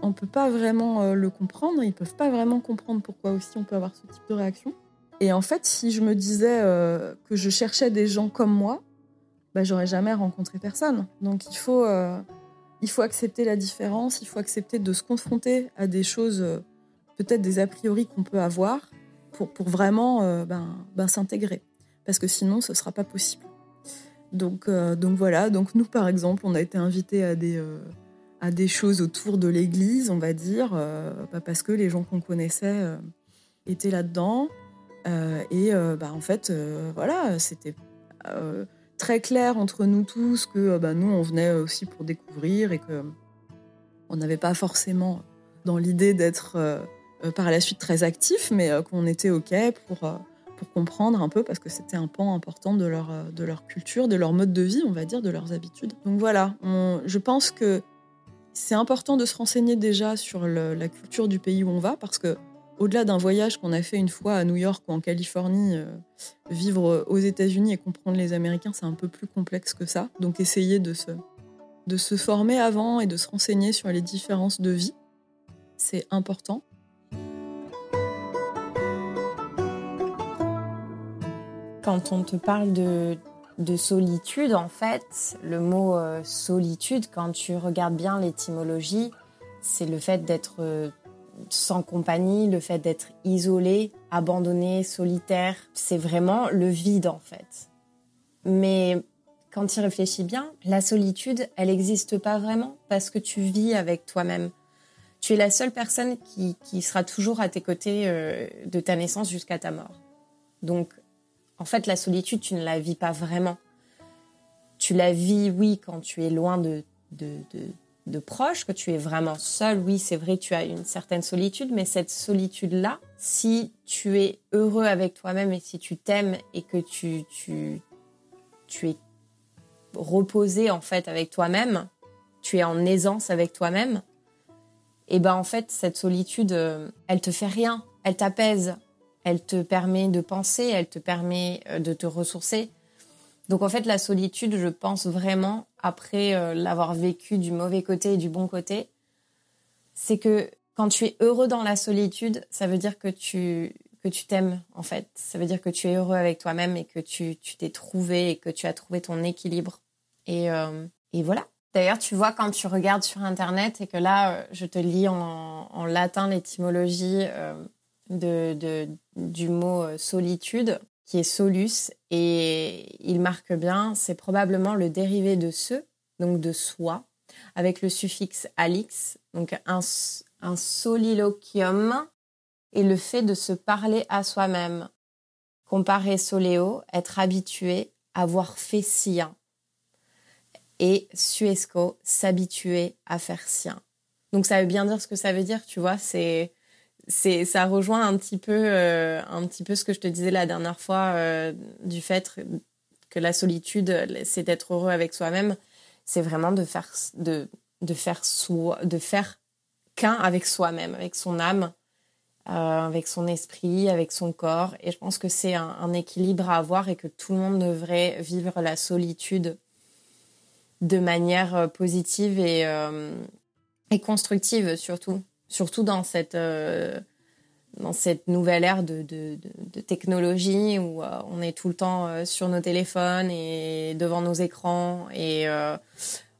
on ne peut pas vraiment euh, le comprendre, ils ne peuvent pas vraiment comprendre pourquoi aussi on peut avoir ce type de réaction. Et en fait, si je me disais euh, que je cherchais des gens comme moi, bah, j'aurais jamais rencontré personne. Donc il faut, euh, il faut accepter la différence, il faut accepter de se confronter à des choses, peut-être des a priori qu'on peut avoir, pour, pour vraiment ben, ben, s'intégrer. Parce que sinon, ce ne sera pas possible. Donc, donc voilà, donc nous par exemple, on a été invités à des à des choses autour de l'Église, on va dire, euh, bah, parce que les gens qu'on connaissait euh, étaient là-dedans. Euh, et bah, en fait, voilà, c'était très clair entre nous tous que bah, nous, on venait aussi pour découvrir et que on n'avait pas forcément dans l'idée d'être par la suite très actif, mais qu'on était OK pour, pour comprendre un peu, parce que c'était un pan important de leur, de leur culture, de leur mode de vie, on va dire, de leurs habitudes. Donc voilà, je pense que c'est important de se renseigner déjà sur la culture du pays où on va parce que au-delà d'un voyage qu'on a fait une fois à New York ou en Californie, euh, vivre aux États-Unis et comprendre les Américains, c'est un peu plus complexe que ça. Donc essayer de se, de se former avant et de se renseigner sur les différences de vie, c'est important. Quand on te parle de, de solitude, en fait, le mot euh, solitude, quand tu regardes bien l'étymologie, c'est le fait d'être euh, sans compagnie, le fait d'être isolé, abandonné, solitaire. C'est vraiment le vide, en fait. Mais quand tu réfléchis bien, la solitude, elle n'existe pas vraiment parce que tu vis avec toi-même. Tu es la seule personne qui, sera toujours à tes côtés euh, de ta naissance jusqu'à ta mort. Donc, en fait, la solitude, tu ne la vis pas vraiment. Tu la vis, oui, quand tu es loin de, de, proches, que tu es vraiment seul. Oui, c'est vrai, tu as une certaine solitude, mais cette solitude-là, si tu es heureux avec toi-même et si tu t'aimes et que tu, tu, tu es reposé en fait avec toi-même, tu es en aisance avec toi-même, et ben en fait cette solitude, euh, elle te fait rien, elle t'apaise, elle te permet de penser, elle te permet euh, de te ressourcer. Donc en fait, la solitude, je pense vraiment, après euh, l'avoir vécu du mauvais côté et du bon côté, c'est que quand tu es heureux dans la solitude, ça veut dire que tu que tu t'aimes en fait. Ça veut dire que tu es heureux avec toi-même et que tu t'es trouvé et que tu as trouvé ton équilibre. Et, euh, et voilà. D'ailleurs, tu vois, quand tu regardes sur Internet et que là, je te lis en, en latin l'étymologie de, du mot euh, solitude, qui est solus, et il marque bien, c'est probablement le dérivé de ce, donc de soi, avec le suffixe alix, donc un, un soliloquium, et le fait de se parler à soi-même. Comparer soléo, être habitué avoir fait sien et Suesco s'habituer à faire sien. Donc ça veut bien dire ce que ça veut dire, tu vois, c'est c'est ça rejoint un petit peu euh, un petit peu ce que je te disais la dernière fois euh, du fait que la solitude c'est d'être heureux avec soi-même, c'est vraiment de faire de de faire soi, de faire qu'un avec soi-même, avec son âme, euh, avec son esprit, avec son corps et je pense que c'est un, un équilibre à avoir et que tout le monde devrait vivre la solitude de manière positive et, et constructive surtout. Surtout dans cette, euh, dans cette nouvelle ère de, de, de, technologie où on est tout le temps sur nos téléphones et devant nos écrans. Et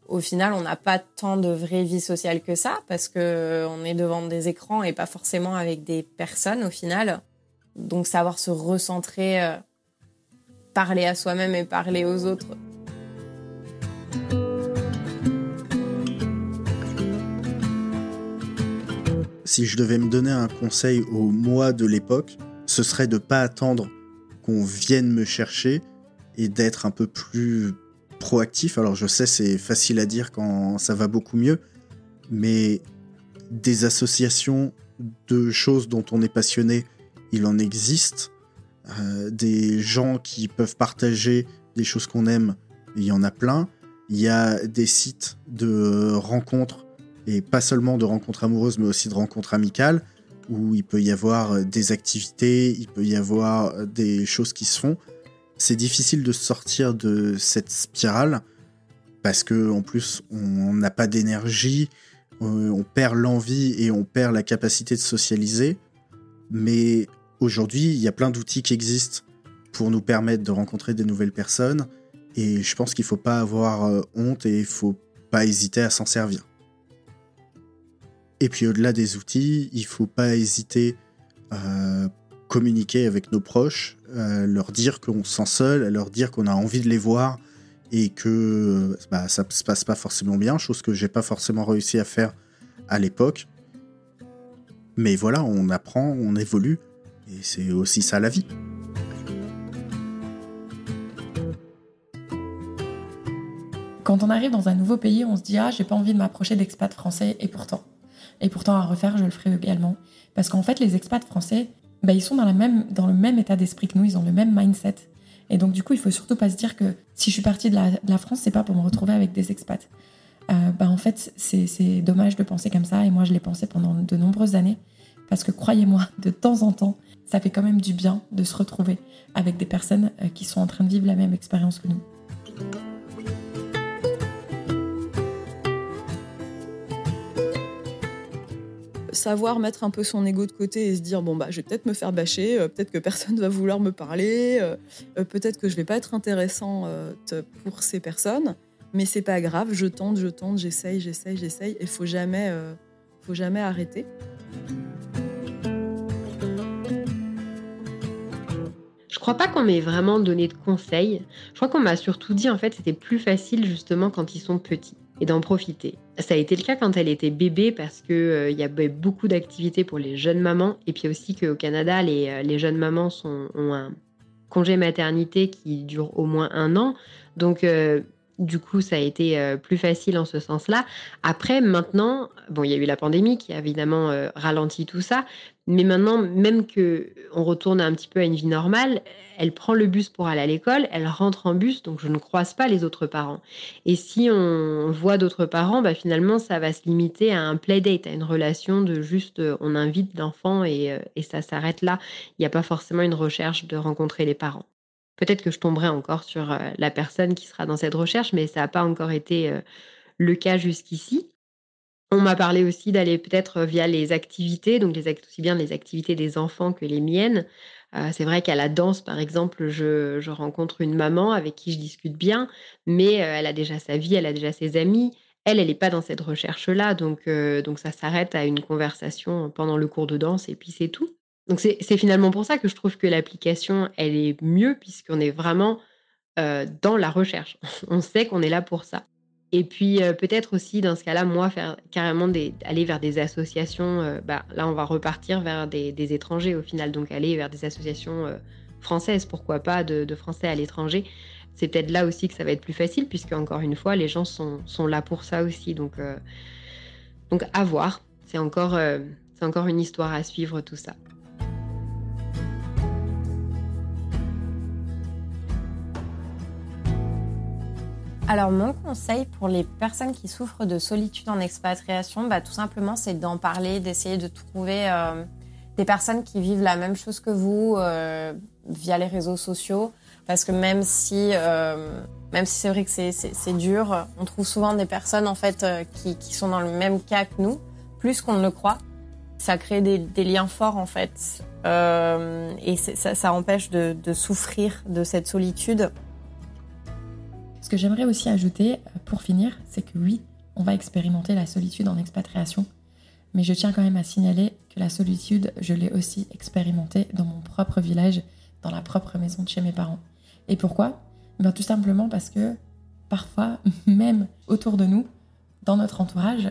au final, on n'a pas tant de vraie vie sociale que ça parce que on est devant des écrans et pas forcément avec des personnes au final. Donc savoir se recentrer, parler à soi-même et parler aux autres si je devais me donner un conseil au moi de l'époque, ce serait de pas attendre qu'on vienne me chercher et d'être un peu plus proactif. Alors je sais c'est facile à dire quand ça va beaucoup mieux, mais des associations de choses dont on est passionné, il en existe. Euh, des gens qui peuvent partager des choses qu'on aime, il y en a plein. Il y a des sites de rencontres et pas seulement de rencontres amoureuses, mais aussi de rencontres amicales, où il peut y avoir euh, des activités, il peut y avoir euh, des choses qui se font. C'est difficile de sortir de cette spirale parce que en plus on n'a pas d'énergie, euh, on perd l'envie et on perd la capacité de socialiser. Mais aujourd'hui, il y a plein d'outils qui existent pour nous permettre de rencontrer des nouvelles personnes et je pense qu'il ne faut pas avoir honte et il faut pas hésiter à s'en servir. Et puis au-delà des outils, il faut pas hésiter à communiquer avec nos proches, leur dire qu'on se sent seul, à leur dire qu'on a envie de les voir et que bah, ça se passe pas forcément bien, chose que j'ai pas forcément réussi à faire à l'époque. Mais voilà, on apprend, on évolue, et c'est aussi ça la vie. Quand on arrive dans un nouveau pays, on se dit ah j'ai pas envie de m'approcher d'expats français, et pourtant. Et pourtant, à refaire, je le ferai également. Parce qu'en fait, les expats français, bah, ils sont dans, le même état d'esprit que nous, ils ont le même mindset. Et donc, du coup, il faut surtout pas se dire que si je suis partie de la, de la France, c'est pas pour me retrouver avec des expats. Euh, bah, en fait, c'est dommage de penser comme ça. Et moi, je l'ai pensé pendant de nombreuses années. Parce que croyez-moi, de temps en temps, ça fait quand même du bien de se retrouver avec des personnes euh, qui sont en train de vivre la même expérience que nous. Savoir mettre un peu son ego de côté et se dire bon bah je vais peut-être me faire bâcher, euh, peut-être que personne va vouloir me parler, euh, euh, peut-être que je vais pas être intéressant pour ces personnes, mais c'est pas grave, je tente, je tente, j'essaye, j'essaye, j'essaye, et faut jamais, faut jamais arrêter. Je crois pas qu'on m'ait vraiment donné de conseils. Je crois qu'on m'a surtout dit en fait c'était plus facile justement quand ils sont petits et d'en profiter. Ça a été le cas quand elle était bébé parce qu'il euh, y avait beaucoup d'activités pour les jeunes mamans et puis aussi qu'au Canada, les, euh, les, jeunes mamans ont un congé maternité qui dure au moins un an. Donc, euh, du coup, ça a été plus facile en ce sens-là. Après, maintenant, bon, il y a eu la pandémie qui a évidemment ralenti tout ça, mais maintenant, même que on retourne un petit peu à une vie normale, elle prend le bus pour aller à l'école, elle rentre en bus, donc je ne croise pas les autres parents. Et si on voit d'autres parents, bah finalement, ça va se limiter à un playdate, à une relation de juste euh, on invite l'enfant et, euh, et ça s'arrête là. Il n'y a pas forcément une recherche de rencontrer les parents. Peut-être que je tomberai encore sur euh, la personne qui sera dans cette recherche, mais ça n'a pas encore été le cas jusqu'ici. On m'a parlé aussi d'aller peut-être via les activités, donc les aussi bien les activités des enfants que les miennes. Euh, c'est vrai qu'à la danse, par exemple, je, rencontre une maman avec qui je discute bien, mais euh, elle a déjà sa vie, elle a déjà ses amis. Elle, elle n'est pas dans cette recherche-là, donc, euh, donc ça s'arrête à une conversation pendant le cours de danse et puis c'est tout. Donc c'est finalement pour ça que je trouve que l'application, elle est mieux puisqu'on est vraiment dans la recherche. On sait qu'on est là pour ça. Et puis euh, peut-être aussi dans ce cas-là, moi, faire carrément aller vers des associations. Euh, bah, là, on va repartir vers des, étrangers au final, donc aller vers des associations euh, françaises, pourquoi pas, de, Français à l'étranger. c'est peut-être là aussi que ça va être plus facile, puisque encore une fois, les gens sont, sont là pour ça aussi. Donc, donc à voir. C'est encore, c'est encore une histoire à suivre tout ça. Alors mon conseil pour les personnes qui souffrent de solitude en expatriation, bah, tout simplement c'est d'en parler, d'essayer de trouver euh, des personnes qui vivent la même chose que vous euh, via les réseaux sociaux. Parce que même si, euh, même si c'est vrai que c'est dur, on trouve souvent des personnes en fait qui, qui, sont dans le même cas que nous, plus qu'on ne le croit. Ça crée des, des liens forts en fait, et ça, ça empêche de, de souffrir de cette solitude. Ce que j'aimerais aussi ajouter, euh, pour finir, c'est que oui, on va expérimenter la solitude en expatriation, mais je tiens quand même à signaler que la solitude, je l'ai aussi expérimentée dans mon propre village, dans la propre maison de chez mes parents. Et pourquoi? Ben, Tout simplement parce que parfois, même autour de nous, dans notre entourage,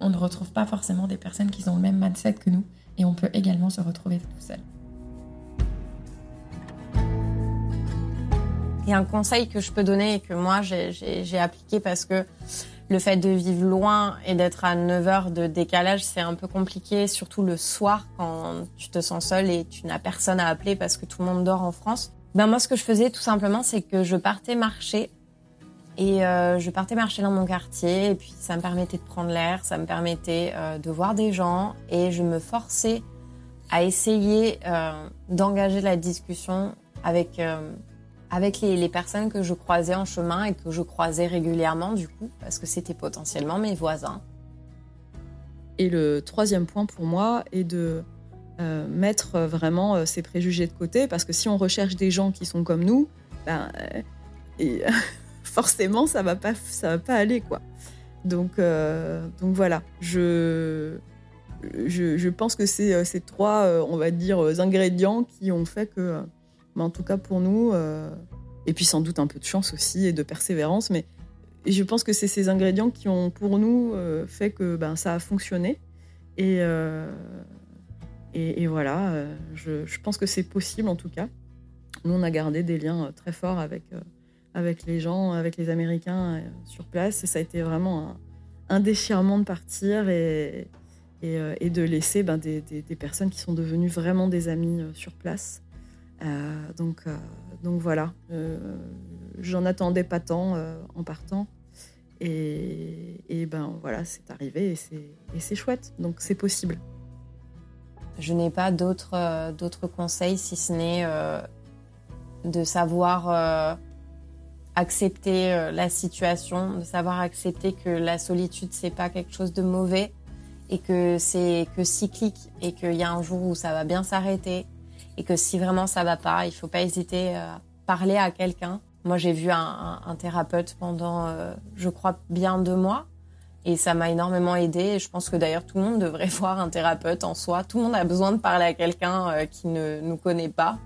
on ne retrouve pas forcément des personnes qui ont le même mindset que nous, et on peut également se retrouver tout seul. Et un conseil que je peux donner et que moi j'ai appliqué parce que le fait de vivre loin et d'être à 9 heures de décalage, c'est un peu compliqué, surtout le soir quand tu te sens seul et tu n'as personne à appeler parce que tout le monde dort en France. Ben moi, ce que je faisais tout simplement, c'est que je partais marcher et euh, je partais marcher dans mon quartier et puis ça me permettait de prendre l'air, ça me permettait euh, de voir des gens et je me forçais à essayer euh, d'engager la discussion avec avec les, personnes que je croisais en chemin et que je croisais régulièrement du coup, parce que c'était potentiellement mes voisins. Et le troisième point pour moi est de euh, mettre vraiment euh, ces préjugés de côté, parce que si on recherche des gens qui sont comme nous, ben, euh, forcément ça va va pas aller quoi. Donc, donc voilà, je, je, je pense que c'est ces trois, on va dire, ingrédients qui ont fait que en tout cas pour nous, euh, et puis sans doute un peu de chance aussi et de persévérance, mais je pense que c'est ces ingrédients qui ont pour nous euh, fait que ben, ça a fonctionné. Et, euh, et, voilà, je, pense que c'est possible en tout cas. Nous, on a gardé des liens très forts avec, avec les gens, avec les Américains sur place, et ça a été vraiment un, déchirement de partir et, et, de laisser ben, des, des, personnes qui sont devenues vraiment des amis sur place. Euh, donc, euh, donc voilà, euh, j'en attendais pas tant en partant. Et, et, ben voilà, c'est arrivé et c'est chouette, donc c'est possible. Je n'ai pas d'autres d'autres conseils si ce n'est de savoir accepter la situation, de savoir accepter que la solitude c'est pas quelque chose de mauvais et que c'est que cyclique et qu'il y a un jour où ça va bien s'arrêter et que si vraiment ça va pas, il faut pas hésiter à parler à quelqu'un. Moi, j'ai vu un, thérapeute pendant, euh, je crois, bien deux mois. Et ça m'a énormément aidé. Et je pense que d'ailleurs, tout le monde devrait voir un thérapeute en soi. Tout le monde a besoin de parler à quelqu'un euh, qui ne nous connaît pas.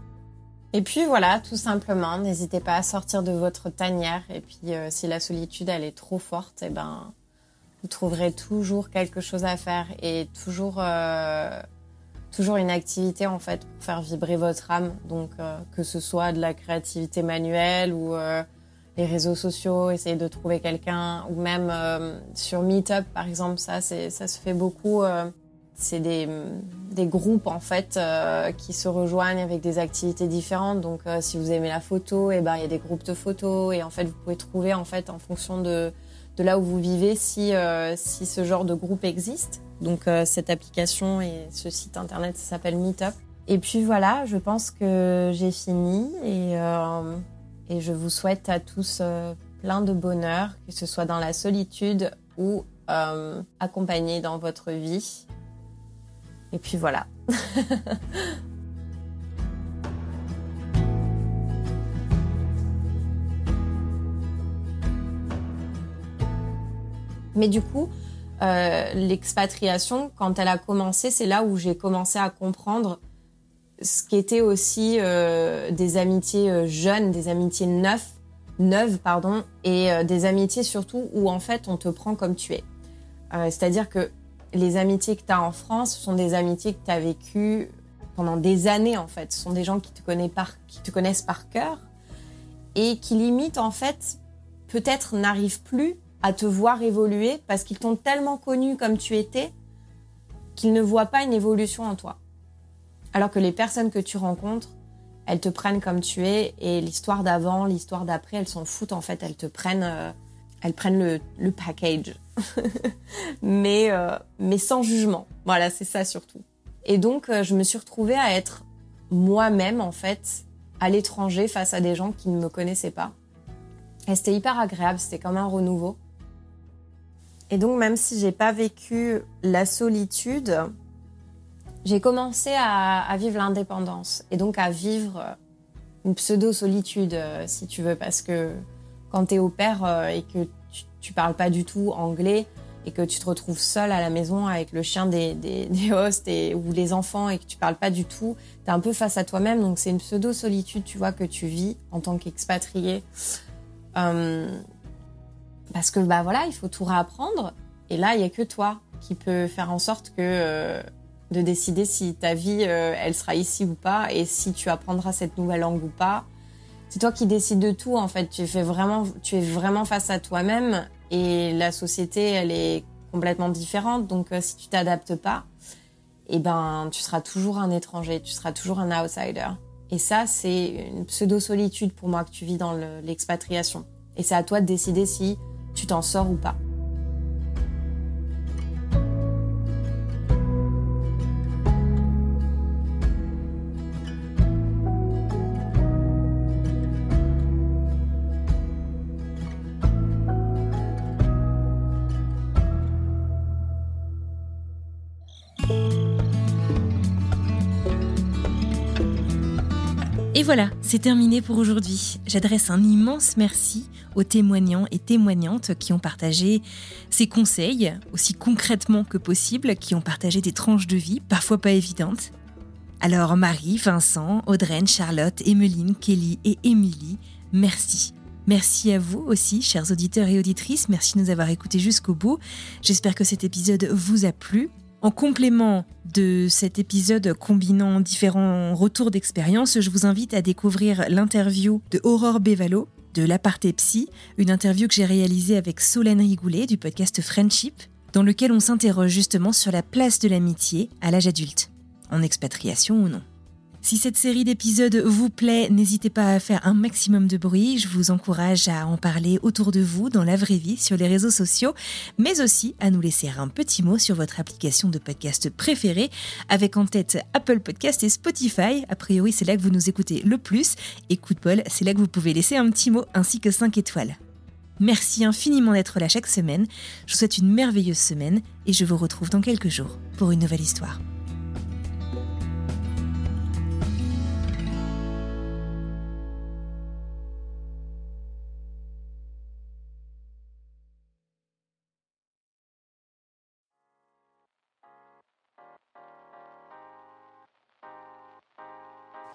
Et puis voilà, tout simplement, n'hésitez pas à sortir de votre tanière. Et puis, euh, si la solitude, elle est trop forte, eh ben, vous trouverez toujours quelque chose à faire et toujours toujours une activité en fait pour faire vibrer votre âme. Donc euh, que ce soit de la créativité manuelle ou euh, les réseaux sociaux, essayer de trouver quelqu'un ou même euh, sur Meetup par exemple, ça c'est ça se fait beaucoup. c'est des, des groupes en fait qui se rejoignent avec des activités différentes. Donc si vous aimez la photo, et eh ben il y a des groupes de photos et en fait vous pouvez trouver en fait en fonction de de là où vous vivez si si ce genre de groupe existe. Donc euh, cette application et ce site internet s'appelle Meetup. Et puis voilà, je pense que j'ai fini et, euh, et, je vous souhaite à tous euh, plein de bonheur, que ce soit dans la solitude ou accompagné dans votre vie. Et puis voilà. Mais du coup, euh, l'expatriation, quand elle a commencé, c'est là où j'ai commencé à comprendre ce qu'étaient aussi euh, des amitiés euh, jeunes, des amitiés neuves, neuves pardon, et des amitiés surtout où en fait on te prend comme tu es. C'est-à-dire que les amitiés que tu as en France ce sont des amitiés que tu as vécues pendant des années en fait. Ce sont des gens qui te, connaissent par, qui te connaissent par cœur et qui limite en fait peut-être n'arrivent plus à te voir évoluer parce qu'ils t'ont tellement connu comme tu étais qu'ils ne voient pas une évolution en toi. Alors que les personnes que tu rencontres, elles te prennent comme tu es et l'histoire d'avant, l'histoire d'après, elles s'en foutent en fait, elles te prennent, euh, elles prennent le, le package, mais euh, mais sans jugement. Voilà, c'est ça surtout. Et donc euh, je me suis retrouvée à être moi-même en fait à l'étranger face à des gens qui ne me connaissaient pas. Et c'était hyper agréable, c'était comme un renouveau. Et donc même si j'ai pas vécu la solitude, j'ai commencé à, vivre l'indépendance et donc à vivre une pseudo-solitude, euh, si tu veux, parce que quand tu es au père euh, et que tu, tu, parles pas du tout anglais et que tu te retrouves seul à la maison avec le chien des, des, des hosts et, ou les enfants et que tu parles pas du tout, tu es un peu face à toi-même. Donc c'est une pseudo-solitude, tu vois, que tu vis en tant qu'expatrié. Euh, parce que bah voilà, il faut tout réapprendre. Et là, il y a que toi qui peut faire en sorte que euh, de décider si ta vie euh, elle sera ici ou pas et si tu apprendras cette nouvelle langue ou pas. C'est toi qui décides de tout en fait. Tu fais vraiment, tu es vraiment face à toi-même et la société elle est complètement différente. Donc euh, si tu t'adaptes pas, eh ben tu seras toujours un étranger, tu seras toujours un outsider. Et ça c'est une pseudo solitude pour moi que tu vis dans l'expatriation. Et c'est à toi de décider si tu t'en sors ou pas. Et voilà, c'est terminé pour aujourd'hui. J'adresse un immense merci aux témoignants et témoignantes qui ont partagé ces conseils aussi concrètement que possible, qui ont partagé des tranches de vie parfois pas évidentes. Alors Marie, Vincent, Audreyne, Charlotte, Emmeline, Kelly et Émilie, merci. Merci à vous aussi, chers auditeurs et auditrices. Merci de nous avoir écoutés jusqu'au bout. J'espère que cet épisode vous a plu. En complément de cet épisode combinant différents retours d'expérience, je vous invite à découvrir l'interview de Aurore Bévalo de l'aparté psy, une interview que j'ai réalisée avec Solène Rigoulet du podcast Friendship, dans lequel on s'interroge justement sur la place de l'amitié à l'âge adulte, en expatriation ou non. Si cette série d'épisodes vous plaît, n'hésitez pas à faire un maximum de bruit. Je vous encourage à en parler autour de vous, dans la vraie vie, sur les réseaux sociaux, mais aussi à nous laisser un petit mot sur votre application de podcast préférée, avec en tête Apple Podcast et Spotify. A priori, c'est là que vous nous écoutez le plus. Et coup de bol, c'est là que vous pouvez laisser un petit mot ainsi que 5 étoiles. Merci infiniment d'être là chaque semaine. Je vous souhaite une merveilleuse semaine et je vous retrouve dans quelques jours pour une nouvelle histoire.